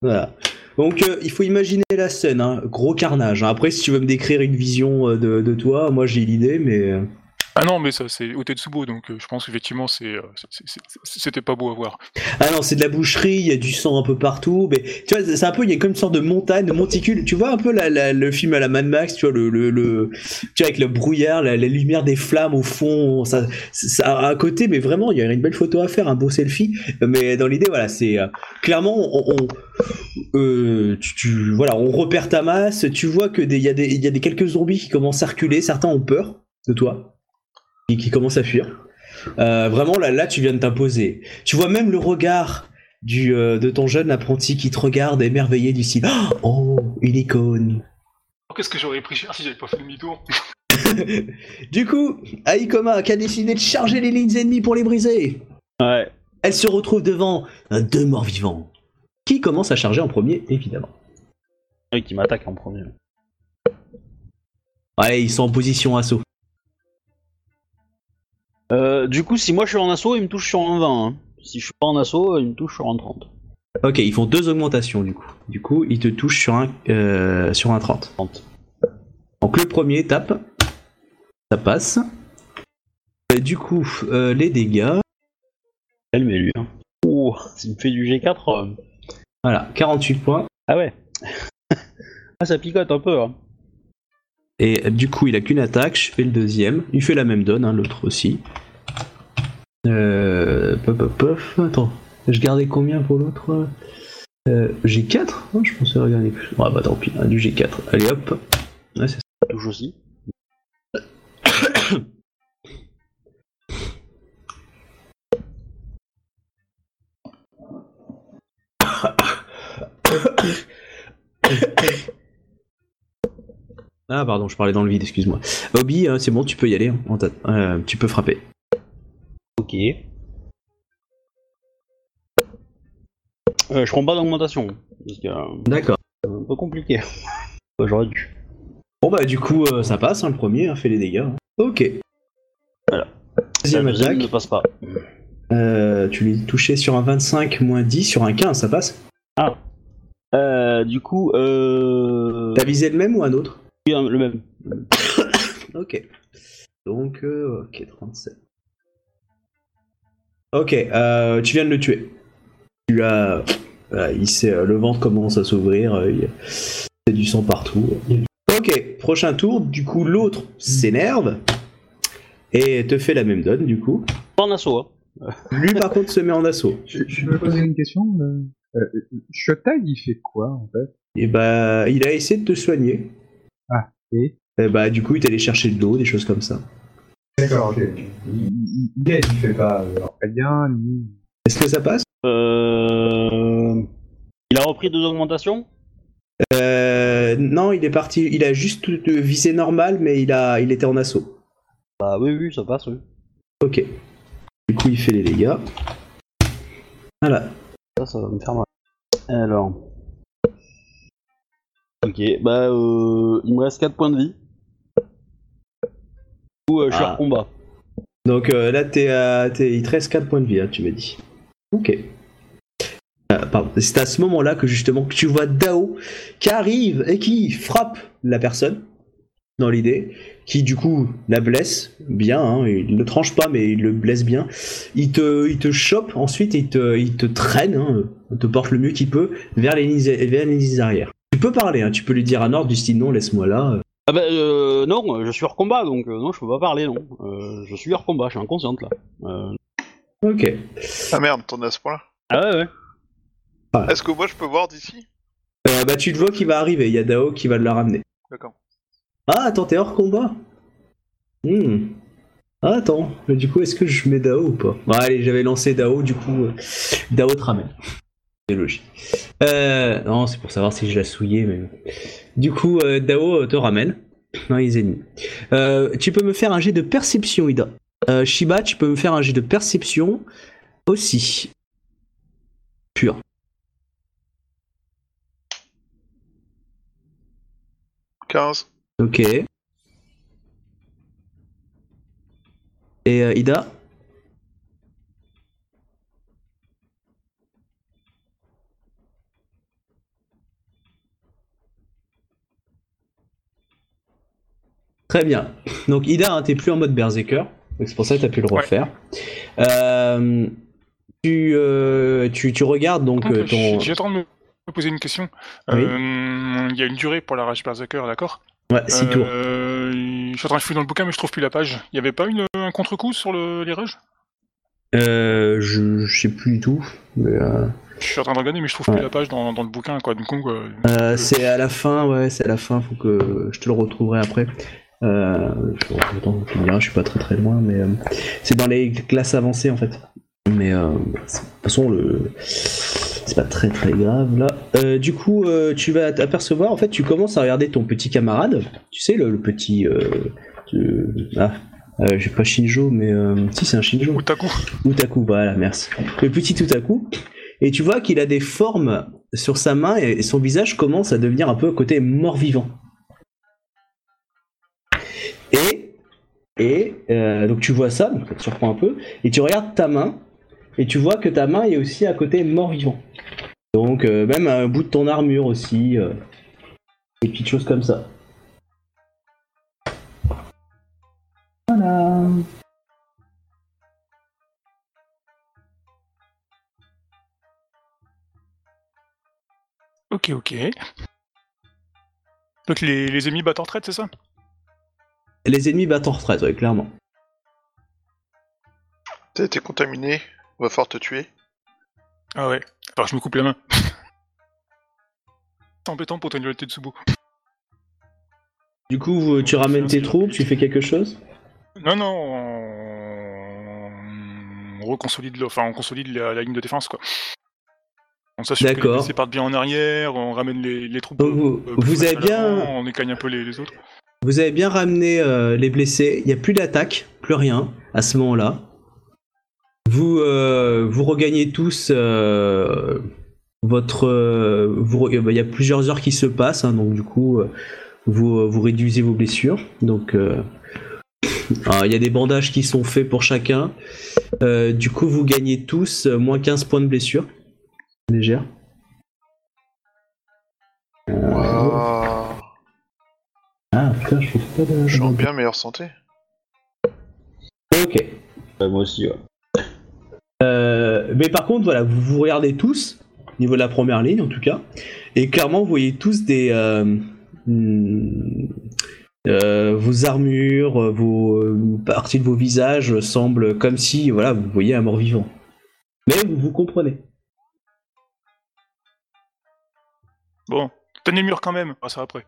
Voilà. Donc euh, il faut imaginer la scène, hein. gros carnage. hein. Après, si tu veux me décrire une vision euh, de, de toi, moi j'ai l'idée, mais euh, Ah non, mais ça, c'est Otetsubo, donc euh, je pense qu'effectivement, c'est, euh, c'est- c'était pas beau à voir. ah non, c'est de la boucherie, il y a du sang un peu partout. Mais tu vois, c'est un peu, il y a comme une sorte de montagne, de monticule. Tu vois un peu le film à la Mad Max, tu vois le, le, tu vois avec le brouillard, la, lumière des flammes au fond, ça, ça à côté, mais vraiment, il y a une belle photo à faire, un beau selfie. Mais dans l'idée, voilà, c'est euh, clairement, on, on- tu, tu- voilà, on repère ta masse. Tu vois que des- il y a y a des quelques zombies qui commencent à reculer. Certains ont peur de toi, qui, qui commencent à fuir. Euh, vraiment, là, là, tu viens de t'imposer. Tu vois même le regard du, euh, de ton jeune apprenti qui te regarde émerveillé du style Oh, une icône. Oh, Qu'est-ce que j'aurais pris? Cher si j'avais pas fait demi-tour du coup, Aikoma qui a décidé de charger les lignes ennemies pour les briser. Ouais. Elle se retrouve devant deux morts vivants. Qui commence à charger en premier, évidemment. Oui, qui m'attaque en premier. Ouais, ils sont en position assaut. Euh, du coup, si moi je suis en assaut, il me touche sur un 20. hein. Si je suis pas en assaut, il me touche sur un 30. Ok, ils font deux augmentations du coup. Du coup, ils te touchent sur un, euh, sur un 30. 30. Donc le premier tape. Ça passe. Du coup, euh, les dégâts. Elle met lui. Hein. Ouh, s'il me fait du G4. euh, Voilà, 48 points. Ah ouais. ah, ça picote un peu. Hein. Et du coup, il a qu'une attaque. Je fais le deuxième. Il fait la même donne, hein, l'autre aussi. Euh. Pop, pop, pop. Attends, je gardais combien pour l'autre euh, G4 Oh, Je pensais regarder plus. Ouais, bah tant pis, hein, du G4. Allez hop. Ouais, c'est ça. Touche aussi. Ah, pardon, je parlais dans le vide, excuse-moi. Obi, euh, c'est bon, tu peux y aller. hein, euh, tu peux frapper. Ok. Euh, je prends pas d'augmentation. Parce que euh, D'accord. c'est un peu compliqué. J'aurais dû. Bon, bah, du coup, euh, ça passe, hein, le premier, hein, fait les dégâts. hein. Ok. Voilà. Deuxième La attaque. ne passe pas. Euh, tu l'as touché sur un 25 moins 10 sur un 15, ça passe? Ah. Euh, du coup, euh... T'as visé le même ou un autre? Oui, hein, le même. Ok. Donc, euh, ok, 37. Ok, euh, tu viens de le tuer. Tu as. voilà, il s'est, euh, le ventre commence à s'ouvrir, euh, il y a du sang partout. Ok, prochain tour, du coup, l'autre s'énerve et te fait la même donne, du coup. Pas en assaut, hein. Lui, par contre, se met en assaut. Je, je peux poser une question euh, euh, Shotai, il fait quoi en fait? Et bah, il a essayé de te soigner. Et? Et bah, du coup, il est allé chercher de l'eau, des choses comme ça. D'accord, ok. Il, fait pas. euh, Très bien, lui. Est-ce que ça passe? Euh... Il a repris deux augmentations? Euh, non, il est parti. Il a juste euh, visé normal, mais il a, il était en assaut. Bah oui, oui, ça passe, oui. Ok. Du coup, il fait les dégâts. Voilà. Ça, ça va me faire mal. Alors... Ok, bah euh... il me reste 4 points de vie. Coup, euh, je suis Ah. en combat. Donc euh, là, t'es à, t'es- il te reste 4 points de vie, hein, tu m'as dit. Ok. Euh, pardon. C'est à ce moment-là que justement que tu vois Dao qui arrive et qui frappe la personne dans l'idée, qui du coup la blesse bien. Hein, il le tranche pas, mais il le blesse bien. Il te, il te chope. Ensuite, il te, il te traîne, hein, il te porte le mieux qu'il peut vers les lignes, vers les lignes arrière. Tu peux parler, hein, tu peux lui dire un ordre du style non, laisse-moi là. Ah bah euh, non, je suis hors combat, donc euh, non, je peux pas parler, non. Euh, je suis hors combat, je suis inconsciente, là. Euh... Ok. Ah merde, t'en à ce point-là. Ah ouais, ouais. Est-ce que moi je peux voir d'ici? Euh, bah tu te vois qu'il va arriver. Il y a Dao qui va la ramener. D'accord. Ah, attends, t'es hors combat Hmm. Ah, attends, mais du coup, est-ce que je mets Dao ou pas? Bon, allez, j'avais lancé Dao, du coup, euh, Dao te ramène. C'est logique. Euh, non, c'est pour savoir si je l'ai souillé, mais... Du coup, euh, Dao euh, te ramène. dans les ennemis. Euh, tu peux me faire un jet de perception, Ida. Shiba, tu peux me faire un jet de perception aussi. Pur. « 15. Ok. Et Ida? Très bien. Donc Ida, hein, t'es plus en mode berserker, donc c'est pour ça que t'as pu le Ouais. refaire. Euh, tu, euh, tu, tu regardes donc euh, ton... J'attends de me poser une question. Oui. Euh, Il y a une durée pour la rage berserker, d'accord? Ouais, 6 tours. Je suis en train de fouiller dans le bouquin, mais je trouve plus la page. Il y avait pas une, un contre-coup sur le, les rages Euh, je, je sais plus du tout. mais, euh, Je suis en train de regarder, mais je trouve Ouais. plus la page dans, dans le bouquin, quoi. Du coup, euh, c'est à la fin, ouais, c'est à la fin, faut que je te le retrouverai après. Euh, je, attends, tu diras, je suis pas très très loin, mais euh, c'est dans les classes avancées en fait. Mais euh, de toute façon, le... c'est pas très très grave là. Euh, du coup, tu vas t'apercevoir, en fait, tu commences à regarder ton petit camarade, tu sais, le, le petit. Ah, euh, j'ai pas Shinjo, mais euh, si, c'est un Shinjo. Otaku. Utaku, voilà, merci. Le petit Utaku. Et tu vois qu'il a des formes sur sa main et son visage commence à devenir un peu côté mort-vivant. Et, et euh, donc tu vois ça, donc ça te surprend un peu, et tu regardes ta main, et tu vois que ta main est aussi à côté mort-vivant. Donc euh, même un bout de ton armure aussi, euh, des petites choses comme ça. Voilà. Ok, ok. Donc les, les ennemis battent en retraite, c'est ça? Les ennemis battent en retraite, ouais, clairement. T'as été contaminé, on va falloir te tuer. Ah ouais. Alors je me coupe la main. C'est embêtant pour tenir le Tetsubo. Du coup, tu ramènes tes troupes, tu fais quelque chose? Non, non, on, on reconsolide, le- enfin, on consolide la, la ligne de défense, quoi. On s'assure que les partent bien en arrière, on ramène les, les troupes. Donc vous, euh, vous avez bien, On écagne un peu les, les autres. Vous avez bien ramené euh, les blessés. Il n'y a plus d'attaque, plus rien à ce moment-là. Vous, euh, vous regagnez tous euh, votre. euh, bah, Il y a plusieurs heures qui se passent, hein, donc du coup, vous, réduisez vos blessures. Donc, alors, il y a des bandages qui sont faits pour chacun. Du coup, vous gagnez tous moins 15 points de blessure légère. Putain, je fais pas de. Je suis en bien meilleure santé. Ok. Moi aussi, ouais. Euh, mais par contre, voilà, vous vous regardez tous, au niveau de la première ligne en tout cas, et clairement, vous voyez tous des. euh, hmm, euh, vos armures, vos parties de vos visages semblent comme si, voilà, vous voyez un mort-vivant. Mais vous vous comprenez. Bon, tenez le mur quand même. Ah, ça après.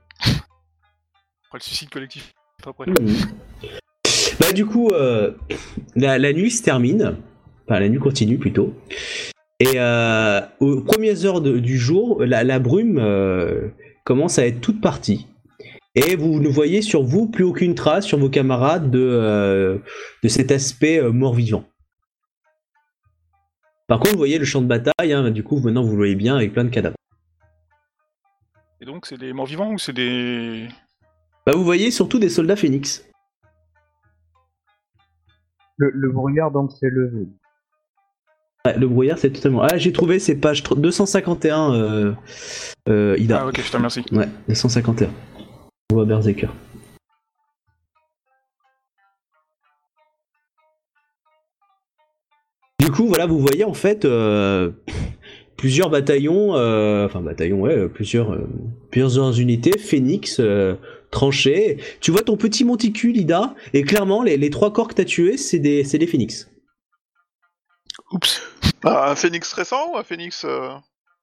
Après le suicide collectif. Après. Mhm. Bah du coup, euh, la, la nuit se termine, enfin la nuit continue plutôt, et euh, aux premières heures de- du jour, la, la brume euh, commence à être toute partie, et vous ne voyez sur vous plus aucune trace sur vos camarades de, de cet aspect mort-vivant. Par contre, vous voyez le champ de bataille, hein, du coup maintenant vous le voyez bien avec plein de cadavres. Et donc, c'est des morts vivants ou c'est des. Bah, vous voyez surtout des soldats phénix. Le, le brouillard donc s'est levé. Ouais, le brouillard c'est totalement... Ah j'ai trouvé, c'est page 251 euh, euh, Ida. Ah, ok, je te remercie. Ouais, 251. On voit Berserker. Du coup, voilà, vous voyez en fait euh, plusieurs bataillons, euh, enfin bataillons, ouais, plusieurs, euh, plusieurs unités, Phoenix, tranchées. Tu vois ton petit monticule, Ida, et clairement, les, les trois corps que t'as tués, c'est des, c'est des Phoenix. Oups. Ah, un phénix récent ou un phénix euh,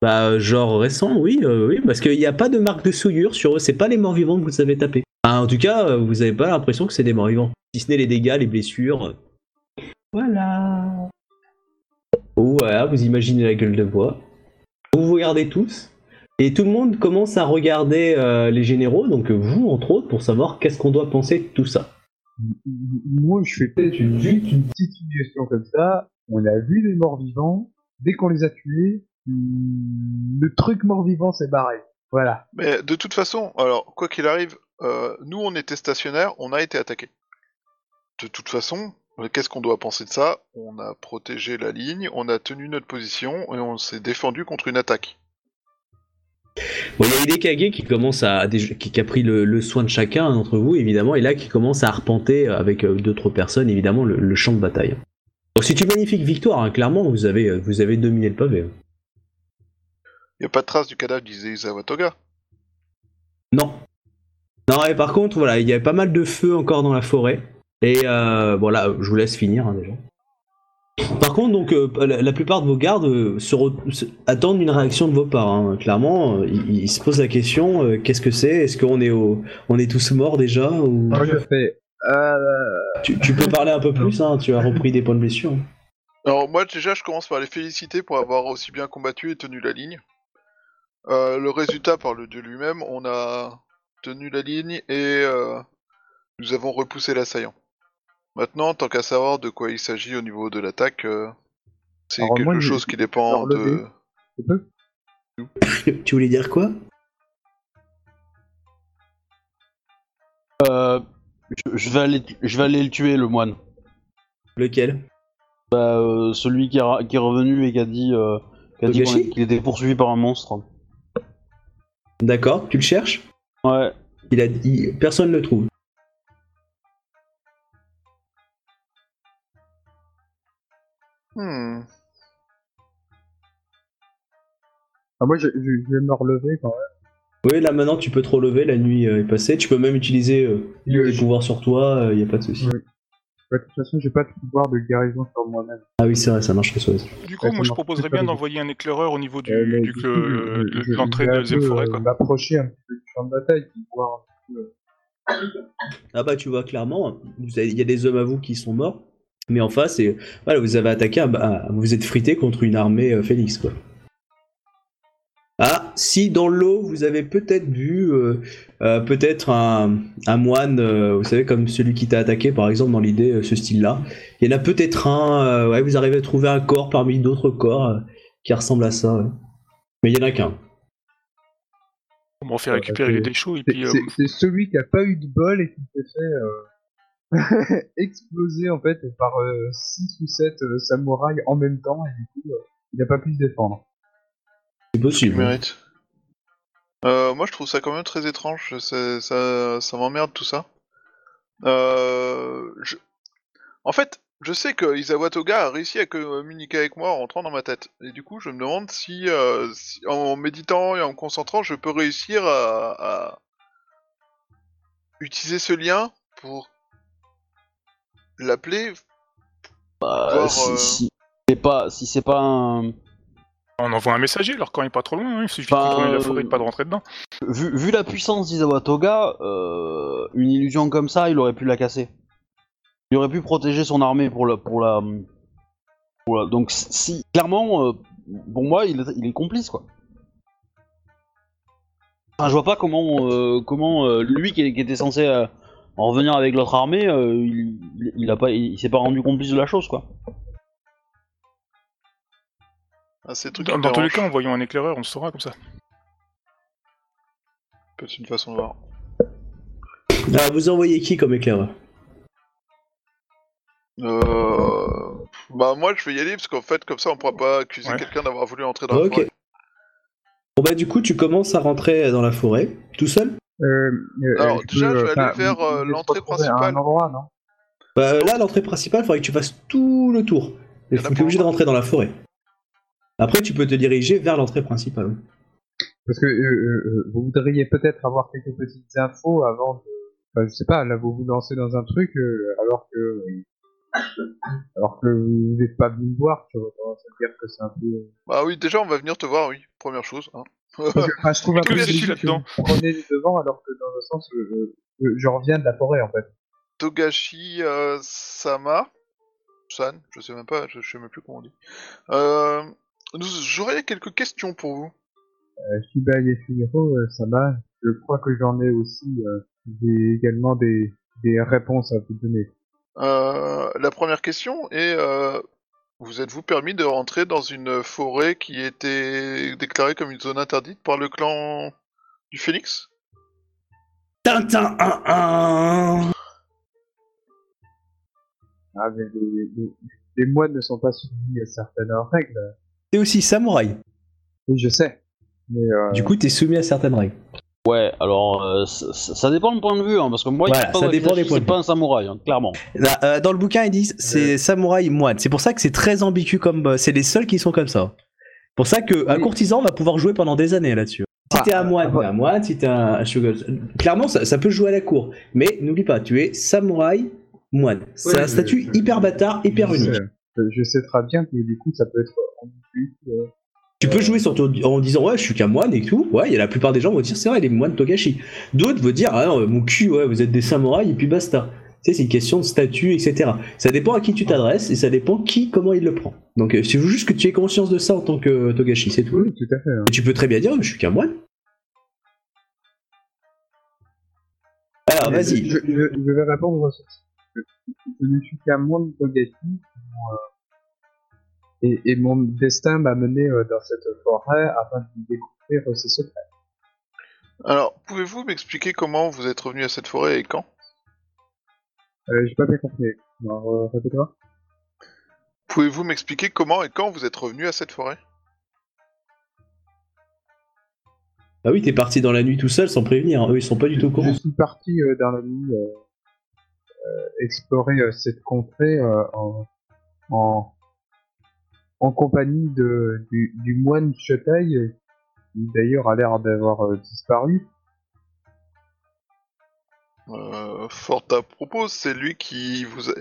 Bah, genre récent, oui, euh, oui, parce qu'il n'y a pas de marque de souillure sur eux, c'est pas les morts vivants que vous avez tapés. Ah, en tout cas, euh, vous avez pas l'impression que c'est des morts vivants. Si ce n'est les dégâts, les blessures. Voilà. Oh, voilà, vous imaginez la gueule de bois. Vous vous regardez tous. Et tout le monde commence à regarder euh, les généraux, donc vous entre autres, pour savoir qu'est-ce qu'on doit penser de tout ça. Moi, je fais peut-être une, juste une petite suggestion comme ça. On a vu les morts vivants. Dès qu'on les a tués, le truc mort vivant s'est barré. Voilà. Mais de toute façon, alors quoi qu'il arrive, euh, nous on était stationnaires, on a été attaqués. De toute façon, euh, qu'est-ce qu'on doit penser de ça? On a protégé la ligne, on a tenu notre position et on s'est défendu contre une attaque. Bon, il y a Hidekage qui commence à qui, a pris le, soin de chacun d'entre vous évidemment et là qui commence à arpenter avec euh, d'autres personnes évidemment le, champ de bataille. Donc c'est une magnifique victoire, hein. clairement vous avez euh, vous avez dominé le pavé. Il n'y a pas de trace du cadavre d'Izawa Toga Non. Non et par contre voilà il y avait pas mal de feu encore dans la forêt et euh, voilà je vous laisse finir hein, déjà. Par contre, donc, euh, la, plupart de vos gardes euh, se attendent une réaction de vos parts. Hein. Clairement, euh, ils, se posent la question qu'est-ce que c'est? Est-ce qu'on est, au... on est tous morts déjà ou... Moi, je fais. Tu, tu, peux parler un peu plus, hein, tu as repris des points de blessure. Alors, moi, déjà, je commence par les féliciter pour avoir aussi bien combattu et tenu la ligne. le résultat parle de lui-même on a tenu la ligne et nous avons repoussé l'assaillant. Maintenant, tant qu'à savoir de quoi il s'agit au niveau de l'attaque, euh, c'est quelque chose qui dépend de. tu voulais dire quoi? Euh, je, vais aller, je vais aller le tuer, le moine. Lequel? Bah, euh, celui qui, est revenu et qui a dit, euh, qu'il était poursuivi par un monstre. D'accord, tu le cherches? Ouais. Il a dit, personne ne le trouve. Hmm. Ah, moi, je, vais me relever quand même. Oui, là maintenant tu peux te relever, la nuit euh, est passée. Tu peux même utiliser euh, des pouvoirs sur toi, il euh, n'y a pas de souci. de toute façon, j'ai pas de pouvoir de guérison sur moi-même. Ah oui, c'est vrai, ça marche que ça. Du coup, moi je proposerais bien d'envoyer un éclaireur au niveau du, de l'entrée de la deuxième forêt. Quoi. M'approcher un peu du champ de bataille pour voir un peu. Ah bah tu vois clairement, il y a des hommes à vous qui sont morts. Mais en face, et, voilà, vous avez attaqué, vous êtes frité contre une armée euh, Félix, quoi. Ah, si dans l'eau vous avez peut-être vu euh, euh, peut-être un, moine, vous savez, comme celui qui t'a attaqué par exemple dans l'idée, ce style-là. Il y en a peut-être un, ouais, vous arrivez à trouver un corps parmi d'autres corps qui ressemble à ça. Mais il y en a qu'un. On va faire récupérer les déchets et puis. C'est celui qui a pas eu de bol et qui s'est fait explosé en fait par 6 euh, ou 7 euh, samouraïs en même temps et du coup euh, il n'a pas pu se défendre. C'est possible. Mérite. moi je trouve ça quand même très étrange, ça, ça, m'emmerde tout ça. je... En fait, je sais que Isawa Toga a réussi à communiquer avec moi en rentrant dans ma tête. Et du coup, je me demande si, en méditant et en me concentrant, je peux réussir à utiliser ce lien pour l'appeler bah, si, euh, si c'est pas si c'est pas un on envoie un messager alors quand il est pas trop loin, hein. il suffit de contrôler la forêt et de pas de rentrer dedans. Vu, vu la puissance d'Izawa Toga, euh, une illusion comme ça, il aurait pu la casser. Il aurait pu protéger son armée pour la. Pour la, donc, si, clairement, euh, pour moi, il, il, est complice quoi. Enfin, je vois pas comment, comment lui qui, qui, était censé en revenir avec l'autre armée, euh, il, a pas, il, s'est pas rendu complice de la chose, quoi. Ah, dans, tous les cas, en voyant un éclaireur, on le saura comme ça. Peut-être une façon de voir. Ah, vous envoyez qui comme éclaireur? Euh... Bah moi je vais y aller parce qu'en fait comme ça on pourra pas accuser quelqu'un d'avoir voulu entrer dans la forêt. Bon bah du coup tu commences à rentrer dans la forêt tout seul? Alors, déjà, je vais aller vers euh, l'entrée principale. Bah, là, l'entrée principale, il faudrait que tu fasses tout le tour. Tu es obligé de rentrer dans la forêt. Après, tu peux te diriger vers l'entrée principale. Parce que vous voudriez peut-être avoir quelques petites infos avant de. Enfin, je sais pas, là, vous vous lancez dans un truc alors que. Alors que vous n'êtes pas venu me voir, tu vois, ça veut dire que c'est un peu. Bah oui, déjà on va venir te voir, oui, première chose. Hein. Je trouve un peu là-dedans. Prenez devant alors que dans le sens, euh, euh, je reviens de la forêt en fait. Togashi euh, Sama, San, je sais même pas, je, sais même plus comment on dit. Euh, J'aurais quelques questions pour vous. Euh, Shiba euh, ça va. Je crois que j'en ai aussi. euh, J'ai également des, des réponses à vous donner. Euh, la première question est euh, vous êtes-vous permis de rentrer dans une forêt qui était déclarée comme une zone interdite par le clan du Phénix? Tintin 1-1 Ah, mais les, les- les moines ne sont pas soumis à certaines règles. T'es aussi samouraï. Oui, je sais. Mais euh, Du coup, t'es soumis à certaines règles. Ouais, alors euh, ça, ça dépend du point de vue, hein, parce que moi, Voilà, il ça pas dépend des points de c'est pas un samouraï, hein, clairement. Là, euh, dans le bouquin, ils disent c'est samouraï moine. C'est pour ça que c'est très ambigu comme. euh, c'est les seuls qui sont comme ça. Pour ça qu'un Oui. courtisan va pouvoir jouer pendant des années là-dessus. Si Ah, t'es un moine, ah, t'es un moine. Si t'es un sugar. Clairement, ça, ça peut jouer à la cour. Mais n'oublie pas, tu es samouraï moine. C'est Ouais, un statut je- hyper bâtard, hyper je unique. sais, euh, je sais très bien que du coup, ça peut être ambigu. Euh, Tu peux jouer sur ton- en disant ouais je suis qu'un moine et tout. Ouais, il y a la plupart des gens vont dire c'est vrai les moines Togashi. D'autres vont dire ah non, mon cul ouais vous êtes des samouraïs et puis basta. Tu sais c'est une question de statut etc. Ça dépend à qui tu t'adresses et ça dépend qui comment il le prend. Donc euh, il faut juste que tu aies conscience de ça en tant que Togashi c'est tout. Oui, tout à fait. hein. Et tu peux très bien dire je suis qu'un moine. Alors vas-y. Je, je- je vais répondre à ça. Je, je ne suis qu'un moine Togashi. Et, et mon destin m'a mené euh, dans cette forêt afin de découvrir euh, ses secrets. Alors, pouvez-vous m'expliquer comment vous êtes revenu à cette forêt et quand? Euh, J'ai pas bien compris. Alors, euh. Pouvez-vous m'expliquer comment et quand vous êtes revenu à cette forêt? Ah oui t'es parti dans la nuit tout seul sans prévenir. Eux ils sont pas du tout au courant. Je suis parti euh, dans la nuit euh, euh, explorer euh, cette contrée euh, en, en, en compagnie de, du, du moine Chotai, euh, qui d'ailleurs a l'air d'avoir euh, disparu. Euh, fort à propos, c'est lui qui vous a...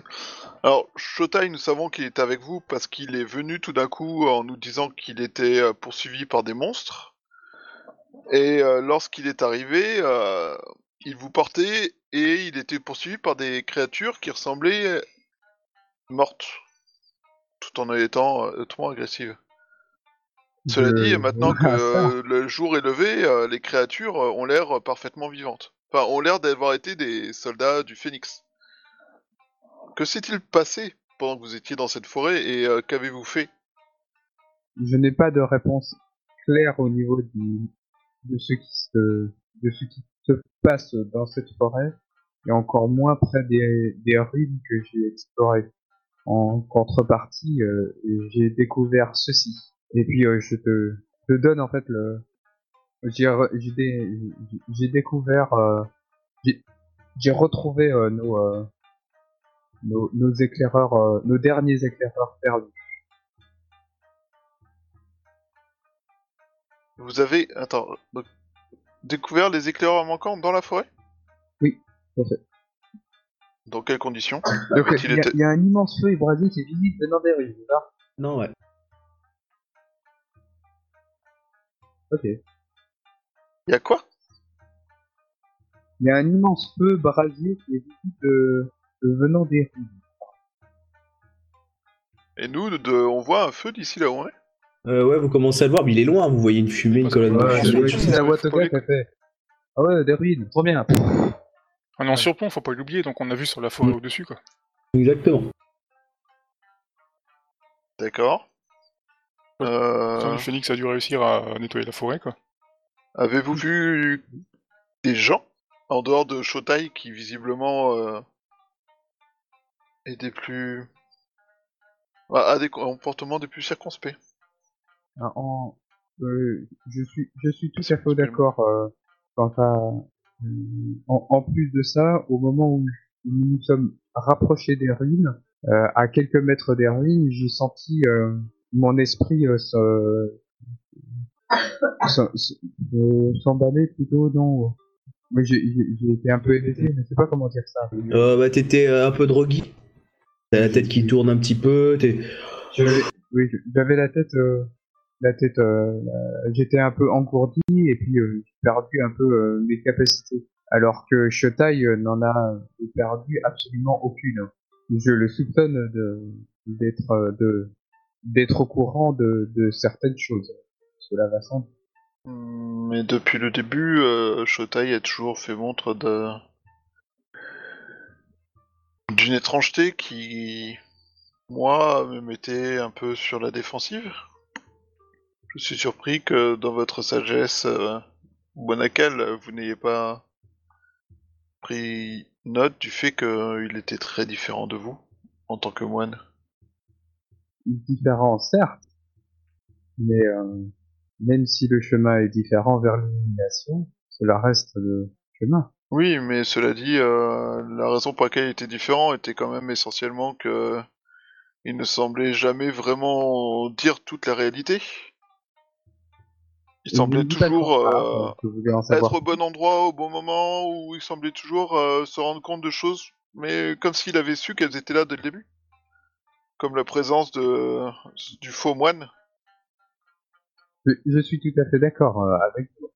Alors, Shotai, nous savons qu'il est avec vous parce qu'il est venu tout d'un coup en nous disant qu'il était euh, poursuivi par des monstres. Et lorsqu'il est arrivé, il vous portait et il était poursuivi par des créatures qui ressemblaient mortes, tout en étant euh, hautement agressives. Cela dit, maintenant que euh, le jour est levé, euh, les créatures euh, ont l'air parfaitement vivantes. Enfin, ont l'air d'avoir été des soldats du Phénix. Que s'est-il passé pendant que vous étiez dans cette forêt et qu'avez-vous fait? Je n'ai pas de réponse claire au niveau du, de ce qui se de ce qui se passe dans cette forêt et encore moins près des, des ruines que j'ai explorées. En contrepartie, euh, j'ai découvert ceci. Et puis euh, je te, te donne en fait le j'ai dé- découvert euh, j'ai retrouvé nos, nos nos éclaireurs euh, nos derniers éclaireurs perdus. Vous avez... Attends, donc, découvert les éclaireurs manquants dans la forêt? Oui, tout à fait. Dans quelles conditions? Donc il y, a- été- il y a un immense feu ébrasé qui est visible venant des ruines, c'est ça? Non ouais. Ok. Il y a quoi? Il y a un immense feu brasier qui est visible venant des ruines. Et nous, de... on voit un feu d'ici là où on est Euh, ouais vous commencez à le voir mais il est loin vous voyez une fumée une Parce que- colonne de Ouais, fumée. la voix fait. Ah ouais, des ruines, trop bien. On est en surplomb, faut pas l'oublier, donc on a vu sur la forêt au-dessus, quoi. Exactement. D'accord. Le Euh... Le phénix a dû réussir à nettoyer la forêt, quoi. Avez-vous vu des gens en dehors de Shotai qui visiblement euh, étaient plus. a a des comportements des plus circonspects? Ah, En, euh, je suis, je suis tout à fait d'accord euh, quant à. Euh, en, en plus de ça, au moment où nous nous sommes rapprochés des ruines, euh, à quelques mètres des ruines, j'ai senti euh, mon esprit euh, se, se- se- euh, s'emballer plutôt dans. Mais j'ai été un peu éveillé, mais je sais pas comment dire ça. Euh, bah t'étais un peu drogué. T'as la tête qui tourne un petit peu. T'es... J'avais- Oui, j'avais la tête, euh, la tête, euh, j'étais un peu engourdi et puis euh, j'ai perdu un peu euh, mes capacités. Alors que Shotai n'en a perdu absolument aucune. Je le soupçonne d'être de d'être au courant de, certaines choses. Cela va sans dire. Hmm, Mais depuis le début, Shotai a toujours fait montre d'une étrangeté qui, moi, me mettait un peu sur la défensive. Je suis surpris que dans votre sagesse, euh, vous n'ayez pas pris note du fait qu'il était très différent de vous en tant que moine. Différent, certes, mais euh, même si le chemin est différent vers l'illumination, cela reste le chemin. Oui, mais cela dit, euh, la raison pour laquelle il était différent était quand même essentiellement que il ne semblait jamais vraiment dire toute la réalité. Il semblait toujours euh, être au bon endroit au bon moment, ou il semblait toujours euh, se rendre compte de choses, mais comme s'il avait su qu'elles étaient là dès le début. Comme la présence de du faux moine. Je, je suis tout à fait d'accord euh, avec vous.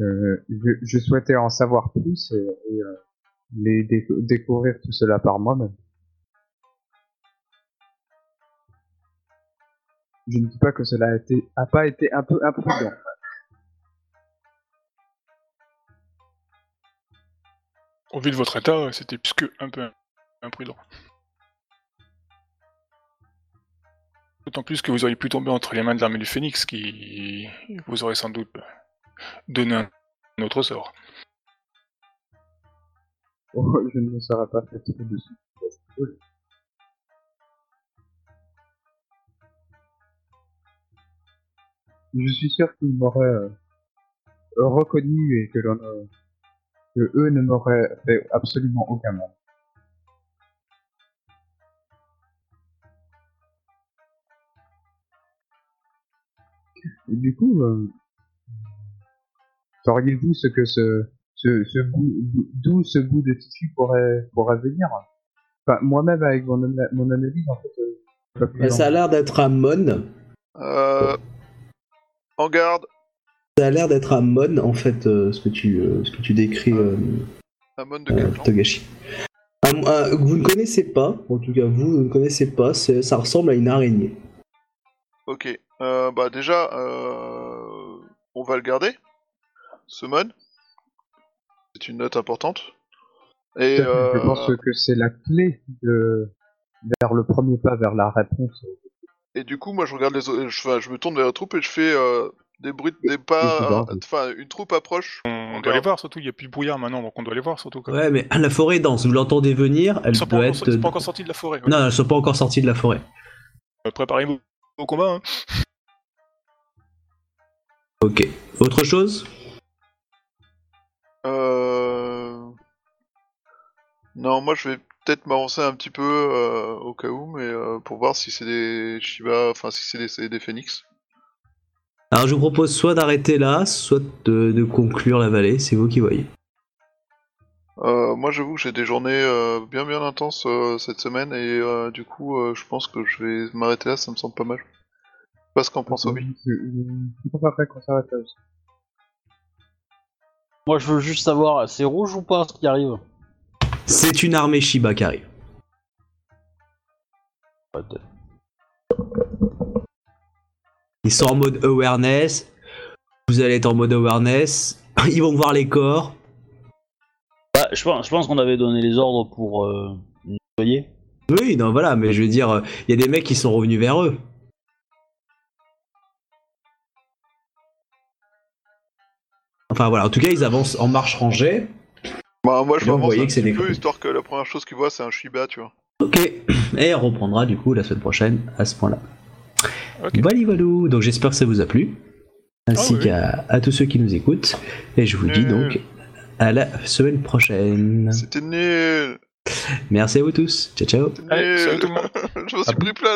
Euh, je, je souhaitais en savoir plus et, et, euh, les déco- découvrir tout cela par moi-même. Je ne dis pas que cela a, été, a pas été un peu imprudent. Au vu de votre état, c'était plus que un peu imprudent. D'autant plus que vous auriez pu tomber entre les mains de l'armée du Phénix qui vous aurait sans doute donné un autre sort. Oh, je ne me serais pas fait dessus. Je suis sûr qu'ils m'auraient euh, reconnu et que l'on euh, que eux ne m'auraient fait absolument aucun mal. Et du coup, euh, sauriez-vous ce que ce, ce, ce goût, d'où ce goût de tissu pourrait, pourrait venir? Enfin, moi-même avec mon, mon analyse, en fait, euh, Bah, ça a l'air d'être un mon. Euh, en garde, Ça a l'air d'être un mon en fait, euh, ce, que tu, euh, ce que tu décris, euh, Amon de euh, quel clan Togashi. Un- un- que vous ne connaissez pas, en tout cas vous ne connaissez pas, c'est- ça ressemble à une araignée. Ok, euh, bah déjà, euh, on va le garder, ce mod. C'est une note importante. Et je euh, pense que c'est la clé de, vers le premier pas vers la réponse. Et du coup, moi, je regarde les autres, je, enfin, je me tourne vers la troupe et je fais euh, des bruits, pas, grave. enfin, une troupe approche. On, On doit les voir surtout, il n'y a plus de brouillard maintenant, donc on doit les voir surtout. Quoi. Ouais, mais la forêt est dense, vous l'entendez venir, elle Ils sont pas, doit encore, ils sont pas encore sortis de la forêt. ouais. Non, elles sont pas encore sorties de la forêt. Euh, Préparez-vous au combat. Hein. Ok. Autre chose? Euh... Non, moi, je vais peut-être m'avancer un petit peu euh, au cas où, mais euh, pour voir si c'est des Shiba, enfin, si c'est des, phénix. Alors je vous propose soit d'arrêter là, soit de, de conclure la vallée, c'est vous qui voyez. Euh, moi, j'avoue que j'ai des journées euh, bien bien intenses euh, cette semaine et euh, du coup, euh, je pense que je vais m'arrêter là. Ça me semble pas mal. Je sais pas ce qu'en pense Obi. Je, préférerais qu'on s'arrête là aussi. Moi, je veux juste savoir, c'est rouge ou pas ce qui arrive? C'est une armée Shiba qui arrive. Ils sont en mode awareness. Vous allez être en mode awareness. Ils vont voir les corps. Bah, je pense, je pense qu'on avait donné les ordres pour euh, nettoyer. Oui, non, voilà, mais je veux dire, il y a des mecs qui sont revenus vers eux. Enfin voilà, en tout cas, ils avancent en marche rangée. Moi, je Là, vous m'avance voyez un que c'est petit des peu histoire que la première chose qu'ils voient, c'est un Shiba, tu vois. Ok, et on reprendra du coup la semaine prochaine à ce point-là. Ok. Voilà, voilà. donc j'espère que ça vous a plu, ainsi Ah oui. qu'à à tous ceux qui nous écoutent. Et je vous dis donc à la semaine prochaine. C'était nul. Merci à vous tous, ciao ciao. Allez, nul. salut tout le monde. je m'en suis pris plein